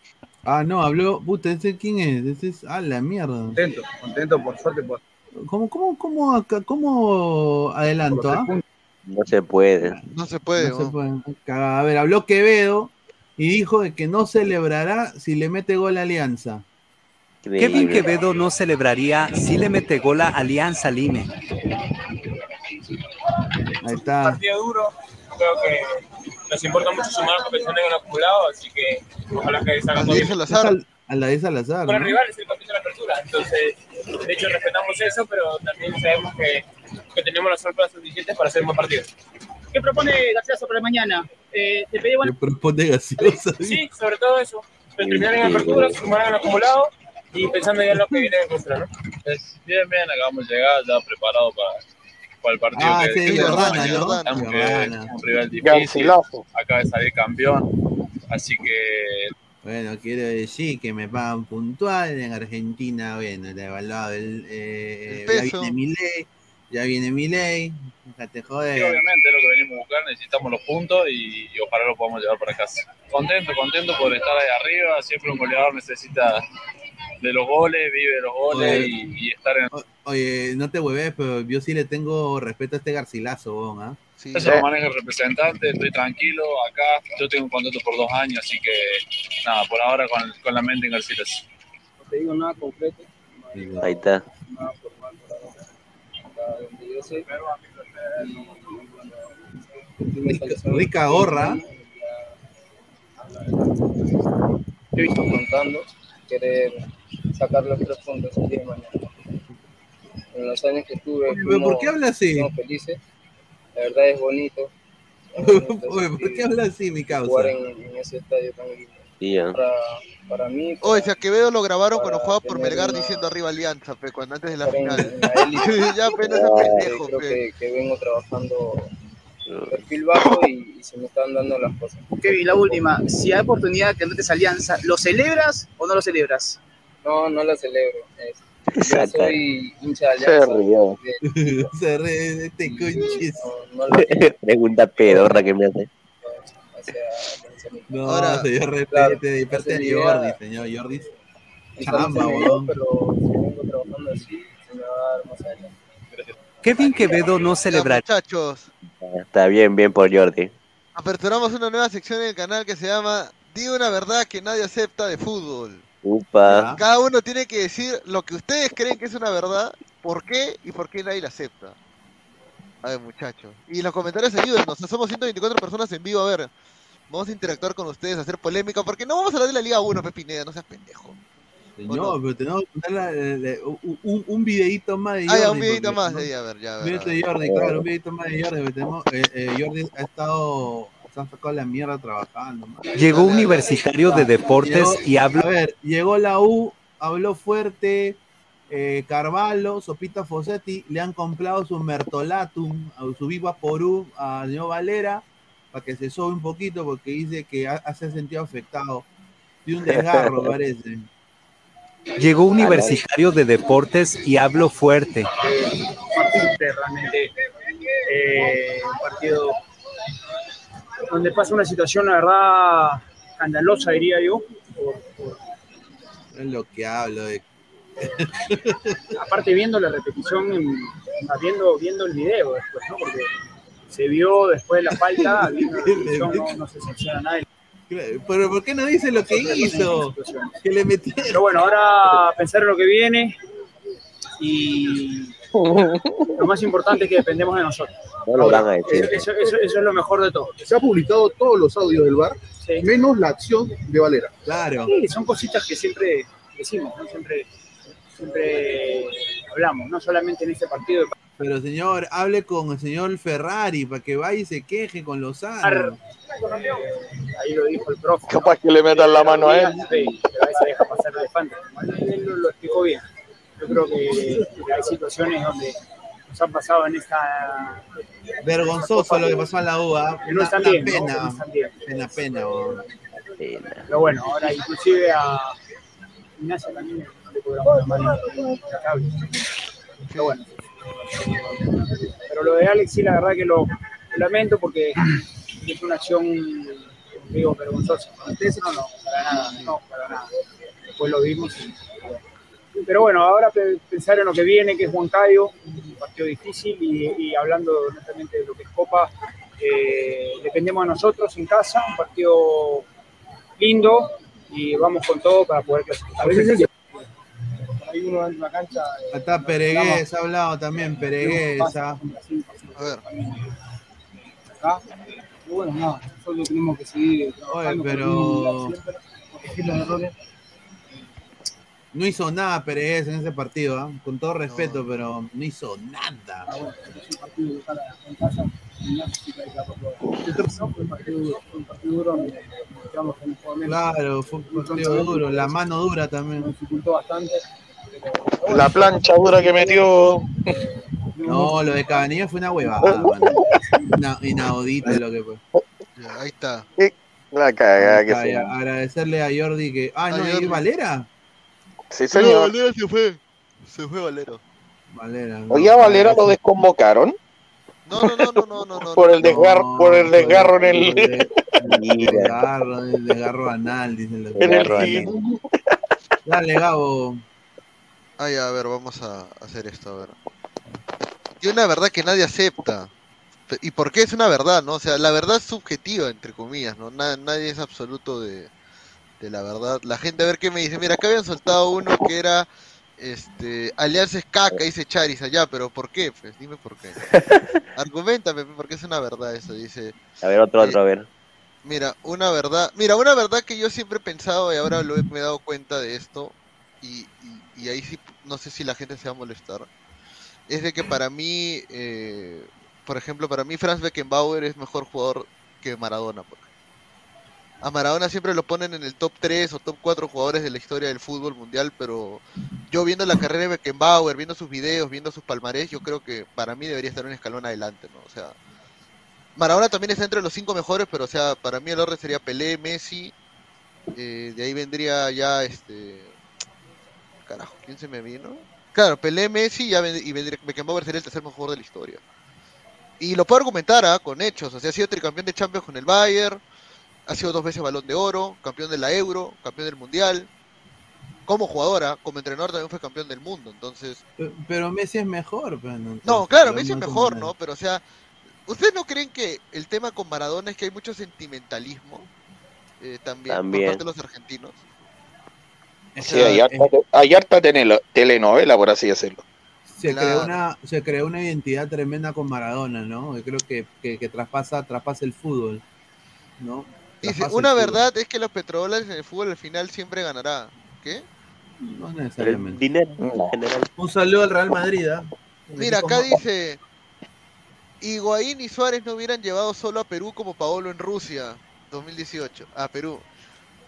Ah, no, habló. Puta, ¿ese quién es? Ese es. Ah, la mierda. Contento, contento por suerte por. ¿Cómo, cómo, cómo, acá, cómo adelanto? ah? No se puede. No se puede. No se puede. A ver, habló Quevedo y dijo de que no celebrará si le mete gol a Alianza. Kevin Quevedo no celebraría si le mete gol a Alianza Lime. Ahí está. partido duro. Creo que nos importa mucho sumar porque se han acumulado, así que ojalá que salgan al- A la de Salazar. El ¿no? rival es el campeón de la apertura. Entonces, de hecho, respetamos eso, pero también sabemos que, que tenemos las sorpresas suficientes para hacer un buen partido. ¿Qué propone García para mañana? Eh, te pedí Le buena propone gaseosa. Sí, sobre todo eso. Terminar en apertura, sumar en acumulado y pensando ya en lo que viene de contra, ¿no? Bien, bien, acabamos de llegar, ya preparado para, para el partido Ah, que sí, Jordana, Jordana. un rival difícil, acaba de salir campeón, así que Bueno, quiero decir que me pagan puntual en Argentina. Bueno, he evaluado el. eh, El ya viene mi ley. Ya viene mi ley. Déjate sí, joder. obviamente es lo que venimos a buscar, necesitamos los puntos y, y ojalá lo podamos llevar para casa. Contento, contento por estar ahí arriba, siempre un goleador necesita de los goles, vive de los goles Oye. y, y estar en... Oye, no te hueves, pero yo sí le tengo respeto a este Garcilazo, weón, ¿ah? Eso lo maneja el representante, estoy tranquilo acá, yo tengo un contrato por dos años, así que nada, por ahora con, con la mente en Garcilas. No te digo nada concreto. Ahí está. Nada formal por ahora. Hasta donde yo sé. Rica gorra. He visto contando querer sacar los tres puntos el día de mañana. En los años que estuve, Oye, pero ¿por qué habla así? fuimos felices. La verdad es bonito. Oye, ¿por qué habla así, mi causa? Jugar en, en ese estadio tan lindo. Sí, ya. Para, para mí, Oye, si a Quevedo lo grabaron cuando para jugaba por Melgar una- diciendo arriba Alianza, pe, cuando antes de la en- final. en la élite. ya apenas Eh, pendejo, creo que, que vengo trabajando perfil bajo y, y se me están dando las cosas. Kevin, la última. Si hay oportunidad de que no te alianza, ¿lo celebras o no lo celebras? No, no la celebro. Es- yo Exacto. soy hincha de Se rió. de- Se ríe de este no la Pregunta pedorra que me hace. No, Ahora- señor, respete Claro, de parte de Jordi, señor Jordi. Chamba, weón. pero si vengo trabajando así, se me va a dar más adelante. Kevin Quevedo no Ya, celebraría. muchachos, Está bien, bien por Jordi. aperturamos una nueva sección en el canal que se llama Di una verdad que nadie acepta de fútbol. Upa. Cada uno tiene que decir lo que ustedes creen que es una verdad, por qué y por qué nadie la acepta. A ver, muchachos. Y los comentarios ayúdenos. Somos 124 personas en vivo. A ver, vamos a interactuar con ustedes, hacer polémica, porque no vamos a hablar de la Liga 1, Pepineda, no seas pendejo. Señor, pero tenemos que poner la- la- la- un, un- videito más de Ah, Jordi. ya, un videito porque, más ¿no? de ahí, a ver, ya, a Un ver. videito a ver. de Jordi, claro, un videito más de Jordi. tenemos, eh, eh, Jordi ha estado, se han sacado la mierda trabajando. man. Llegó Universitario de Deportes Llegó- y habló. A ver, llegó la U, habló fuerte. Eh, Carvalho, Sopita Fossetti, le han comprado su Mertolatum, a su Viva Porú a señor Valera, para que se sobe un poquito, porque dice que ha, se ha sentido afectado. De un desgarro, parece. Llegó Universitario de Deportes y habló fuerte. realmente eh, un partido donde pasa una situación, la verdad, escandalosa, diría yo. por- por- Es lo que hablo de. aparte viendo la repetición, viendo, viendo el video después, ¿no? Porque se vio después de la falta, viendo la repetición, no, no se sanciona nada. Pero ¿por qué no dice lo que hizo? Que le metió. Pero bueno, ahora pensar en lo que viene y lo más importante es que dependemos de nosotros. No lo van a decir. Eso, eso- eso es lo mejor de todo. Se ha publicado todos los audios del bar, menos la acción de Valera. Claro. Sí, son cositas que siempre decimos, ¿no? siempre, siempre hablamos, no solamente en este partido. de Pero señor, hable con el señor Ferrari para que vaya y se queje con Lozano. Ahí lo dijo el profe. Capaz que le metan la mano a él. Sí, pero a veces deja pasar el elefante. Él lo, lo explicó bien. Yo creo que, hay situaciones donde nos han pasado en esta... Vergonzoso lo que pasó en la UA. Que no están bien, ¿no? pena. No bien. Pena. Pero bueno, ahora inclusive a Ignacio también le cobramos una mano impecable. Pero bueno. Pero lo de Alex sí, la verdad que lo, lo lamento porque es una acción, digo, vergonzosa. Ustedes no, no, para nada, no, para nada. Después lo vimos. y- Pero bueno, ahora pe- pensar en lo que viene, que es Huancayo, un partido difícil y, y hablando honestamente de lo que es Copa, eh, dependemos de nosotros en casa, un partido lindo y vamos con todo para poder clasificar. Hay uno en la cancha. Acá Está Peregués, ha hablado también, Peregués. ah. A ver. acá. Bueno, nada, nosotros tenemos que seguir trabajando, pero- corregir los errores. No hizo nada Peregués en ese partido, ¿ah? con todo respeto, pero no hizo nada. Ah, bueno, es un partido de cara en casa, y no sé si hay que darlo todo. Fue un partido duro. Claro, fue un partido la mano dura también. La plancha dura que metió. No, lo de Cabanillas fue una huevada, mano. Una- inaudito lo que fue. Ya, ahí está. La cagada que Ah, Agradecerle a Jordi que. Ah, no, ¿y Jordi. Valera? Sí, No. Valera se fue. Se fue Valero. Valera. Oye, a Valera lo desconvocaron No, no, no, no, no, no, no. por el desgarro, por el desgarro en el. Desgarro, desgarro anal, En el Desgarro anal. Dale, Gabo. Ah, ya, a ver, vamos a hacer esto, a ver. Y una verdad que nadie acepta. ¿Y por qué es una verdad, no? O sea, la verdad es subjetiva, entre comillas, ¿no? Na- nadie es absoluto de, de la verdad. La gente, a ver qué me dice. Mira, acá habían soltado uno que era, este, Alianza es caca, dice Charis allá, pero ¿por qué? Pues, dime por qué. Argumentame, porque es una verdad eso, dice. A ver, otro, otro, a ver. Mira, una verdad, mira, una verdad que yo siempre he pensado y ahora lo he, me he dado cuenta de esto y, y- y ahí sí, no sé si la gente se va a molestar, es de que para mí, eh, por ejemplo, para mí Franz Beckenbauer es mejor jugador que Maradona. por. A Maradona siempre lo ponen en el top 3 o top 4 jugadores de la historia del fútbol mundial, pero yo viendo la carrera de Beckenbauer, viendo sus videos, viendo sus palmarés, yo creo que para mí debería estar un escalón adelante, ¿no? O sea, Maradona también está entre los cinco mejores, pero o sea, para mí el orden sería Pelé, Messi, eh, de ahí vendría ya este, carajo, ¿quién se me vino? Claro, Pelé, Messi ya vend- y vendría Beckenbauer sería el tercer mejor de la historia. Y lo puedo argumentar ¿ah? con hechos, o sea, ha sido tricampeón de Champions con el Bayern, ha sido dos veces Balón de Oro, campeón de la Euro, campeón del Mundial. Como jugadora, como entrenador también fue campeón del mundo, entonces Pe- Pero Messi es mejor, pues, ¿no? claro, pero Messi es mejor, ¿no? Pero, o sea, ¿ustedes no creen que el tema con Maradona es que hay mucho sentimentalismo eh, también, También. por parte de los argentinos? Sí, hay harta, hay harta tenelo- telenovela, por así decirlo. Se, Claro. creó una, se creó una identidad tremenda con Maradona, ¿no? Yo creo que, que, que traspasa, traspasa el fútbol, ¿no? Dice, una verdad es que los petrodólares en el fútbol al final siempre ganará. ¿Qué? No necesariamente. dinero en general. Un saludo al Real Madrid, ¿ah? Mira, acá dice, Higuaín y Suárez no hubieran llevado solo a Perú como Paolo en Rusia, 2018, a Perú.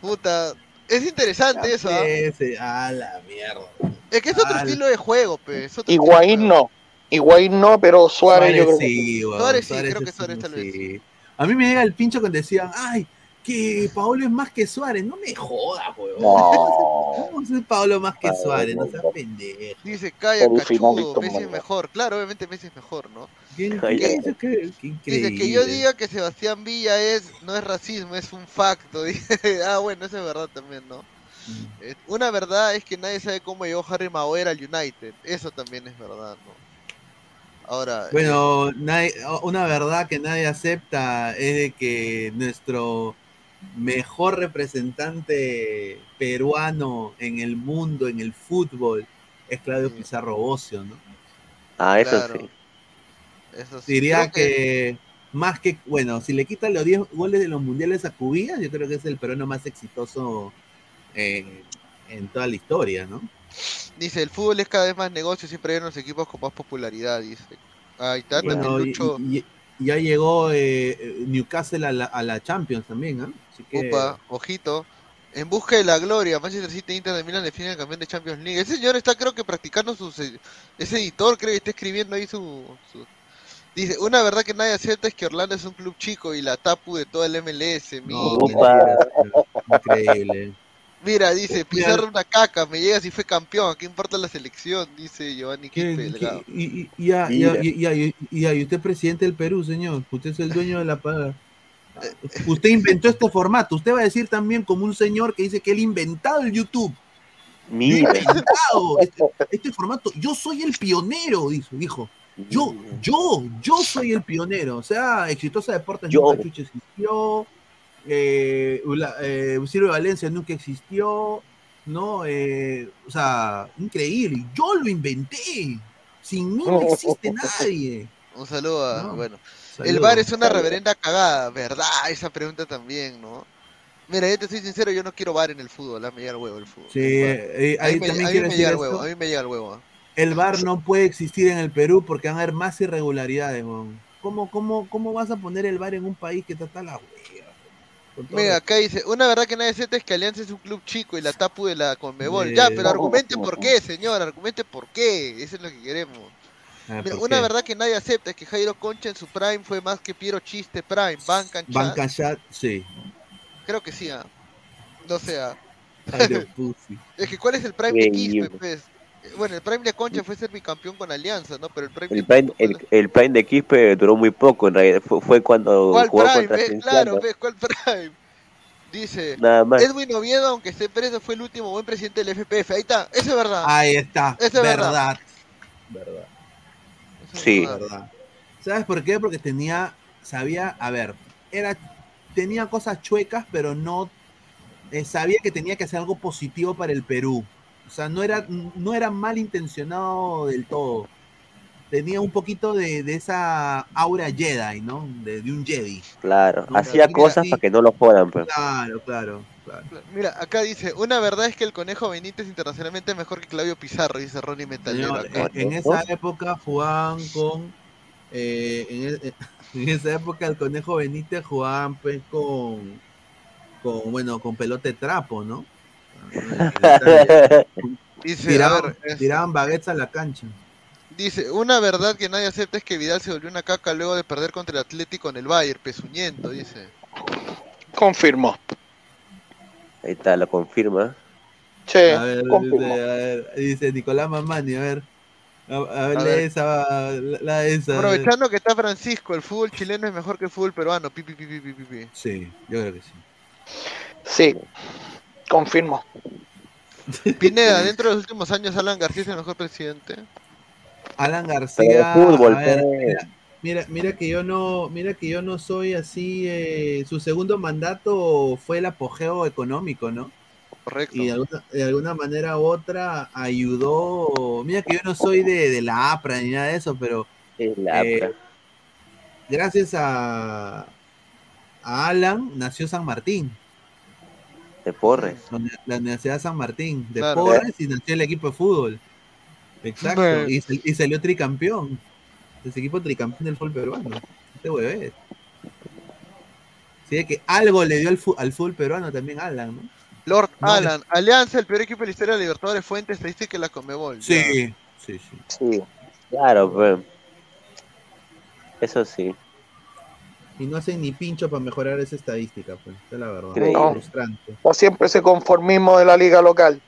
Puta, es interesante eso, ¿ah? Ese, a la mierda. Es que es otro Al- estilo de juego, pe. es otro Higuaín no. Higuaín no, pero Suárez, yo creo sí, Suárez sí, creo que Suárez tal vez sí. A mí me llega el pincho cuando decían, ay, que Paolo es más que Suárez. No me jodas, weón. No. ¿Cómo es Paolo más que Suárez? No seas pendejo. Dice, calla, cachudo, Messi es mejor. Claro, obviamente Messi es mejor, ¿no? ¿Quién, Ay, quién ay. dice que, qué Dice increíble? que yo diga que Sebastián Villa es no es racismo, es un facto. Dice, ah, bueno, eso es verdad también, ¿no? Mm. Eh, Una verdad es que nadie sabe cómo llegó Harry Maguire al United. Eso también es verdad, ¿no? Ahora, Bueno, nadie- una verdad que nadie acepta es de que nuestro mejor representante peruano en el mundo, en el fútbol, es Claudio Pizarro Bocio, ¿no? Ah, eso Claro. sí. Eso sí. Diría que más que, bueno, si le quitan los 10 goles de los mundiales a Cubillas, yo creo que es el peruano más exitoso eh, en toda la historia, ¿no? Dice, el fútbol es cada vez más negocio, siempre hay unos equipos con más popularidad, dice. Ahí está, Bueno, también y- Lucho. y- y ya llegó eh, eh, Newcastle a la, a la Champions también, ¿ah? Así que, Upa, ojito. En busca de la gloria, Manchester City e Inter de Milán definen al campeón de Champions League. Ese señor está creo que practicando su... Ese editor creo que está escribiendo ahí su... su- Dice, una verdad que nadie acepta es que Orlando es un club chico y la tapu de toda el MLS. no, mira. increíble. Mira, dice, Pizarro una caca, me llega si fue campeón, ¿qué importa la selección? Dice Giovanni ¿Qué- Quispe y, y- y y usted es presidente del Perú, señor. Usted es el dueño de la paga. Usted inventó este formato. Usted va a decir también como un señor que dice que él inventado el YouTube. Mira. inventado este, este formato. Yo soy el pionero, dijo. dijo. Yo, yo, yo soy el pionero. O sea, Exitosa Deportes Yo. nunca chucha existió. Eh, la- eh, Silvio Valencia nunca existió. ¿No? Eh, o sea, increíble. Yo lo inventé. Sin mí no existe nadie. Un saludo a, No, bueno. saludo. el bar es una Saludo. reverenda cagada, ¿verdad? Esa pregunta también, ¿no? Mira, yo te soy sincero, yo no quiero bar en el fútbol, a mí me llega el huevo el fútbol. Sí, bar. eh, a ahí me, también a mí me llega el huevo, a mí me llega el huevo. El VAR no puede existir en el Perú porque van a haber más irregularidades, weón. ¿Cómo, cómo, ¿Cómo vas a poner el VAR en un país que está la hueva? Mira, acá dice, una verdad que nadie acepta es que Alianza es un club chico y la tapu de la Conmebol. Eh, Ya, pero argumente por qué, señor, argumente por qué, eso es lo que queremos. Ah, Mira, ¿por una qué? verdad que nadie acepta es que Jairo Concha en su prime fue más que Piero Chiste Prime, Bancan Chat. Banca Chat, sí. Creo que sí, ah. No sé, ah. Es que ¿cuál es el prime de Quispe, pues? Bueno, el prime de Concha fue ser bicampeón con Alianza, ¿no? Pero el prime El de prime, el, el prime de Quispe duró muy poco, en realidad. Fue, fue cuando ¿Cuál jugó prime? contra ¿Ves? Claro, ¿ves? ¿Cuál prime? Dice, Nada más. Edwin Oviedo, aunque esté preso, fue el último buen presidente del FPF. Ahí está, eso es verdad. Ahí está. Eso es verdad. verdad. Verdad. Sí. Verdad. ¿Sabes por qué? Porque tenía, sabía, a ver, era, tenía cosas chuecas, pero no, eh, sabía que tenía que hacer algo positivo para el Perú. O sea, no era, no era malintencionado del todo. Tenía un poquito de, de esa aura Jedi, ¿no? De, de un Jedi. Claro, No, hacía cosas para que no lo jodan, pues. Claro, claro, claro. Mira, acá dice, una verdad es que el Conejo Benítez internacionalmente es mejor que Claudio Pizarro, dice Ronnie Metalero. Señor, en, en esa época jugaban con. eh, en, e- en esa época el Conejo Benítez jugaban pues, con. con bueno, con pelote trapo, ¿no? Dice, a tiraban, ver, es- tiraban baguettes a la cancha. Dice, una verdad que nadie acepta es que Vidal se volvió una caca luego de perder contra el Atlético en el Bayern, pezuñento, dice. Confirmo. Ahí está, lo confirma. Sí, a, ver, dice, a ver, dice Nicolás Mamani, a ver. A, a ver, A ver. esa, la, la esa. Aprovechando que está Francisco, el fútbol chileno es mejor que el fútbol peruano. Pi, pi, pi, pi, pi, pi, pi. Sí, yo creo que sí. Sí, confirmo. Pineda, dentro de los últimos años Alan García es el mejor presidente. Alan Pero García. de fútbol, a ver, pues. Mira, mira, que yo no, mira que yo no soy así. eh, su segundo mandato fue el apogeo económico, ¿no? Correcto. Y de alguna, de alguna manera u otra ayudó. Mira que yo no soy de, de la APRA ni nada de eso, pero La eh, APRA. gracias a, a Alan nació San Martín, de Porres. la uni- la Universidad de San Martín, de Claro. Porres, y nació el equipo de fútbol. Exacto, Bueno. y, y salió tricampeón. Ese equipo tricampeón del fútbol peruano. Este huevés. Sí, que algo le dio al, al fútbol peruano también Alan, ¿no? Lord No, Alan, Alianza, el peor equipo de la historia de Libertadores, fuente estadística de la Conmebol. Sí, Ya. sí, sí. Sí, claro, pues. Eso sí. Y no hacen ni pincho para mejorar esa estadística, pues. Esa es la verdad. Increíble. Frustrante. Está siempre ese conformismo de la liga local.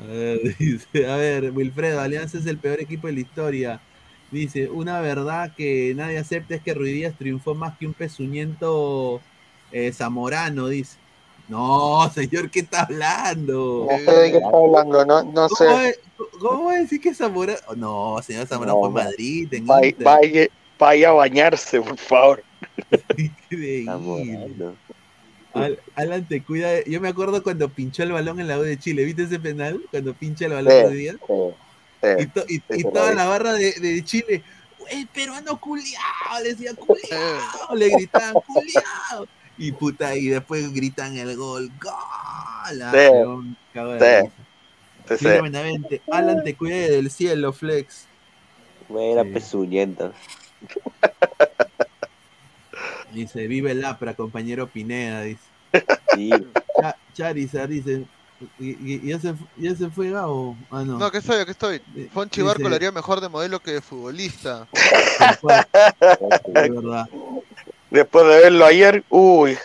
A ver, dice, a ver, Wilfredo, Alianza es el peor equipo de la historia. Dice, una verdad que nadie acepta es que Ruidías triunfó más que un pezuñento eh, zamorano, dice. No, señor, ¿qué está hablando? No sé de qué está hablando, no, no ¿Cómo, sé. va- ¿Cómo va a decir que Zamorano? No, señor Zamorano No, fue en. Madrid, en Vaya, vaya, vaya a bañarse, por favor. Al- Alan te cuida. Yo me acuerdo cuando pinchó el balón en la U de Chile. ¿Viste ese penal? Cuando pincha el balón Sí, ese día. sí, Y, to- y- toda la barra de, de Chile. El peruano culiao, le decía culiao, le gritaban culiao. Y puta, y después gritan el gol. ¡Gol! Ah, de Alan te cuida del cielo, Flex. Buena pezuñenta. Dice, vive el APRA, compañero Pineda, dice. Sí. Cha- Charizard dice, ¿y, y- y ya, se, ya se fue Gabo? Ah, no. No, que estoy, aquí estoy. Fonchi dice- Barco lo haría mejor de modelo que de futbolista. Es verdad. Después de verlo ayer, uy.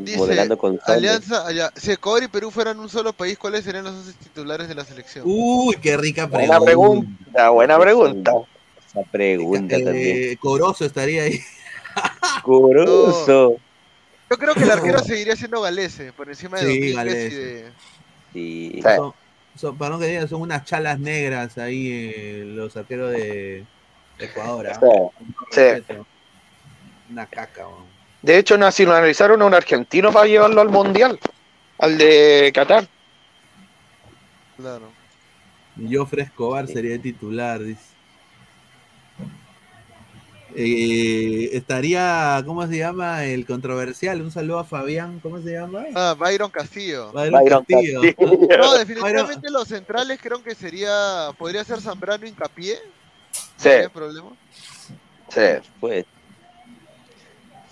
Dice, Modelando con. Alianza, allá, si Ecuador y Perú fueran un solo país, ¿cuáles serían los 11 titulares de la selección? Uy, qué rica Buena pregunta. pregunta, buena pregunta. Esa pregunta también. Eh, Corozo estaría ahí. Corozo. Yo creo que el arquero seguiría siendo Galese, por encima de Sí, Domínguez y de... Sí. Son, son- para no que digan, son unas chalas negras ahí eh, los arqueros de, de Ecuador. ¿ah? Sí. Una caca. De hecho, nacionalizaron a un argentino para llevarlo al mundial, al de Qatar. Claro. Joffre Escobar sería titular, dice. Eh, estaría, ¿cómo se llama? El controversial. Un saludo a Fabián, ¿cómo se llama? Ah, Byron Castillo. Byron Byron Castillo. Castillo. No, definitivamente los centrales creo que sería, podría ser Zambrano hincapié. Sí. ¿No problema? Sí. Pues.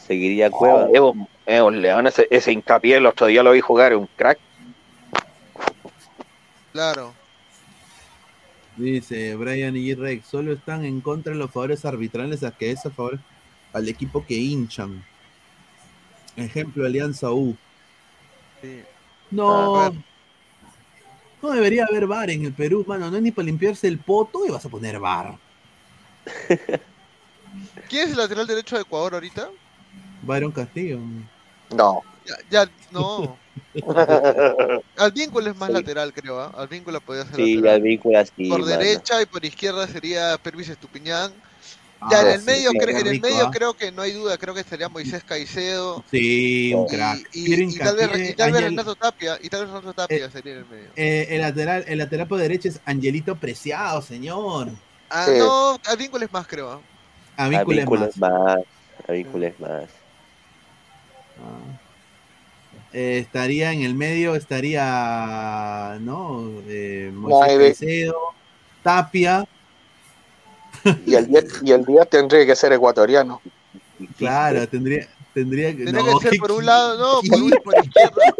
Seguiría Cueva. Un, es un león ese, ese hincapié, el otro día lo vi jugar, es un crack. Claro. Dice Brian y Rex, solo están en contra de los favores arbitrales a que es a favor al equipo que hinchan. Ejemplo, Alianza U. Sí. No. Ah, no debería haber bar en el Perú, mano. No es ni para limpiarse el poto y vas a poner bar. ¿Quién es el lateral derecho de Ecuador ahorita? Byron Castillo. No. Ya, ya no. Advíncula es más lateral, creo, ¿ah? Advíncula podría ser Sí, lateral. la víncula sí. por mano. derecha y por izquierda sería Pervis Estupiñán. Ah, Ya en el sí, medio, cre- en el rico, medio ¿ah? creo que no hay duda, creo que estaría Moisés Caicedo. Sí, un Y- crack. Y, tal vez, y tal vez Ángel- Renato Tapia, y tal vez Renato Tapia sería en el medio. Eh, el lateral, el lateral por derecha es Angelito Preciado, señor. Ah, Sí. no, Advíncula es más, creo. ¿ah? Avíncula es más. es más. Es más. Eh, estaría en el medio, estaría, ¿no? Eh, Moisés Caicedo, Tapia, Y el, día, y el día tendría que ser ecuatoriano. claro, tendría, tendría que. Tendría no, que ser ¿qué- por un lado, no, por, un- por izquierda.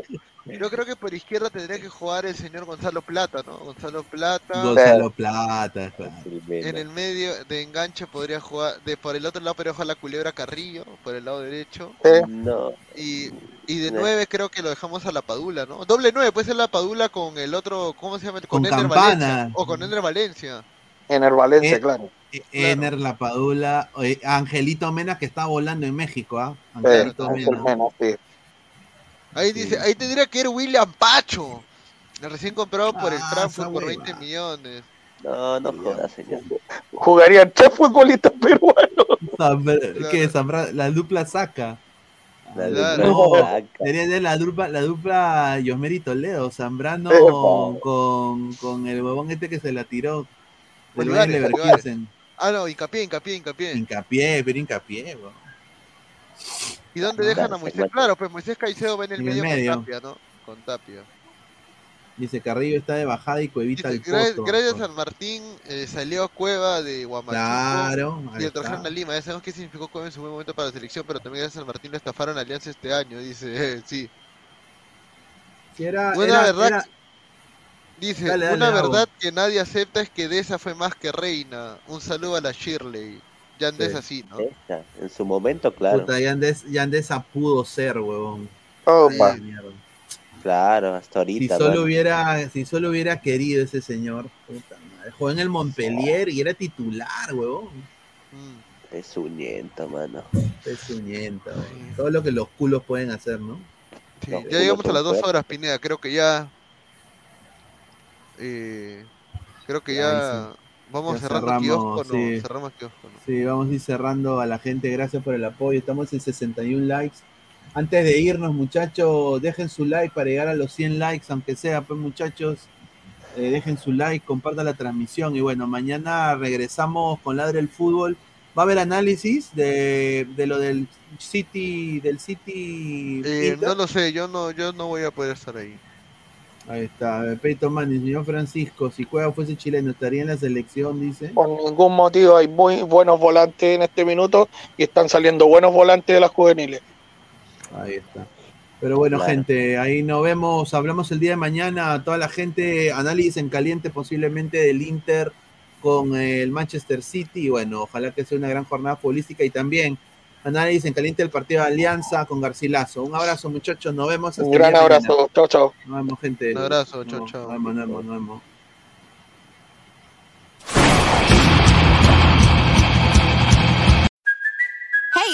Yo creo que por izquierda tendría que jugar el señor Gonzalo Plata, ¿no? Gonzalo Plata. Gonzalo Plata, claro. En el medio de enganche podría jugar, de por el otro lado podría jugar la culebra Carrillo, por el lado derecho. No. Y, y de No. nueve creo que lo dejamos a la Padula, ¿no? Doble nueve, puede ser la Padula con el otro, ¿cómo se llama? Con Ender Campana. Valencia. O con Ender Valencia. En el Valencia, Eh, claro. Eh, Ener La Padula, eh, Angelito Mena que está volando en México, ¿ah? Eh, Angelito Mena. Mena, sí. Ahí dice, ahí tendría que ir William Pacho. Recién comprado por el Ah, Frankfurt por hueva. 20 millones. No, no jodas, señor. Jugarían tres futbolistas peruanos. ¿Qué? Zambra- la dupla saca. La Claro. dupla No, saca. sería de la dupla, la dupla Yosmeri Toledo, Zambrano con, con el huevón este que se la tiró. Del. Leverkusen. Ah, no, hincapié, hincapié, hincapié. Hincapié, pero hincapié, weón. ¿Y dónde dejan a Moisés? Claro, pues Moisés Caicedo va en el En el medio, con Tapia, ¿no? Con Tapia. Dice Carrillo está de bajada y Cuevita Dice, el gracias, a San Martín eh, salió Cueva de Guamachuco Claro, y el trajeron a Lima. Ya sabemos qué significó Cueva en su buen momento para la selección, pero también gracias a San Martín lo estafaron a Alianza este año, dice, eh, sí. Era- era- verdad, era- dice, Dale, dale, una verdad que nadie acepta es que Deza fue más que reina. Un saludo a la Shirley. Ya andes Sí. así, ¿no? En su momento, claro. Puta, Yandés, Yandesa pudo ser, huevón. Oh. Mierda. Claro, hasta Si ahorita. solo mano. hubiera, si solo hubiera querido ese señor, puta madre. Jugó en el Montpellier y era titular, huevón. Mm. Es uniento, mano. Es huevón. Todo lo que los culos pueden hacer, ¿no? Sí, ya llegamos a las dos horas, Pineda. Creo que ya. eh, creo que Ya, ya. Vamos cerrando cerramos, kiosco, no, sí. cerramos kiosco. ¿no? Sí, vamos a ir cerrando a la gente. Gracias por el apoyo. Estamos en 61 likes. Antes de irnos, muchachos, dejen su like para llegar a los 100 likes, aunque sea, pues, muchachos. eh, dejen su like, compartan la transmisión. Y bueno, mañana regresamos con Ladre el Fútbol. Va a haber análisis de, de lo del City, del City. Eh, no lo sé, yo no, yo no voy a poder estar ahí. Ahí está, Peito Manning, señor Francisco, si Cueva fuese chileno, estaría en la selección, dice. Por ningún motivo hay muy buenos volantes en este minuto y están saliendo buenos volantes de las juveniles. Ahí está. Pero bueno, Claro. gente, ahí nos vemos, hablamos el día de mañana, toda la gente, análisis en caliente posiblemente del Inter con eh, el Manchester City, y bueno, ojalá que sea una gran jornada futbolística y también análisis en caliente del partido de Alianza con Garcilaso. Un abrazo muchachos, nos vemos. hasta Un gran abrazo, chao, chao. Nos vemos, gente. Un abrazo, chao, chao. Nos vemos, nos vemos, nos vemos.